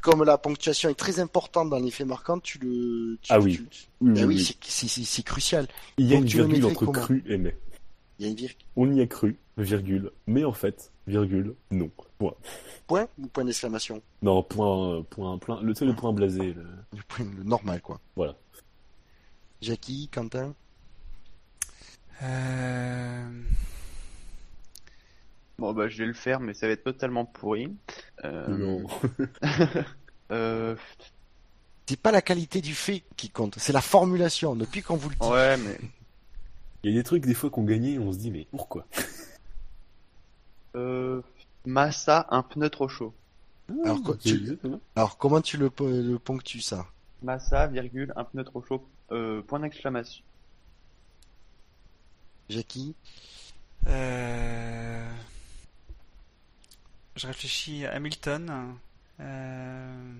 comme la ponctuation est très importante dans l'effet marquant, tu le. ah oui. oui, oui, c'est crucial. Il y a une virgule entre cru et mais. Il y a une virgule. On y a cru, virgule, mais en fait, virgule, non. Point. Point ou point d'exclamation? Non, point, point, point, le, le point blasé. Le... Le, point, le normal, quoi. Voilà. Jackie, Quentin? Euh... Bon bah je vais le faire, mais ça va être totalement pourri. Euh... Non. euh... C'est pas la qualité du fait qui compte, c'est la formulation. Depuis qu'on vous le dit. Ouais, mais il y a des trucs des fois qu'on gagnait, on se dit mais pourquoi? Euh... Massa, un pneu trop chaud. alors, alors, comment tu le, le ponctues ça? Massa, virgule, un pneu trop chaud, euh, point d'exclamation. Jackie? Euh... Je réfléchis à Hamilton. Euh...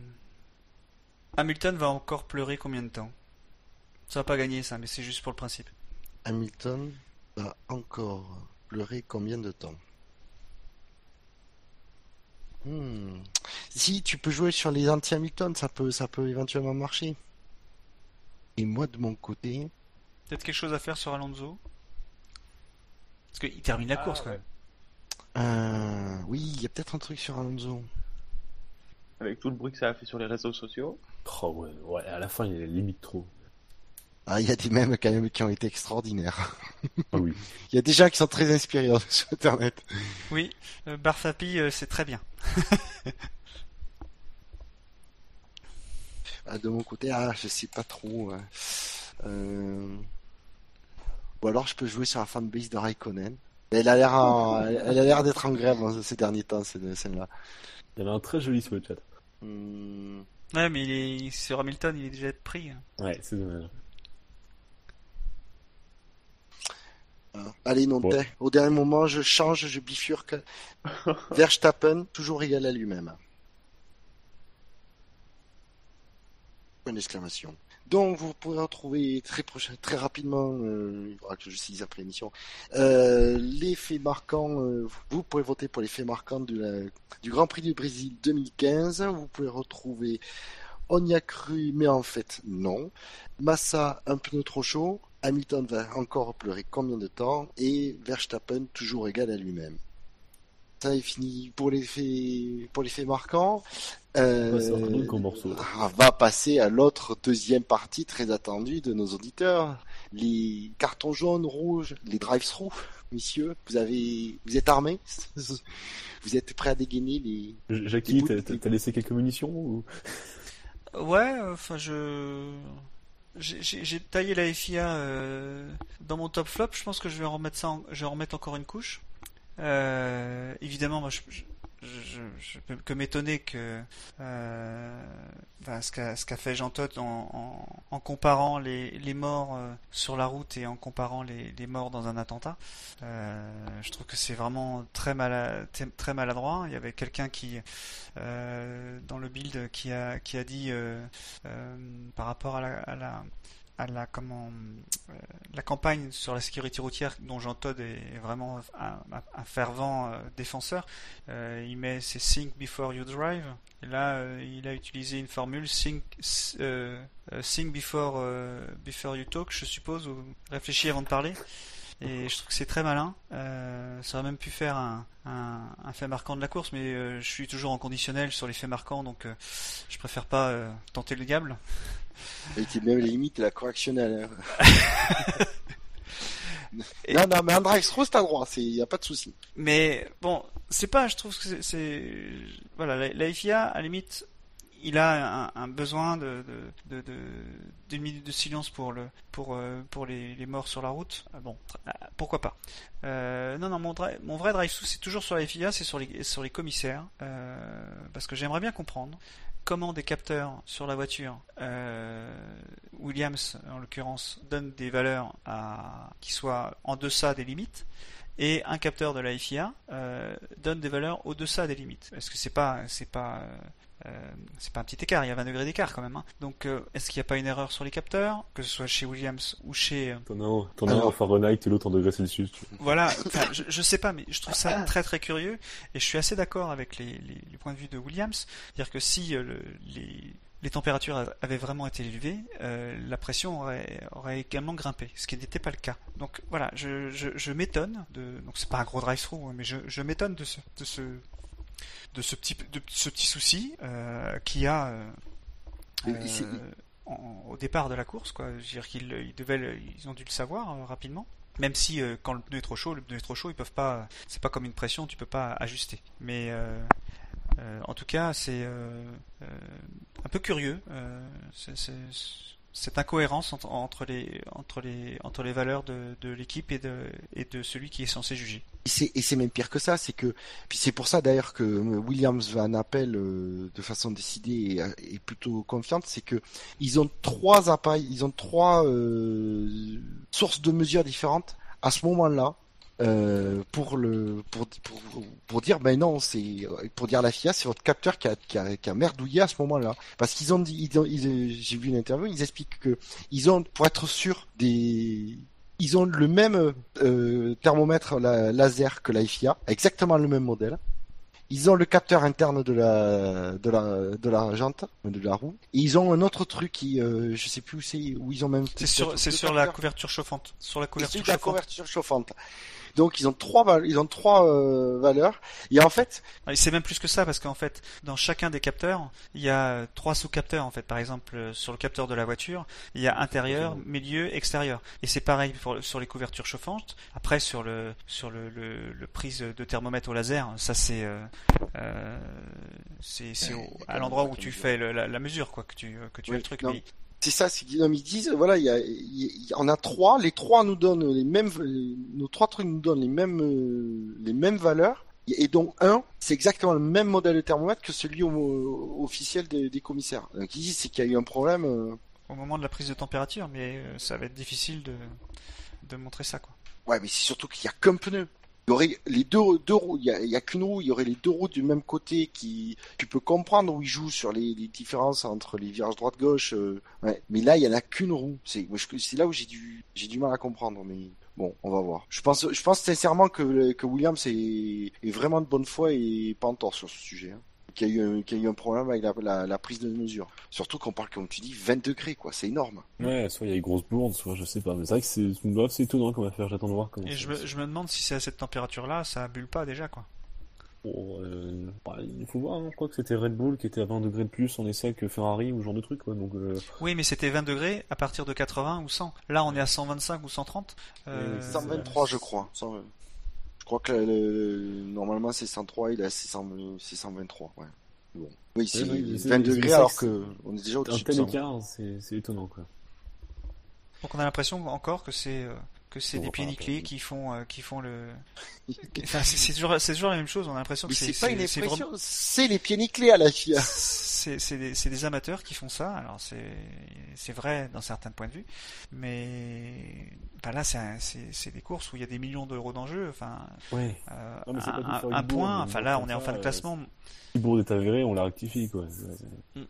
Hamilton va encore pleurer combien de temps? Ça va pas gagner ça, mais c'est juste pour le principe. Hamilton va encore pleurer combien de temps? Hmm. Si tu peux jouer sur les anti-Hamilton, ça peut, ça peut éventuellement marcher. Et moi de mon côté, Peut-être quelque chose à faire sur Alonso? Parce qu'il termine la Ah, course quand ouais. même. Euh, oui, il y a peut-être un truc sur Alonso. Avec tout le bruit que ça a fait sur les réseaux sociaux. Oh, ouais, ouais, à la fin, il est limite trop. Ah, il y a des mèmes quand même qui ont été extraordinaires. Ah oui. Il y a des gens qui sont très inspirés sur Internet. Oui, euh, Barfapi, euh, c'est très bien. Ah, de mon côté, ah, je sais pas trop. Euh... Ou alors je peux jouer sur la fanbase de Raikkonen. Elle a l'air, en- elle elle a l'air d'être en grève hein, ces derniers temps, cette scène-là. Il y avait un très joli sur le chat. Hmm, Ouais, mais il est sur Hamilton, il est déjà pris. hein. Ouais, c'est dommage. Allez, non, Bon. au dernier moment, je change, je bifurque. Verstappen, toujours égal à lui-même. Point d'exclamation. Donc, vous pourrez retrouver très rapidement, euh, il faudra que je dise après l'émission, euh, les faits marquants. euh, vous pourrez voter pour les faits marquants du Grand Prix du Brésil 2015. Vous pouvez retrouver On y a cru, mais en fait, non. Massa, un pneu trop chaud. Hamilton va encore pleurer combien de temps? Et Verstappen, toujours égal à lui-même. Ça est fini pour les faits, pour les faits marquants. Euh, morceau. va passer à l'autre deuxième partie très attendue de nos auditeurs. Les cartons jaunes, rouges, les drive-through. Messieurs, vous avez, vous êtes armés? Vous êtes prêts à dégainer les, Jackie, t'as- laissé quelques munitions ou... Ouais, enfin je. J'ai- taillé la FIA euh, dans mon top flop. Je pense que je vais en remettre ça, en- je vais en remettre encore une couche. Euh, évidemment, moi, je, je, peux que m'étonner que euh, ce qu'a fait Jean Todt en, comparant les, morts euh, sur la route et en comparant les, morts dans un attentat. Je trouve que c'est vraiment très, mala- très maladroit. Il y avait quelqu'un qui dans le build qui a dit par rapport à la euh, la campagne sur la sécurité routière dont Jean Todt est vraiment un, fervent euh, défenseur. Euh, il met c'est think before you drive. Là, il a utilisé une formule think think before before you talk, je suppose, ou réfléchis avant de parler. Et je trouve que c'est très malin. Ça aurait même pu faire un, un, fait marquant de la course, mais je suis toujours en conditionnel sur les faits marquants, donc je préfère pas tenter le diable. Et qui même limite la correctionnelle. hein. Et- Non, non, mais un drive-through, c'est un droit, c'est, y a pas de souci. Mais bon, c'est pas, je trouve que c'est- voilà, la, la FIA, à la limite, il a un, un besoin de, de, de, de- d'une minute de silence pour le, pour, euh, pour les, les morts sur la route. Ah Bon, ah, pourquoi pas. Euh, non, non, mon, mon vrai drive sous, c'est toujours sur la FIA, c'est sur les, sur les commissaires, euh, parce que j'aimerais bien comprendre comment des capteurs sur la voiture, euh, Williams en l'occurrence, donnent des valeurs qui soient en deçà des limites et un capteur de la FIA euh, donne des valeurs au-deçà des limites. Est-ce que c'est pas c'est pas euh, c'est pas un petit écart, il y a 20 degrés d'écart quand même. hein. Donc euh, est-ce qu'il n'y a pas une erreur sur les capteurs, que ce soit chez Williams ou chez euh, T'en as un, t'en as un Alors- en Fahrenheit et l'autre en degrés Celsius. tu- voilà, je, je sais pas, mais je trouve ça très très curieux et je suis assez d'accord avec les, les, les points de vue de Williams, c'est-à-dire que si euh, le- les les températures avaient vraiment été élevées, euh, la pression aurait, aurait également grimpé, ce qui n'était pas le cas. Donc voilà, je, je, je m'étonne de, donc c'est pas un gros drive-through, hein, mais je, je m'étonne de ce, de ce, de ce petit, de ce petit souci euh, qu'il y a euh, en- au départ de la course, quoi. Je veux dire qu'ils ils devaient, ils ont dû le savoir euh, rapidement. Même si quand le pneu est trop chaud, le pneu est trop chaud, ils peuvent pas. C'est pas comme une pression, tu peux pas ajuster. Mais en tout cas, c'est un peu curieux. c'est- cette incohérence entre, les entre les entre les valeurs de, l'équipe et de et de celui qui est censé juger. Et c'est, même pire que ça, c'est que, puis c'est pour ça d'ailleurs que Williams va en appel euh, de façon décidée et, et plutôt confiante, c'est que ils ont trois appareils, ils ont trois euh, sources de mesures différentes à ce moment-là, euh, pour le pour, pour pour dire ben non c'est pour dire à la FIA c'est votre capteur qui a, qui a qui a merdouillé à ce moment-là. Parce qu'ils ont dit ils ont- ils- j'ai vu une interview ils expliquent que ils ont pour être sûr des ils ont le même euh, thermomètre la- laser que la FIA exactement le même modèle. Ils ont le capteur interne de la de la de la jante de la roue. Et ils ont un autre truc qui euh, je sais plus où c'est où ils ont même C'est sur, c'est la couverture chauffante. Sur la couverture chauffante. Donc ils ont trois ils ont trois euh, valeurs et en fait Ah, C'est même plus que ça parce qu'en fait, dans chacun des capteurs, il y a euh, trois sous-capteurs en fait. Par exemple, euh, sur le capteur de la voiture, il y a intérieur, milieu, extérieur. Et c'est pareil pour, sur les couvertures chauffantes. Après, sur le sur le, le, le prise de thermomètre au laser, ça c'est euh, euh, c'est à l'endroit où tu fais le- la, la mesure quoi que tu que tu as le truc. Mais c'est ça c'est qu'ils disent voilà il y a, il y a- trois les trois nous donnent les mêmes nos trois trucs nous donnent les mêmes euh, les mêmes valeurs et donc un c'est exactement le même modèle de thermomètre que celui au- au- officiel des, des commissaires. Donc ils disent c'est qu'il y a eu un problème euh, au moment de la prise de température, mais euh, ça va être difficile de de montrer ça quoi. Ouais, mais c'est surtout qu'il y a qu'un pneu. Il y aurait les deux, deux roues, il y a, qu'une roue, il y aurait les deux roues du même côté qui, tu peux comprendre où ils jouent sur les, différences entre les virages droite-gauche, euh. Mais là, il y en a qu'une roue. C'est, c'est là où j'ai du, j'ai du mal à comprendre, mais bon, on va voir. Je pense, je pense sincèrement que, que Williams est, est vraiment de bonne foi et pas en tort sur ce sujet. Hein. Qu'il y a eu, un- qu'il y a eu un problème avec la, la, la prise de mesure. Surtout qu'on parle, comme tu dis, 20 degrés, quoi. C'est énorme. Ouais, soit il y a une grosse bourde, soit je sais pas. Mais c'est vrai que c'est, bref, c'est étonnant comme affaire. J'attends de voir comment Et je me, je me demande si c'est à cette température-là, ça bulle pas déjà quoi. Bon, euh, bah, il faut voir, hein. je crois que c'était Red Bull qui était à 20 degrés de plus en essai que Ferrari ou ce genre de truc, quoi. Donc, euh, Oui, mais c'était 20 degrés à partir de 80 ou 100. Là, on est à 125 ou 130. Euh, Oui, 123, je crois. 120. Je crois que le- le- normalement c'est 103, il est à 600 c'est 123. Ouais. Bon. Oui, c'est c'est- 20 c'est degrés alors que on est déjà un au-dessus de tel 100. écart, c'est, c'est étonnant, quoi. Donc on a l'impression encore que c'est euh, que c'est des attends. qui font euh, qui font le. Enfin, c'est toujours c'est toujours la même chose. On a l'impression que c'est c'est pas une c'est impression, vraiment- c'est les pieds nickelés à la FIA. c'est c'est des, c'est des amateurs qui font ça. Alors c'est c'est vrai dans certains points de vue, mais là c'est c'est des courses où il y a des millions d'euros d'enjeu. Enfin Ouais. euh, Non, mais un, point. Enfin là on est en fin de classement. Si bourde est avérée, on la rectifie, quoi. C'est-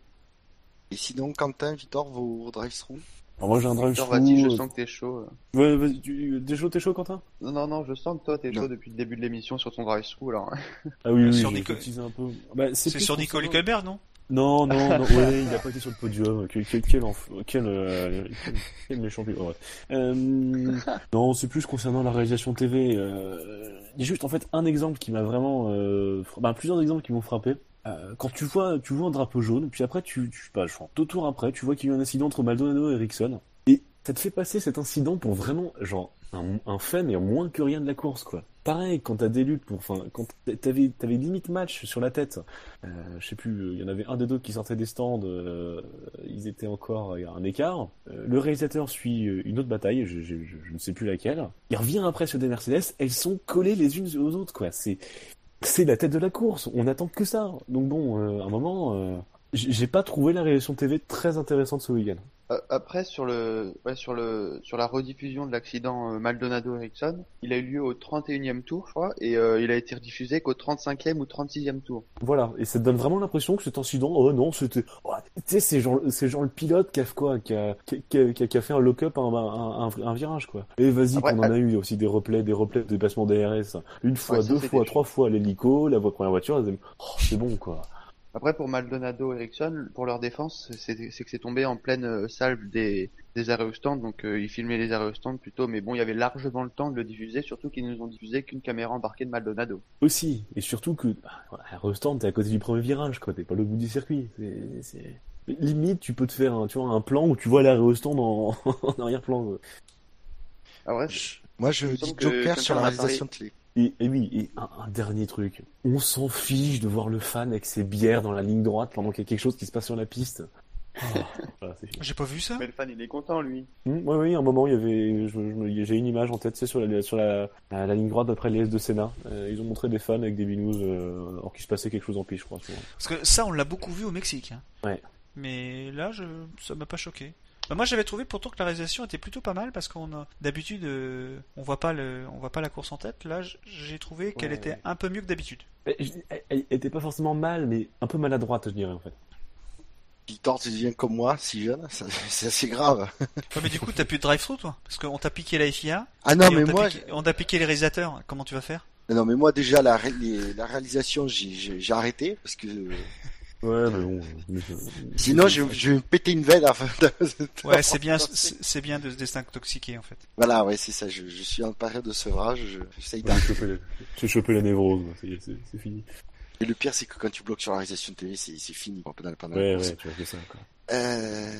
Et sinon, Quentin, Victor, vos drive-through Alors moi j'ai un drive Victor, through. vas-y, je euh, sens que t'es chaud. Ouais, vas-y, tu- t'es chaud, t'es chaud, Quentin? Non, non, non, je sens que toi, t'es chaud depuis le début de l'émission sur ton drive-through, alors. Ah oui, oui, Sur j'ai Nico- teasé un peu. Bah, C'est sur Nico concernant- Hülkenberg, non? Non, non, non, ouais, il a pas été sur le podium. Quel, quel, quel, enf- quel, euh, quel, quel méchant pilote. Ouais. Euh, non, c'est plus concernant la réalisation TV. Euh, il y a juste en fait un exemple qui m'a vraiment, euh, fra- bah, plusieurs exemples qui m'ont frappé. Euh, quand tu vois, tu vois un drapeau jaune, puis après tu, tu, bah, je deux tours après, tu vois qu'il y a eu un incident entre Maldonado et Ericsson, et ça te fait passer cet incident pour vraiment, genre, un, un fait, mais moins que rien de la course, quoi. Pareil, quand t'as des luttes pour, enfin, quand t'avais, t'avais limite match sur la tête, euh, je sais plus, il y en avait un des deux qui sortait des stands, euh, ils étaient encore à un écart. Euh, le réalisateur suit euh, une autre bataille, je, je, je- je ne sais plus laquelle. Il revient après sur des Mercedes, elles sont collées les unes aux autres, quoi. C'est, c'est la tête de la course, on attend que ça. Donc bon, euh, à un moment, euh, j'ai pas trouvé la réalisation TV très intéressante ce week-end. Euh, Après, sur le, ouais, sur le, sur la rediffusion de l'accident euh, Maldonado-Ericsson, il a eu lieu au 31e tour, je crois, et euh, il a été rediffusé qu'au 35e ou 36e tour. Voilà, et ça te donne vraiment l'impression que cet incident, oh non, c'était, oh, tu sais, c'est genre, c'est genre le pilote qui a fait quoi, qui a, qui, a, qui a- qui a fait un lock-up, un, un, un, un virage, quoi. Et vas-y, qu'on en a eu aussi des replays, des replays de dépassement DRS. Une fois, Ouais, ça, deux fois, trois fois l'hélico, la première voiture, oh, c'est bon, quoi. Après, pour Maldonado Ericsson, pour leur défense, c'est que c'est tombé en pleine euh, salve des, des arrêts au stand, donc euh, ils filmaient les arrêts au stand plutôt, mais bon, il y avait largement le temps de le diffuser, surtout qu'ils nous ont diffusé qu'une caméra embarquée de Maldonado. Aussi, et surtout que, bah, voilà, Rostand, t'es à côté du premier virage, quoi, t'es pas le bout du circuit. C'est. Limite, tu peux te faire un, tu vois, un plan où tu vois l'arrêt au stand en, en arrière-plan. Ah ouais, Moi, je dis Joker sur la réalisation télé. Et, et oui, et un, un dernier truc. On s'en fiche de voir le fan avec ses bières dans la ligne droite pendant qu'il y a quelque chose qui se passe sur la piste. Oh, voilà. J'ai pas vu ça. mais le fan, il est content, lui. Hum, ouais, oui, à un moment, il y avait, je, je me- j'ai une image en tête, c'est sur la, sur la, la, la ligne droite d'après les S de Sénat. Euh, ils ont montré des fans avec des binous, euh, alors qu'il se passait quelque chose en piste, je crois. Parce que ça, on l'a beaucoup vu au Mexique. hein. Ouais. Mais là, je, ça m'a pas choqué. Bah, moi j'avais trouvé pourtant que la réalisation était plutôt pas mal parce qu'on a d'habitude euh, on voit pas le on voit pas la course en tête. Là j'ai trouvé qu'elle Ouais. était un peu mieux que d'habitude. Elle, était pas forcément mal, mais un peu maladroite, je dirais en fait. Victor, tu deviens comme moi, si jeune, c'est assez grave. Ouais, mais du coup t'as plus de drive-through toi? Parce qu'on t'a piqué la FIA. Ah non, mais on t'a moi, piqué- on t'a piqué les réalisateurs. Comment tu vas faire? Non, mais moi déjà la, ré- la réalisation, j'ai arrêté parce que Ouais, mais bon. sinon je, je vais me péter une veine. Enfin, Ouais c'est bien c'est bien de se désintoxiquer en fait. Voilà, ouais, c'est ça. Je, je suis en période de sevrage. je- J'essaye chopé, la- j'ai chopé la névrose, c'est fini. Et le pire, c'est que quand tu bloques sur la réalisation de télé, c'est fini pendant, pendant Ouais, ouais, tu vois que ça, quoi. Euh...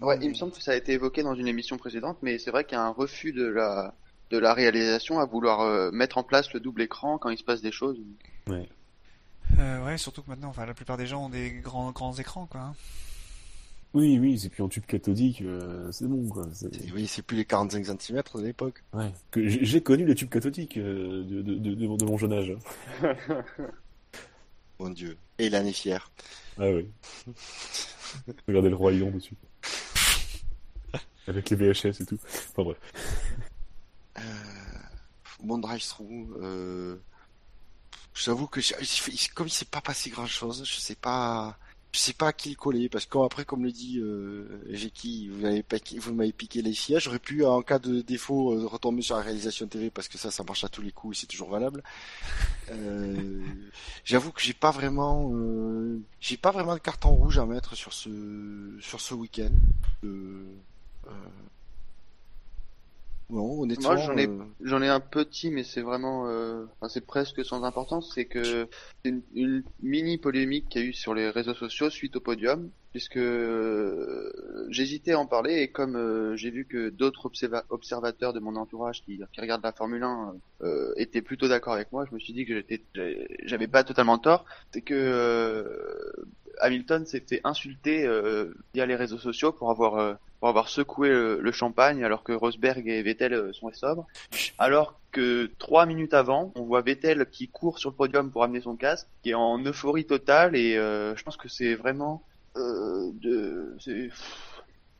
Ouais, il me semble que ça a été évoqué dans une émission précédente, mais c'est vrai qu'il y a un refus de la de la réalisation à vouloir euh, mettre en place le double écran quand il se passe des choses. Euh, ouais surtout que maintenant enfin la plupart des gens ont des grands grands écrans quoi. hein. Oui, oui, c'est puis en tube cathodique, euh, c'est bon, quoi. Oui, c'est plus les 45 cm de l'époque. Ouais. Que j'ai connu le tube cathodique euh, de, de, de, de mon- de mon jeune âge. Mon Dieu. Et l'année fière. Ah oui. Regardez le roi lion dessus. Avec les VHS et tout. Enfin bref. Euh... Mon drive-through. Euh... J'avoue que j'ai- il fait- comme il s'est pas passé grand-chose, je sais pas. Je sais pas à qui le coller parce qu'après, comme le dit euh, vous m'avez piqué, vous m'avez piqué les filles. J'aurais pu, en cas de défaut, euh, retomber sur la réalisation TV parce que ça, ça marche à tous les coups et c'est toujours valable. Euh, J'avoue que j'ai pas vraiment, euh, j'ai pas vraiment de carton rouge à mettre sur ce sur ce week-end. Euh, euh, Non, honnêtement. Moi, j'en ai- euh, J'en ai un petit, mais c'est vraiment, euh, enfin, c'est presque sans importance. C'est que c'est une, une mini polémique qu'il y a eu sur les réseaux sociaux suite au podium, puisque euh, j'hésitais à en parler et comme euh, j'ai vu que d'autres observa- observateurs de mon entourage qui, qui regardent la Formule 1 euh, étaient plutôt d'accord avec moi, je me suis dit que j'étais, j'avais pas totalement tort. C'est que euh, Hamilton s'est fait insulter euh, via les réseaux sociaux pour avoir euh, pour avoir secoué le, le champagne alors que Rosberg et Vettel euh, sont sobres. Alors que trois minutes avant, on voit Vettel qui court sur le podium pour amener son casque, qui est en euphorie totale et euh, je pense que c'est vraiment euh, de,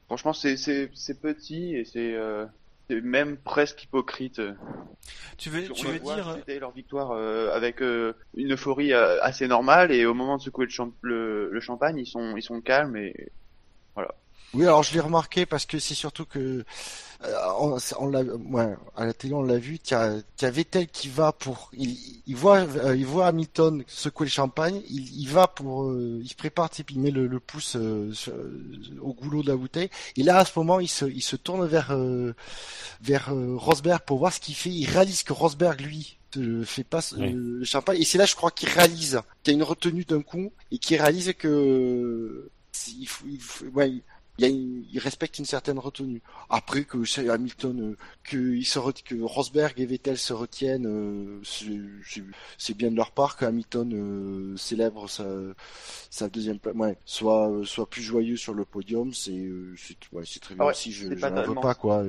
franchement c'est c'est c'est petit et c'est euh, c'est même presque hypocrite. Tu veux tu veux dire fêter leur victoire euh, avec euh, une euphorie euh, assez normale et au moment de secouer le, champ- le, le champagne, ils sont ils sont calmes et Oui, alors je l'ai remarqué parce que c'est surtout que euh, on, on l'a, ouais, à la télé on l'a vu. As, tu as Vettel qui va pour, il, il voit, euh, il voit Hamilton secouer le champagne. Il, il va pour, euh, il se prépare, puis il met le, le pouce euh, sur- au goulot de la bouteille. Et là, à ce moment, il se, il se tourne vers, euh, vers euh, Rosberg pour voir ce qu'il fait. Il réalise que Rosberg lui te fait pas Oui. le champagne. Et c'est là, je crois, qu'il réalise qu'il y a une retenue d'un coup et qu'il réalise que il faut, il faut- ouais, il, y a une- il respecte une certaine retenue. Après que Hamilton, euh, que il se ret- que Rosberg et Vettel se retiennent, euh, c'est- bien de leur part que Hamilton euh, célèbre sa, sa deuxième place, ouais, soit euh, soit plus joyeux sur le podium, c'est euh, c'est ouais, c'est très bien Ah ouais, aussi. Je, je n'en veux pas quoi.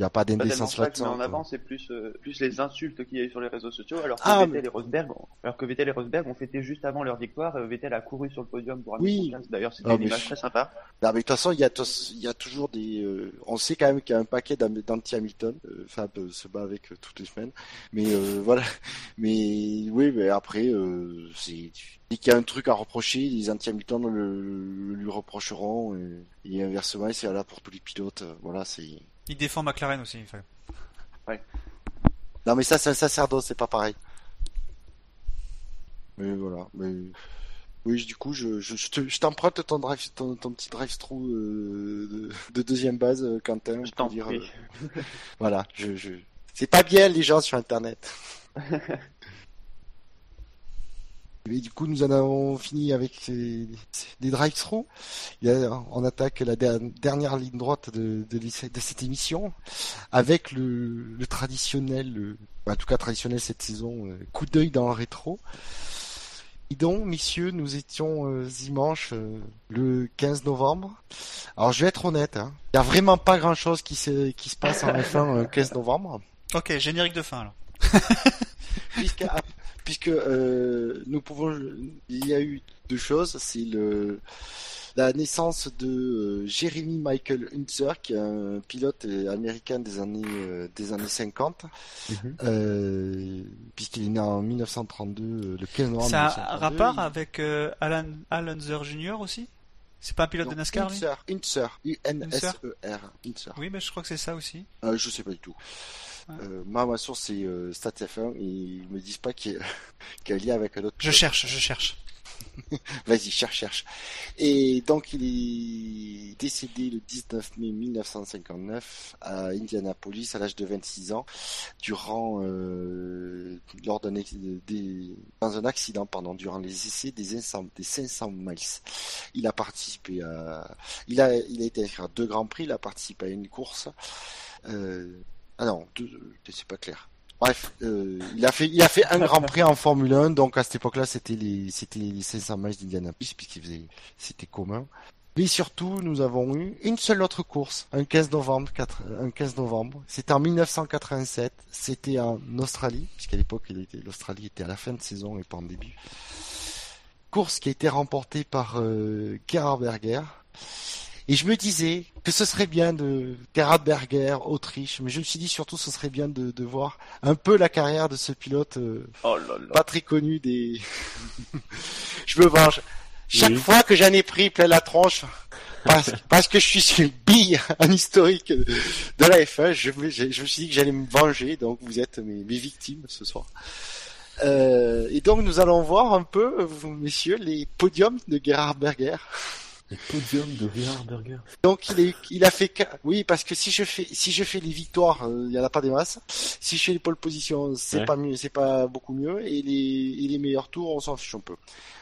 Il n'y a pas d'indécence là-dedans. en avant, c'est plus euh, plus les insultes qu'il y a eu sur les réseaux sociaux alors que Ah, Vettel et Rosberg ont, alors que Vettel et Rosberg ont fêté juste avant leur victoire, euh, Vettel a couru sur le podium pour amener Oui. D'ailleurs, c'était Ah, une image je- très sympa. Non, mais de toute façon, il y a, il y a toujours des. euh, on sait quand même qu'il y a un paquet d'anti-Hamilton. Euh, Fab se bat avec toutes les semaines. Mais voilà. Mais oui, mais après, c'est. Dès qu'il y a un truc à reprocher, les anti-Hamilton le, le lui reprocheront. Et, et inversement, c'est là pour tous les pilotes. Voilà, c'est. Il défend McLaren aussi. enfin. Non, mais ça, c'est un sacerdoce, c'est pas pareil. Mais voilà. Mais. Oui, du coup, je, je, je te- je t'emprunte ton drive, ton, ton petit drive-through euh, de, de deuxième base, euh, Quentin. Je t'en dire, prie. euh, Voilà, je, je... c'est pas bien les gens sur Internet. Et du coup, nous en avons fini avec des drive-through. On attaque la der- dernière ligne droite de, de, l'ess- de cette émission avec le, le traditionnel, en tout cas traditionnel cette saison, euh, coup d'œil dans le rétro. Et donc, messieurs, nous étions euh, dimanche euh, le 15 novembre. Alors, je vais être honnête, hein. il y a vraiment pas grand-chose qui se, qui se passe en F1 euh, 15 novembre. Ok générique de fin alors. puisque euh, nous pouvons, il y a eu deux choses, c'est le la naissance de euh, Jeremy Michael Hunter, qui est un pilote américain des années euh, des années 50, Mhm. euh, puisqu'il est né en 1932, euh, le 15 novembre. Ça a un 1932. rapport Il- avec euh, Alan, Alan Zer Jr. aussi? C'est pas un pilote Non, de NASCAR lui? Hunter, Hunter, U-N-S-E-R, Hunter. Oui, mais je crois que c'est ça aussi. Euh, je sais pas du tout. Euh, moi, ma source, c'est euh, StatF1 et ils me disent pas qu'il y a, qu'il y a un lien avec un autre. Je cherche, je cherche. Vas-y, cherche, cherche. Et donc, il est décédé le 19 mai 1959 à Indianapolis à l'âge de 26 ans, durant, euh, lors d'un ex- des, dans un accident, pardon, durant les essais des 500, des 500 miles. Il a participé à, il a, il a été inscrit à deux grands prix, il a participé à une course, euh, ah non, deux, c'est pas clair. Bref, euh, il a fait, il a fait un Grand Prix en Formule 1, donc à cette époque-là, c'était les, c'était les 500 miles d'Indianapolis, puisqu'il faisait, c'était commun. Mais surtout, nous avons eu une seule autre course, un 15 novembre, 4, un 15 novembre. C'était en 1987. C'était en Australie, puisqu'à l'époque, l'Australie était à la fin de saison et pas en début. Course qui a été remportée par euh, Gerhard Berger. Et je me disais que ce serait bien de Gerhard Berger, Autriche, mais je me suis dit surtout ce serait bien de, de voir un peu la carrière de ce pilote euh, Oh là là. pas très connu des. je me venge. Chaque Oui. fois que j'en ai pris plein la tronche, parce, parce que je suis une bille en historique de la F1, je me, je, je me suis dit que j'allais me venger, donc vous êtes mes, mes victimes ce soir. Euh, et donc nous allons voir un peu, vous, messieurs, les podiums de Gerhard Berger. Les podiums de Gerhard Berger. Donc il, est, il a fait oui parce que si je fais si je fais les victoires euh, il y en a pas des masses. Si je fais les pole positions c'est Ouais. pas mieux c'est pas beaucoup mieux. Et les et les meilleurs tours on s'en fiche un peu.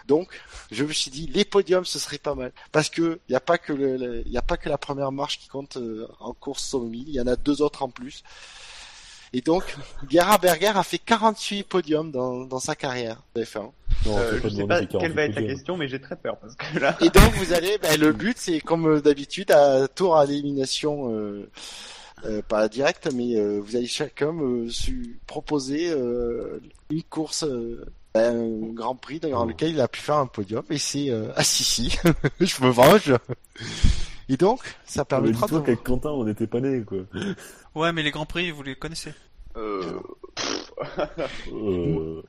Donc je me suis dit les podiums ce serait pas mal. Parce que il y a pas que le, y a pas que la première marche qui compte euh, en course sur le mille. Il y en a deux autres en plus et donc Gerhard Berger a fait 48 podiums dans, dans sa carrière de F1 Non, Euh, c'est je sais demander pas des 48 quelle va être la question, mais j'ai très peur parce que là. Et donc vous allez, ben, le but c'est comme d'habitude à tour à élimination, euh, euh, pas direct, mais euh, vous allez chacun me su- proposer euh, une course, euh, ben, un Grand Prix dans lequel il a pu faire un podium. Et c'est euh, ah si si, je me venge. Et donc ça Mais permettra dis-toi de. qu'avec Quentin, on n'était pas nés, quoi. Ouais, mais les grands prix, vous les connaissez. Euh, Euh...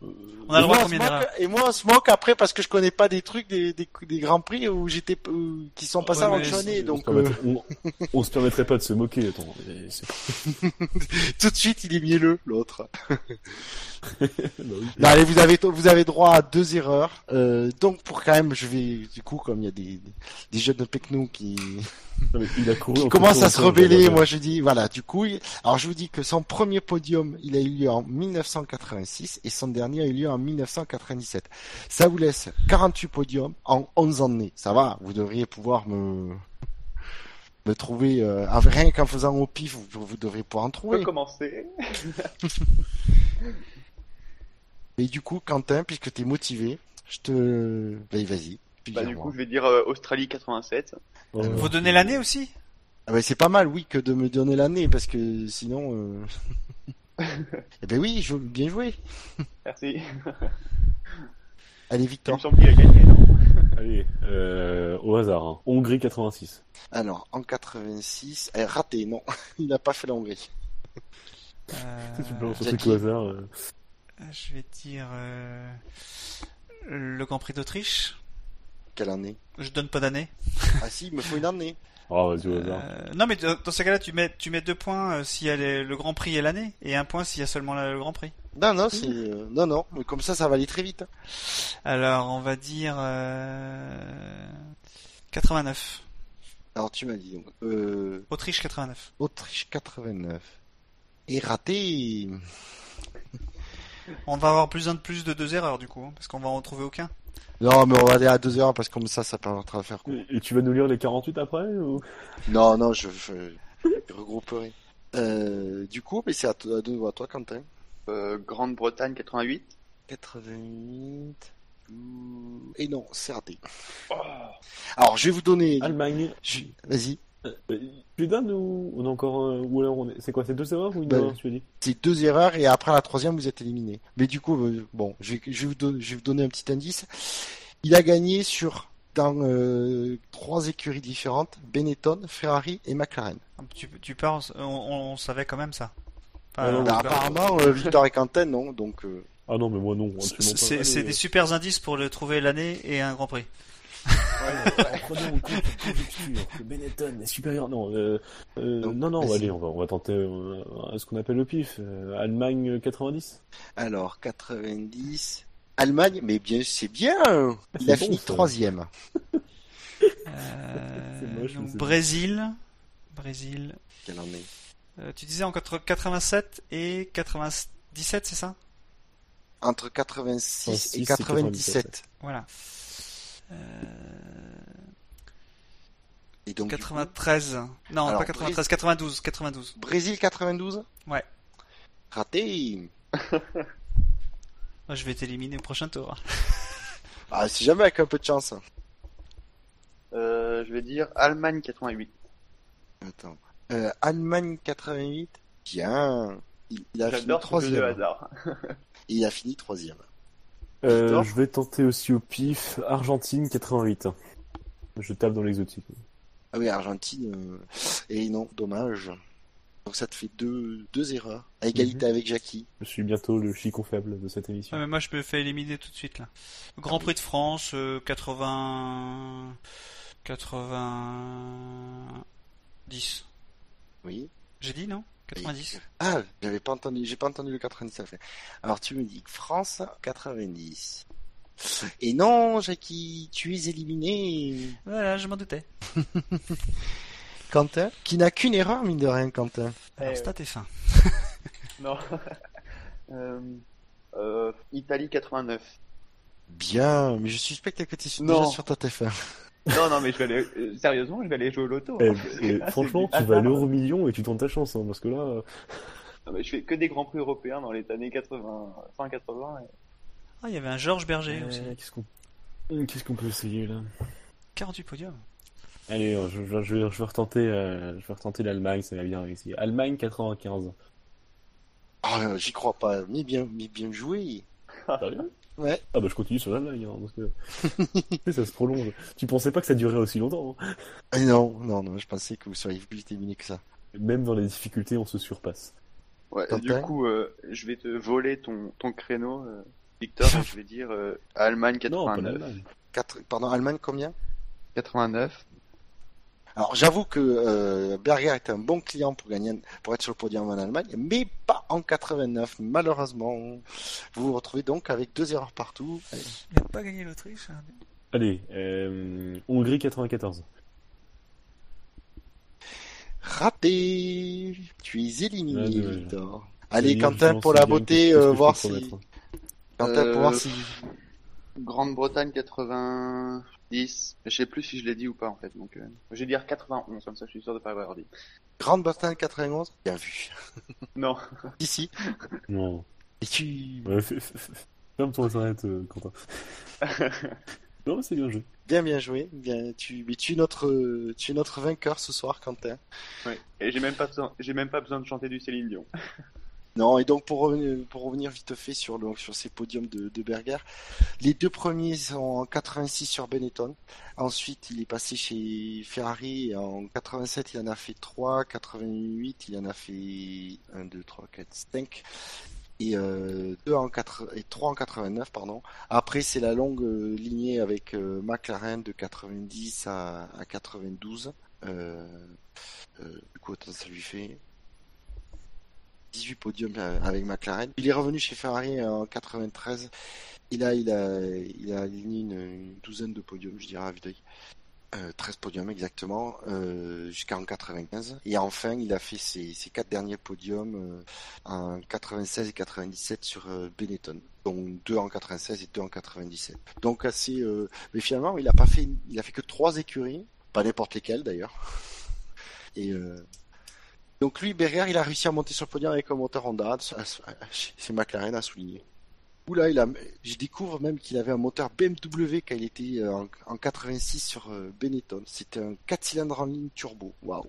On a Et le droit à on combien se moque- d'erreurs Et moi on se moque après parce que je connais pas des trucs des, des, des grands prix où j'étais euh, qui sont passés Ouais, avant que on, donc se permettrait, euh, on, on se permettrait pas de se moquer, attends. tout de suite il est mielleux l'autre. Bah oui. Non, allez, vous avez vous avez droit à deux erreurs. Euh, donc pour quand même, je vais du coup comme il y a des des jeunes de Pecno qui, Non, mais il a couru qui en commencent à se rebeller, moi je dis voilà. Du coup, il- alors je vous dis que son premier podium, il a eu lieu en 1986 et son dernier a eu lieu en 1997. Ça vous laisse 48 podiums en 11 années. Ça va, vous devriez pouvoir me me trouver euh, avec- rien qu'en faisant au pif, vous, vous devriez pouvoir en on trouver. peut commencer. Et du coup, Quentin, puisque t'es motivé, je te, vas-y, vas-y. Bah, du coup, je vais dire euh, Australie 87. Oh, Vous donnez l'année aussi? Ah bah, c'est pas mal, oui, que de me donner l'année, parce que sinon. Euh... eh ben oui, je... bien joué. Merci. Allez, Il me Victor. semble qu'il a gagné, non? Allez, euh, au hasard. Hein. Hongrie 86. Alors, en 86, eh, raté, non, il n'a pas fait la Hongrie. Euh, Tu me lances un Jackie. truc au hasard. euh. Je vais dire euh, le Grand Prix d'Autriche. Quelle année? Je donne pas d'année. Ah si, il me faut une année. Oh, vas-y, au hasard. Euh, non, mais dans ce cas-là, tu mets tu mets deux points euh, s'il y a les- le Grand Prix et l'année, et un point s'il y a seulement la- le Grand Prix. Non, non, c'est euh, non, non, mais comme ça, ça va aller très vite. Alors, on va dire euh, 89. Alors, tu m'as dit donc euh, Autriche 89. Autriche 89 et raté. On va avoir besoin de plus de deux erreurs du coup, hein, parce qu'on va en trouver aucun. Non, mais on va aller à deux heures parce que comme ça, ça permettra de faire court. Et tu vas nous lire les 48 après ou... Non, non, je, je, je regrouperai. Euh, du coup, mais c'est à, toi- à toi, Quentin. Euh, Grande-Bretagne 88. 88. Et non, c'est raté. Alors, je vais vous donner. Allemagne. je- Vas-y. Euh, Tu donnes ou on a encore un- ou alors on est... c'est quoi c'est deux erreurs ou une Ben, erreur tu as dit? C'est deux erreurs et après la troisième vous êtes éliminé. Mais du coup, euh, bon, je vais, je vais vous, donner, je vais vous donner un petit indice. Il a gagné sur dans euh, trois écuries différentes Benetton, Ferrari et McLaren. Tu, tu penses, on, on savait quand même ça. Enfin, Ah non, Bah, apparemment, euh, Victor et Quentin non, donc euh, Ah non mais moi non c'est euh, des super indices pour le trouver l'année et un Grand Prix. En compte la conjecture que Benetton est supérieur. Non, euh, euh, Non, non, non, allez, on va, on va tenter euh, ce qu'on appelle le pif. Euh, Allemagne 90. alors 90. Allemagne, mais bien, c'est bien. Il a bon, fini troisième. Euh, donc Brésil, Brésil. Quelle année Euh, tu disais en 87 et 97, c'est ça? Entre 86 86 et et 97. Voilà. Euh, Et donc, du coup, 93. Non, Alors, pas 93, 92, 92. Brésil 92 Ouais. Raté. Moi, je vais t'éliminer au prochain tour. Ah, si jamais avec un peu de chance. Euh, je vais dire Allemagne 88. Attends. Euh, Allemagne 88. Bien. Il, il a fini troisième. hasard. Il a fini troisième. Euh, je vais tenter aussi au pif Argentine 88. Je tape dans l'exotique. Ah oui, Argentine. euh, Et non, dommage. Donc ça te fait deux, deux erreurs. À égalité Mhm. avec Jackie. Je suis bientôt le chicon faible de cette émission. Ouais, mais moi, je me fais éliminer tout de suite là. Grand Prix de France, euh, 80, 90. Oui. J'ai dit non? 90. Ah, j'avais pas entendu, j'ai pas entendu le 90 à fait. Alors tu me dis que France 90. Et non, Jackie, tu es éliminé. Voilà, je m'en doutais. Quentin, qui n'a qu'une erreur mine de rien, Quentin. Alors, Eh, stat et fin. Non. euh, euh, Italie 89. Bien, mais je suspecte que tu es déjà sur ta TF1. Non, non, mais je vais aller, euh, sérieusement, je vais aller jouer au loto. Eh, hein. eh, Ah, franchement, tu du vas à l'euro million et tu tentes ta chance, hein, parce que là, euh, Non, mais je fais que des grands prix européens dans les années 80, fin 80. et- Ah, il y avait un Georges Berger euh, aussi. qu'est-ce qu'on euh, qu'est-ce qu'on peut essayer là? 48 podiums. Allez, euh, je, je, je vais, je vais retenter, euh, je vais retenter l'Allemagne, ça va bien réussi. Allemagne 95. Ah, j'y crois pas, mais bien, mais bien joué. Sérieux Ouais. Ah bah je continue sur hein, parce que tu sais, ça se prolonge. Tu pensais pas que ça durerait aussi longtemps hein Ah, non, non, non, je pensais que vous seriez plus éliminé que ça. Même dans les difficultés, on se surpasse. Ouais, du coup, euh, je vais te voler ton, ton créneau, euh, Victor, et je vais dire euh, Allemagne Non, pas 89. l'Allemagne. Quatre... Pardon, Allemagne combien? 89. Alors j'avoue que euh, Berger est un bon client pour gagner, pour être sur le podium en Allemagne, mais pas en 89. Malheureusement, vous vous retrouvez donc avec deux erreurs partout. Allez. Il n'a pas gagné l'Autriche. hein. Allez, euh, Hongrie 94. Raté. Tu es éliminé, Ouais, dommage. Victor. Allez, Quentin, pour la beauté, euh, voir si. Quentin, pour voir si. Grande-Bretagne 90. Je sais plus si je l'ai dit ou pas en fait. Donc, euh, je vais dire 91, comme ça je suis sûr de pas avoir dit. Grande-Bretagne 91. Bien vu. Non. Ici. Non. Et tu. Ouais, fais- fais- fais- Ferme ton internet, euh, Quentin. non, mais c'est bien joué. Bien, bien joué. Bien, tu, mais tu es notre, tu es notre vainqueur ce soir, Quentin. Ouais. Et j'ai même pas besoin, j'ai même pas besoin de chanter du Céline Dion. Non, et donc pour pour revenir vite fait sur, sur ces podiums de, Berger, les deux premiers sont en 86 sur Benetton. Ensuite, il est passé chez Ferrari. En 87, il en a fait 3. 88, il en a fait 1, 2, 3, 4, 5. Et, euh, deux en 4, et 3 en 89, pardon. Après, c'est la longue euh, lignée avec euh, McLaren de 90 à, à 92. Euh, euh, du coup, attends, ça lui fait 18 podiums euh, avec McLaren. Il est revenu chez Ferrari en 93. Et là, il a, il a aligné une, une douzaine de podiums, je dirais, à d'œil. Euh, 13 podiums exactement, euh, jusqu'en 95. Et enfin, il a fait ses, ses quatre derniers podiums euh, en 96 et 97 sur euh, Benetton. Donc deux en 96 et deux en 97. Donc assez. euh, Mais finalement, il a pas fait, il a fait que trois écuries, pas n'importe lesquelles d'ailleurs. Et euh, donc lui, Berger, il a réussi à monter sur le podium avec un moteur Honda. C'est McLaren à souligner. Oula, il a, je découvre même qu'il avait un moteur BMW quand il était euh, en, en 86 sur euh, Benetton. C'était un 4 cylindres en ligne turbo. Waouh.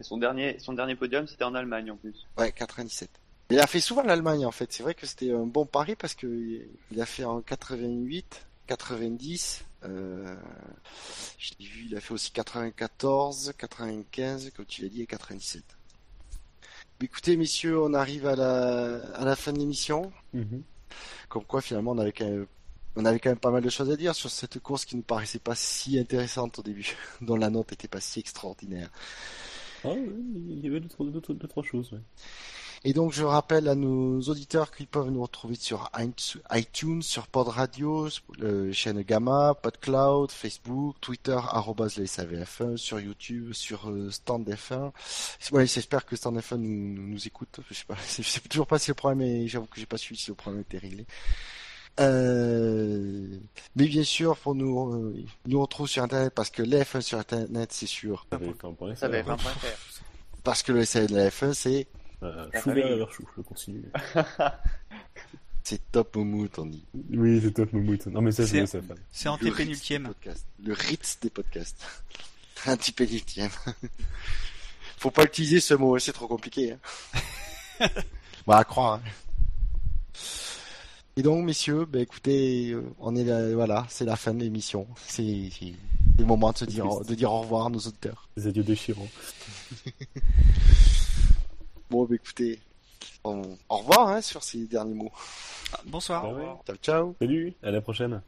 Son dernier, son dernier podium, c'était en Allemagne en plus. Ouais, 97. Il a fait souvent l'Allemagne en fait. C'est vrai que c'était un bon pari parce que il a fait en 88, 90. Euh, je l'ai vu, il a fait aussi 94, 95, comme tu l'as dit, et 97. Écoutez, messieurs, on arrive à la, à la fin de l'émission. Mhm. Comme quoi, finalement, on avait quand même, on avait quand même pas mal de choses à dire sur cette course qui nous paraissait pas si intéressante au début, dont la note était pas si extraordinaire. Ah, ouais, il y avait deux, trois- deux, trois- deux, trois choses. Ouais. Et donc, je rappelle à nos auditeurs qu'ils peuvent nous retrouver sur iTunes, sur Pod Radio, euh, chaîne Gamma, PodCloud, Facebook, Twitter, arrobas les SAVF1, sur YouTube, sur euh, Stand F1. Ouais, j'espère que Stand F1 nous, nous écoute. Je sais pas, je sais toujours pas si le problème est, j'avoue que j'ai pas suivi si le problème était réglé. Euh, mais bien sûr, pour nous, euh, nous retrouve sur Internet parce que les F1 sur Internet, c'est sûr. Parce que le SAV de la F1, c'est, Euh, chou vert chou, je continue. c'est top moumout, on dit. Oui, c'est top, Moumout. Non, mais ça, C'est- ça. C'est en Le Ritz des antépénultième. podcasts. Le Ritz des podcasts. Antipénultième. Faut pas utiliser ce mot, c'est trop compliqué. Hein. bah, à croire. hein. Et donc, messieurs, bah, écoutez, euh, on est là, voilà, c'est la fin de l'émission. C'est le moment de se dire, de dire au revoir à nos auditeurs. Des adieux déchirants. Bon, bah, écoutez, au revoir hein, sur ces derniers mots. Bonsoir. Au revoir. Ciao, ciao. Salut, à la prochaine.